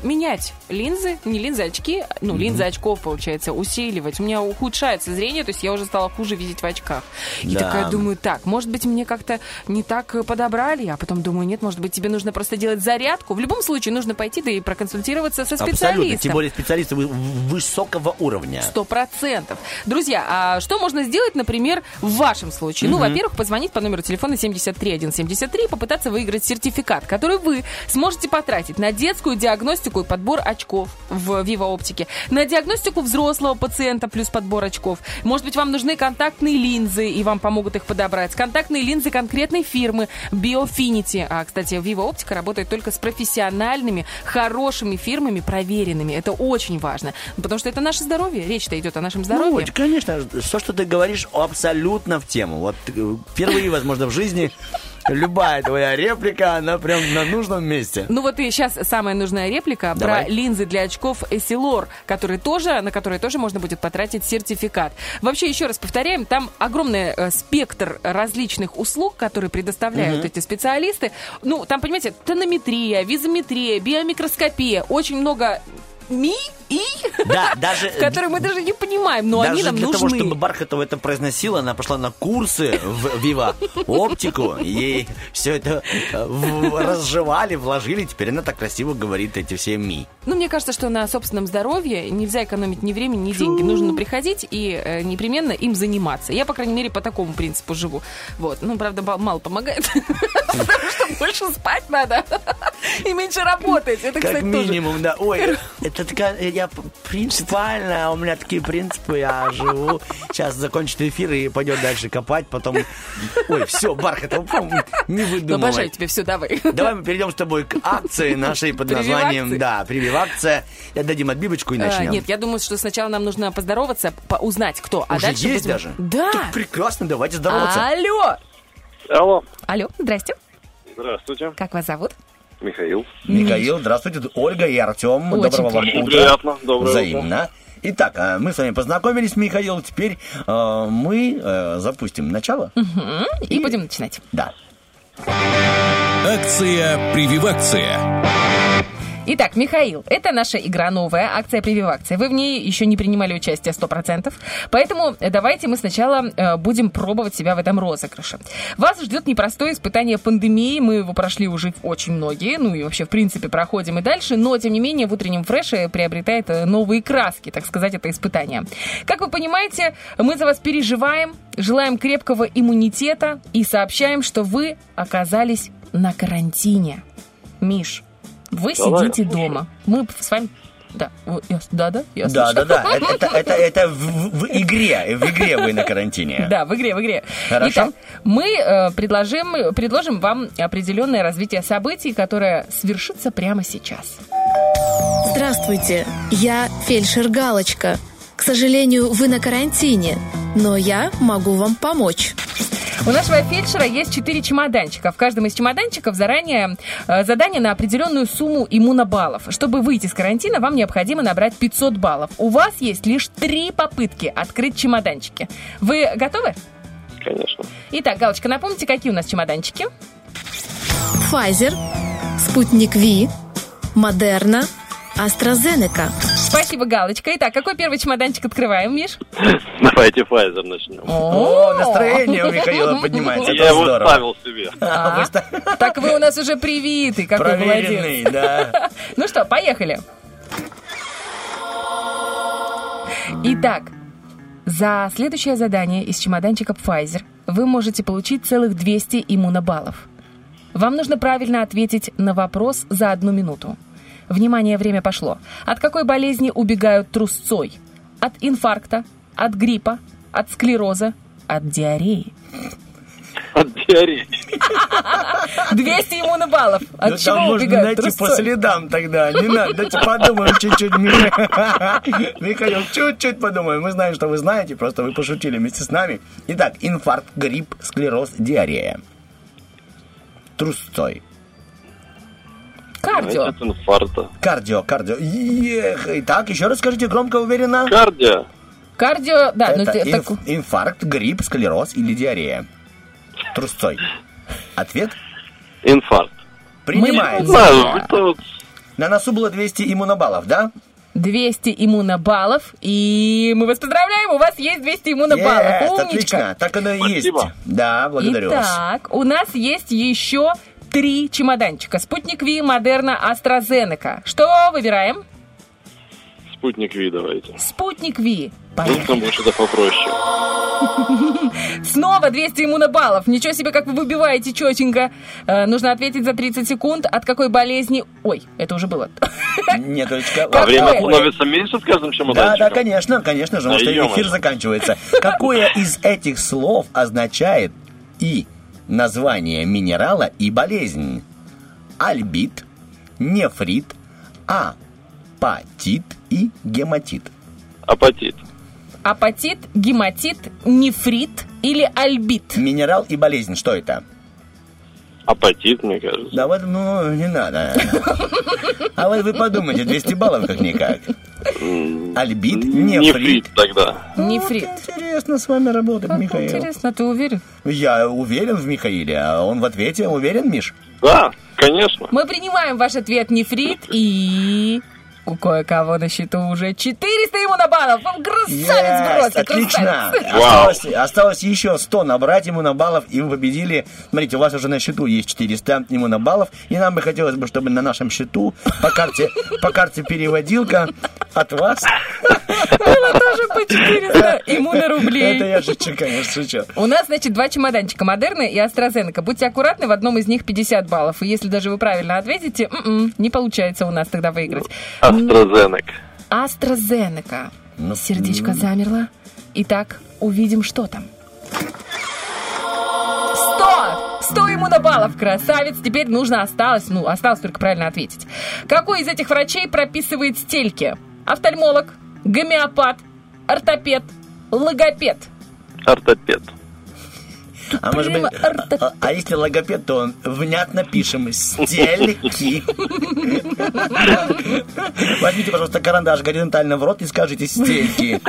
менять линзы, не линзы, а очки, ну, линзы очков, получается, усиливать. У меня ухудшается зрение, то есть я уже стала хуже видеть в очках. И Да. такая думаю, так, может быть, мне как-то не так подобрали, а потом думаю, нет, может быть, тебе нужно просто делать зарядку. В любом случае, нужно пойти, да и проконсультироваться со Абсолютно. специалистом. Тем более специалисты вы- высокого уровня. Сто процентов. Друзья, а что можно сделать, например, в вашем случае? Ну, Мгм. во-первых, позвонить по номеру телефона 73173 и попытаться выиграть сертификат, который вы сможете потратить на детскую диагностику и подбор очков в Viva Оптике, на диагностику взрослого пациента плюс подбор очков. Может быть, вам нужны контактные линзы, и вам помогут их подобрать. Контактные линзы конкретной фирмы Biofinity. А, кстати, Viva Оптика работает только с профессиональными, хорошими фирмами, проверенными. Это очень важно, потому что это наше здоровье. Речь-то идет о нашем здоровье. Ну, конечно, все, что ты говоришь, абсолютно в тему. Вот э, впервые, возможно, в жизни любая твоя реплика, она прям на нужном месте. Ну вот и сейчас самая нужная реплика Давай. про линзы для очков Essilor, которые тоже, на которые тоже можно будет потратить сертификат. Вообще, еще раз повторяем, там огромный э, спектр различных услуг, которые предоставляют Мгм. эти специалисты. Ну, там, понимаете, тонометрия, визометрия, биомикроскопия, очень много ми и, Да, даже... которые мы даже не понимаем, но Даже они нам для нужны. того, чтобы Бархатова это произносила, она пошла на курсы в Вива Оптику, ей все это э, разжевали, вложили, теперь она так красиво говорит эти все ми. Ну, мне кажется, что на собственном здоровье нельзя экономить ни время, ни деньги. Нужно приходить и э, непременно им заниматься. Я, по крайней мере, по такому принципу живу. Вот. Ну, правда, мало помогает. Потому что больше спать надо и меньше работать. Это, Как кстати, минимум, да. Ой, это такая, я принципиально, у меня такие принципы, я живу. Сейчас закончит эфир и пойдет дальше копать, потом... Ой, все, Бархатова, по-моему, не выдумывай. обожаю тебя, все, давай. Давай мы перейдем с тобой к акции нашей под названием, да, прививакция. Я дадим отбивочку и А, начнем. Нет, я думаю, что сначала нам нужно поздороваться, по- узнать, кто. А Уже дальше есть даже? Да. Прекрасно, давайте здороваться. Алло. Алло. Алло, здрасте. Здравствуйте. Как вас зовут? Михаил. Михаил, здравствуйте, Ольга и Артем. Очень Доброго вам приятно. утра. Приятно, доброе Взаимно. Итак, а, мы с вами познакомились, Михаил. Теперь а, мы э, запустим начало. Мгм. И будем начинать. Да. Акция «Прививакция». Итак, Михаил, это наша игра новая, акция «Прививакция». Вы в ней еще не принимали участие 100%, поэтому давайте мы сначала э, будем пробовать себя в этом розыгрыше. Вас ждет непростое испытание пандемии, мы его прошли уже очень многие, ну и вообще, в принципе, проходим и дальше, но, тем не менее, в утреннем фреше приобретает э, новые краски, так сказать, это испытание. Как вы понимаете, мы за вас переживаем, желаем крепкого иммунитета и сообщаем, что вы оказались на карантине. Миш, вы Давай, сидите дома. Мы с вами... Да, я- да, да, я Да, да, слышу. да. Это, это, это, это в, в игре. В игре вы на карантине. Да, в игре, в игре. Хорошо. Итак, мы э, предложим, предложим вам определенное развитие событий, которое свершится прямо сейчас. Здравствуйте, я фельдшер Галочка. К сожалению, вы на карантине, но я могу вам помочь. У нашего фельдшера есть четыре чемоданчика. В каждом из чемоданчиков заранее э, задание на определенную сумму иммунобаллов. Чтобы выйти из карантина, вам необходимо набрать 500 баллов. У вас есть лишь три попытки открыть чемоданчики. Вы готовы? Конечно. Итак, Галочка, напомните, какие у нас чемоданчики? Pfizer, Спутник Ви, Модерна, AstraZeneca. Спасибо, Галочка. Итак, какой первый чемоданчик открываем, Миш? Давайте Pfizer начнем. О, настроение у Михаила поднимается. Я его ставил себе. А, Так вы у нас уже привиты, какой молодец. да. Ну что, поехали. Итак, за следующее задание из чемоданчика Pfizer вы можете получить целых 200 иммунобаллов. Вам нужно правильно ответить на вопрос за одну минуту. Внимание, время пошло. От какой болезни убегают трусцой? От инфаркта, от гриппа, от склероза, от диареи. От диареи. 200 иммунобаллов. От Ну, чего там можно убегают найти трусцой? по следам тогда. Не надо, давайте подумаем чуть-чуть. Миха- Михаил, чуть-чуть подумаем. Мы знаем, что вы знаете, просто вы пошутили вместе с нами. Итак, инфаркт, грипп, склероз, диарея. Трусцой. Кардио. От инфаркта. Кардио, кардио. Эх, Итак, еще раз скажите громко, уверенно. Кардио. Кардио, да, ну Это ты- инф- так- инфаркт, грипп, склероз или диарея? Трусцой. Ответ? Инфаркт. Принимается. Это вот На носу было 200 иммунобаллов, да? 200 иммунобаллов. И мы вас поздравляем, у вас есть 200 иммунобаллов. Есть, Умничка. отлично. Так оно и есть. Да, благодарю вас. Итак, у нас есть еще три чемоданчика. Спутник Ви, Модерна, AstraZeneca. Что выбираем? спутник Ви давайте. Спутник Ви. Ну, там будет что-то попроще. Снова 200 иммунобаллов. Ничего себе, как вы выбиваете четенько. Э, нужно ответить за 30 секунд. От какой болезни... Ой, это уже было. Нет, Олечка. А время становится меньше с каждым Да, чемоданчиком? да, конечно, конечно же, потому Да что эфир заканчивается. Какое из этих слов означает и название минерала и болезнь? Альбит, нефрит, апатит и гематит. Апатит. Апатит, гематит, нефрит или альбит? Минерал и болезнь, что это? Апатит, мне кажется. Да вот, ну, не надо. А вот вы подумайте, 200 баллов как-никак. Альбит, нефрит. Нефрит тогда. Нефрит. Интересно с вами работать, Михаил. Интересно, ты уверен? Я уверен в Михаиле, а он в ответе уверен, Миш? Да, конечно. Мы принимаем ваш ответ нефрит и... У кое-кого на счету уже 400 иммунобаллов. Вам красавец Есть, бросит, отлично. красавец. Осталось, осталось еще 100 набрать иммунобаллов, и вы победили. Смотрите, у вас уже на счету есть 400 иммунобаллов, и нам бы хотелось бы, чтобы на нашем счету по карте, по карте переводилка от вас. Было тоже по 400 иммунорублей. Это я шучу, конечно, шучу. У нас, значит, два чемоданчика, Модерна и AstraZeneca. Будьте аккуратны, в одном из них 50 баллов. И если даже вы правильно ответите, м-м, не получается у нас тогда выиграть. AstraZeneca. AstraZeneca. Сердечко замерло. Итак, увидим, что там. 100! 100 иммунобаллов, красавец. Теперь нужно осталось, ну, осталось только правильно ответить. Какой из этих врачей прописывает стельки? Офтальмолог, гомеопат, ортопед, логопед. Ортопед. А может быть, а, а если логопед, то он внятно пишем стельки. Возьмите, пожалуйста, карандаш горизонтально в рот и скажите стельки.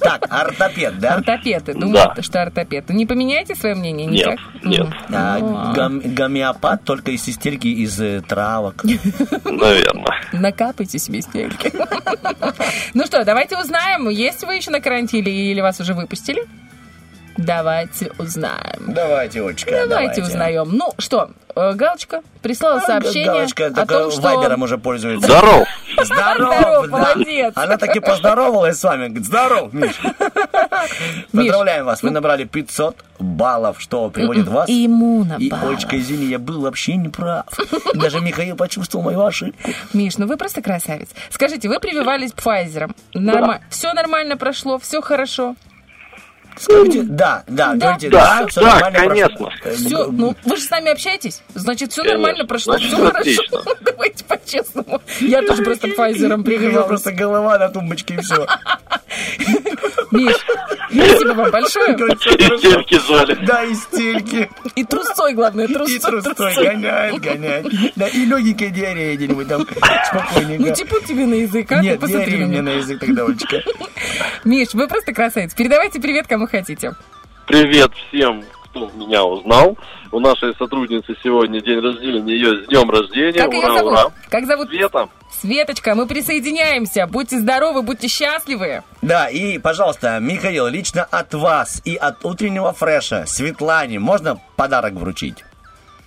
Так, ортопед, да? Ортопед. Думаю, что ортопед. Не поменяете свое мнение никак? нет. Ну, а. гом- гомеопат только из стельки из э, травок. Наверное. Накапайте себе стельки. Ну что, давайте узнаем, есть вы еще на карантине или вас уже выпустили? Давайте узнаем. Давайте, Олечка, Давайте, узнаем. Ну что, э, Галочка прислала сообщение Галочка о только том, что... вайбером уже пользуется. Здоров. Здоров, Здоров, да. молодец. Она таки поздоровалась с вами. Говорит, Здоров, Миш. Поздравляем вас. Вы набрали 500 баллов, что приводит вас. И, Иммунобаллов. Олечка, извини, я был вообще не прав. Даже Михаил почувствовал мою ошибку. Миш, ну вы просто красавец. Скажите, вы прививались Pfizer. Нормально. Все нормально прошло, все хорошо. Скажите, да, да, говорите, Да, да, все да, нормально конечно. прошло. Э, Все, ну вы же с нами общаетесь, значит, все Конечно. нормально прошло, Значит, все хорошо. отлично. Давайте по-честному. Я тоже просто Pfizer прививалась. просто голова на тумбочке и все. Миш, спасибо вам большое. Стельки звали. Да, и стельки. И трусцой, главное, трусцой. И трусцой гоняет, гоняет. Да, и легенькая диарея где-нибудь там спокойненько. Ну, типу тебе на язык, а? Нет, диарея мне на язык тогда, Олечка. Миш, вы просто красавец. Передавайте привет, кому хотите. Привет всем, кто меня узнал. У нашей сотрудницы сегодня день рождения, ее с днем рождения. Как ее ура, зовут? ура. Как зовут? Света. Светочка, мы присоединяемся. Будьте здоровы, будьте счастливы. Да, и, пожалуйста, Михаил, лично от вас и от утреннего фреша Светлане можно подарок вручить?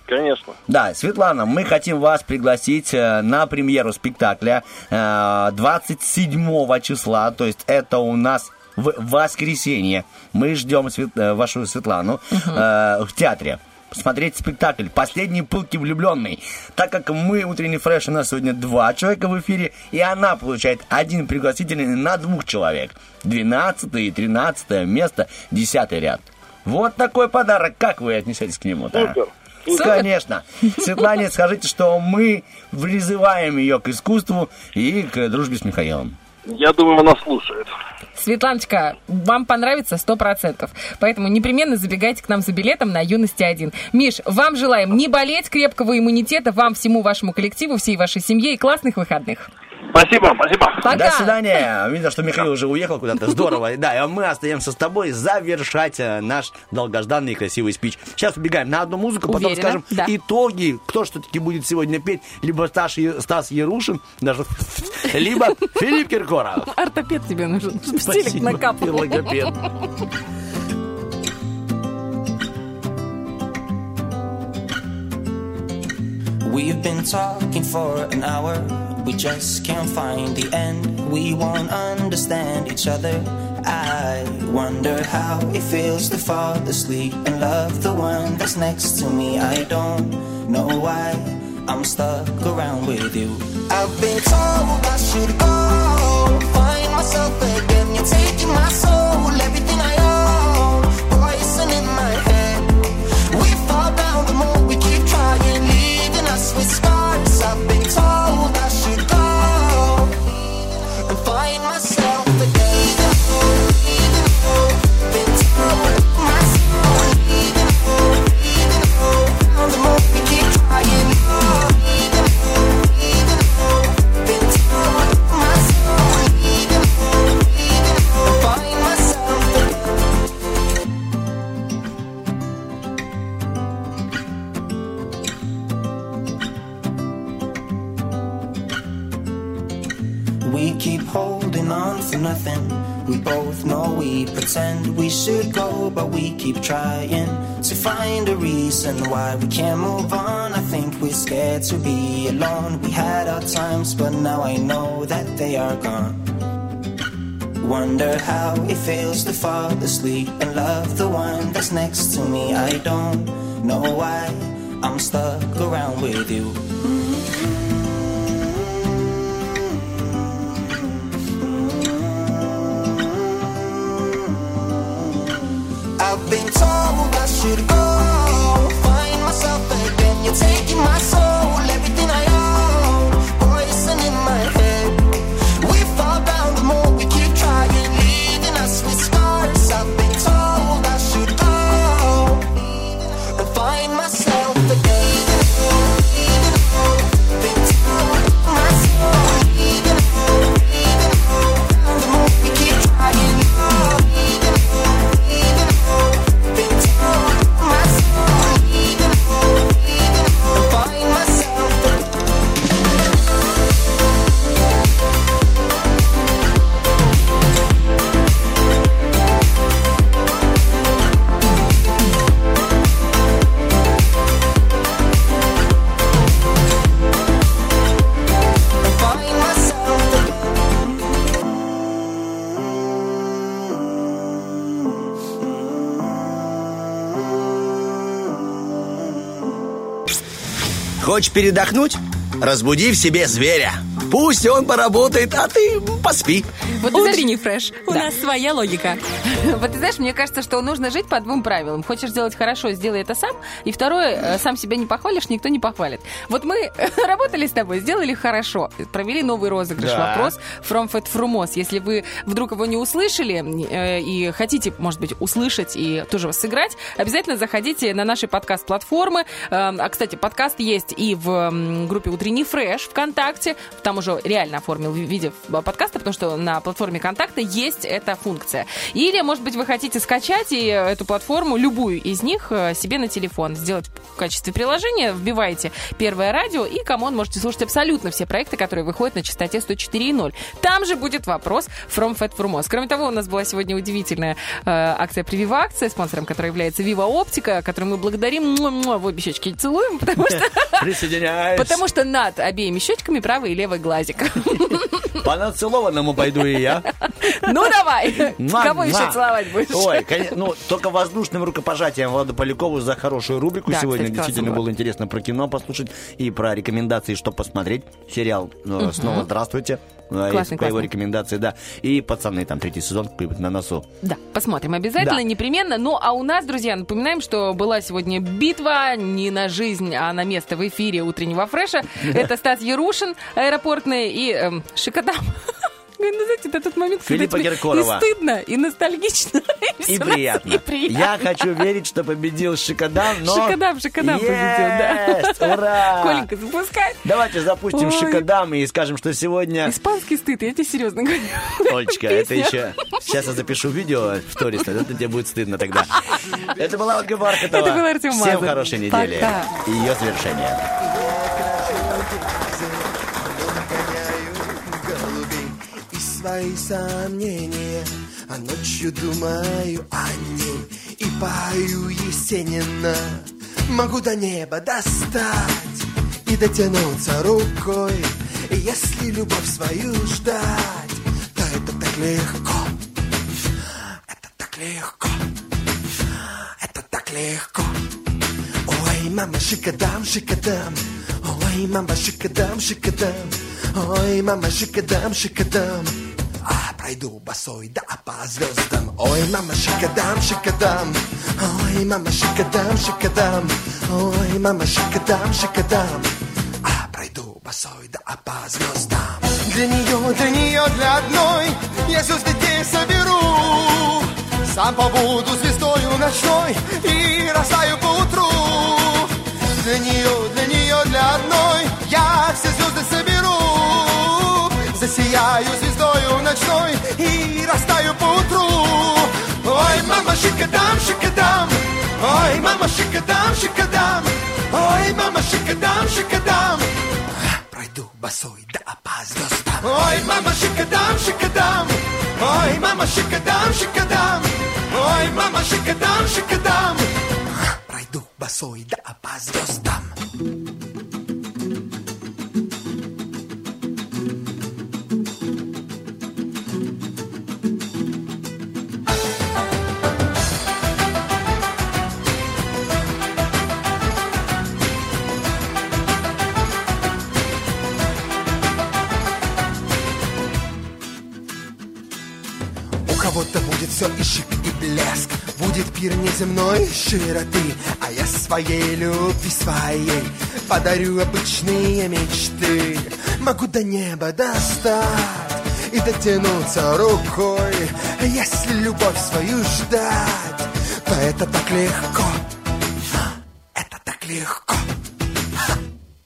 Конечно. Да, Светлана, мы хотим вас пригласить э, на премьеру спектакля э, 27 числа, то есть это у нас в воскресенье. Мы ждем Свет- э, вашу Светлану э, в театре. Смотреть спектакль «Последний пылки влюбленный». Так как мы, утренний фреш, у нас сегодня два человека в эфире, и она получает один пригласительный на двух человек. 12 и 13 место, 10 ряд. Вот такой подарок. Как вы отнесетесь к? Супер. Супер. Конечно. Светлане скажите, что мы призываем ее к искусству и к дружбе с Михаилом. Я думаю, она слушает. Светланочка, вам понравится 100%. Поэтому непременно забегайте к нам за билетом на юности 1. Миш, вам желаем не болеть, крепкого иммунитета, вам всему вашему коллективу, всей вашей семье и классных выходных. Спасибо, спасибо. Пока. До свидания. Видно, что Михаил уже уехал куда-то. Здорово. Да, и мы остаемся с тобой завершать э, наш долгожданный и красивый спич. Сейчас убегаем на одну музыку, потом Уверена, скажем да. итоги, кто что-таки будет сегодня петь. Либо Стас, Стас Ярушин, даже, либо Филипп Киркоров. Ортопед тебе нужен. Стилик Спасибо, накапал. и логопед. We've been talking for an hour. We just can't find the end. We won't understand each other. I wonder how it feels to fall asleep and love the one that's next to me. I don't know why I'm stuck around with you. I've been told I should go find myself again. You're taking my soul, everything I own, trying to find a reason why we can't move on. I think we're scared to be alone. We had our times, but now I know that they are gone. Wonder how it feels to fall asleep and love the one that's next to me. I don't know why I'm stuck around with you. Хочешь передохнуть? Разбуди в себе зверя. Пусть он поработает, а ты поспи. Вот ты знаешь- Утренний фреш. У Да. нас своя логика. Вот ты знаешь, мне кажется, что нужно жить по двум правилам. Хочешь сделать хорошо, сделай это сам. И второе, э, сам себя не похвалишь, никто не похвалит. Вот мы работали с тобой, сделали хорошо, провели новый розыгрыш. Да. Вопрос from Fat Frumos. Если вы вдруг его не услышали э, и хотите, может быть, услышать и тоже сыграть, обязательно заходите на наши подкаст-платформы. Э, А, кстати, подкаст есть и в группе «Утренний фреш» ВКонтакте. Там уже реально оформил в виде подкаста место, потому что на платформе контакта есть эта функция. Или, может быть, вы хотите скачать и эту платформу, любую из них, э, себе на телефон, сделать в качестве приложения, вбиваете первое радио, и come on, можете слушать абсолютно все проекты, которые выходят на частоте 104.0. Там же будет вопрос From Fat Frumos. Кроме того, у нас была сегодня удивительная э, акция «Привива акция», спонсором которой является Viva Оптика, которую мы благодарим, в обе щечки целуем, потому что, Присоединяюсь. потому что над обеими щечками правый и левый глазик. По нацелованному пойду и я. Ну давай, кого еще целовать будешь? Ой, ну, только воздушным рукопожатием Владу Полякову за хорошую рубрику. Сегодня действительно было. интересно про кино послушать и про рекомендации, что посмотреть. Сериал э. «Снова здравствуйте». Классный, по его рекомендации, да. И «Пацаны», там третий сезон, на носу. Да, посмотрим обязательно, Да. непременно. Ну, а у нас, друзья, напоминаем, что была сегодня битва не на жизнь, а на место в эфире утреннего фреша. Это Стас Ярушин, аэропортный, и эм, Ну, знаете, это тот момент, когда Филиппа тебе Киркорова. и стыдно, и ностальгично, И всё приятно. и приятно. Я хочу верить, что победил Шикадам, но... Шикодам, Шикодам победил, да. Ура! Коленька, запускай. Давайте запустим Ой. Шикадам и скажем, что сегодня... Испанский стыд, я тебе серьезно говорю. Олечка, это еще... Сейчас я запишу видео в сторис, тогда тебе будет стыдно тогда. Это была Ольга Бархатова. Это был Артем Всем хорошей недели. Пока. И ее завершения. Свои сомнения. А ночью думаю о ней и пою Есенина. Могу до неба достать и дотянуться рукой И если любовь свою ждать, то это так легко Это так легко Это так легко. Ой, мама, шикадам, шикадам. Ой, мама, шикадам, шикадам. Ой, мама, шикадам, шикадам Пройду босой, да, по звездам. Ой, мама, шикадам, шикадам. Ой, мама, шикадам, шикадам. Ой, мама, шикадам, шикадам. А, пройду босой, да, по звездам. Для нее, для нее, для одной Я звезды детей соберу. Сам побуду звездою ночной и растаю по утру. Для нее, для нее, для одной я все звезды соберу. Засияю звездою ночной и растаю по утру. Ой, мама, шикадам, шикадам. Ой, мама, шикадам, шикадам. Ой, мама, шикадам, шикадам. Пройду босой, да, по звездам. Ой, мама, шикадам, шикадам. Ой, мама, шикадам, шикадам. Ой, мама, шикадам, шикадам. Пройду босой, да, по все и шик, и блеск. Будет пир неземной широты А я своей любви своей Подарю обычные мечты. Могу до неба достать И дотянуться рукой Если любовь свою ждать. То это так легко. Это так легко.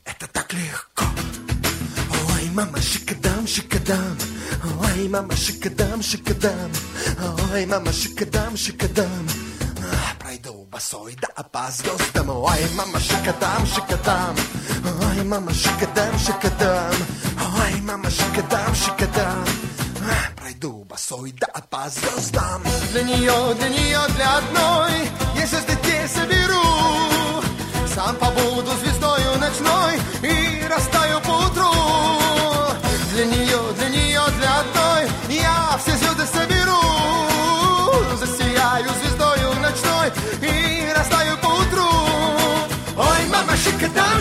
Это так легко. Ой, мама, шикадам, шикадам. Мама, шикадам, шикадам. Ой, мама, шикадам, шикадам. А, Пройду босой, да, по звездам. Ой, мама, шикадам, шикадам. Ой, мама, шикадам, шикадам. Ой, мама, шикадам, шикадам. А, Пройду босой, да, по звездам. Для нее, для нее, для одной Я звезды детей соберу Сам побуду звездою ночной И растаю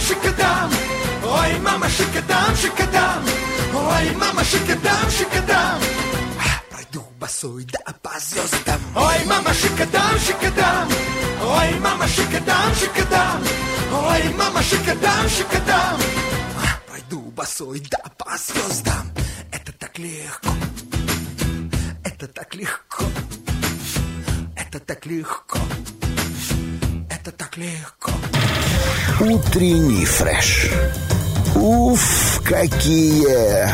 шикадам, Ой, мама, шикадам, шикадам. Ой, мама, шикадам, шикадам. Пройду босой, да, по звездам Ой, мама, шикадам, шикадам. Ой, мама, шикадам, шикадам. Ой, мама, шикадам, шикадам. Пройду босой, да, по звездам Это так легко. Это так легко. Это так легко Это так легко Утренний фреш. Уф, какие!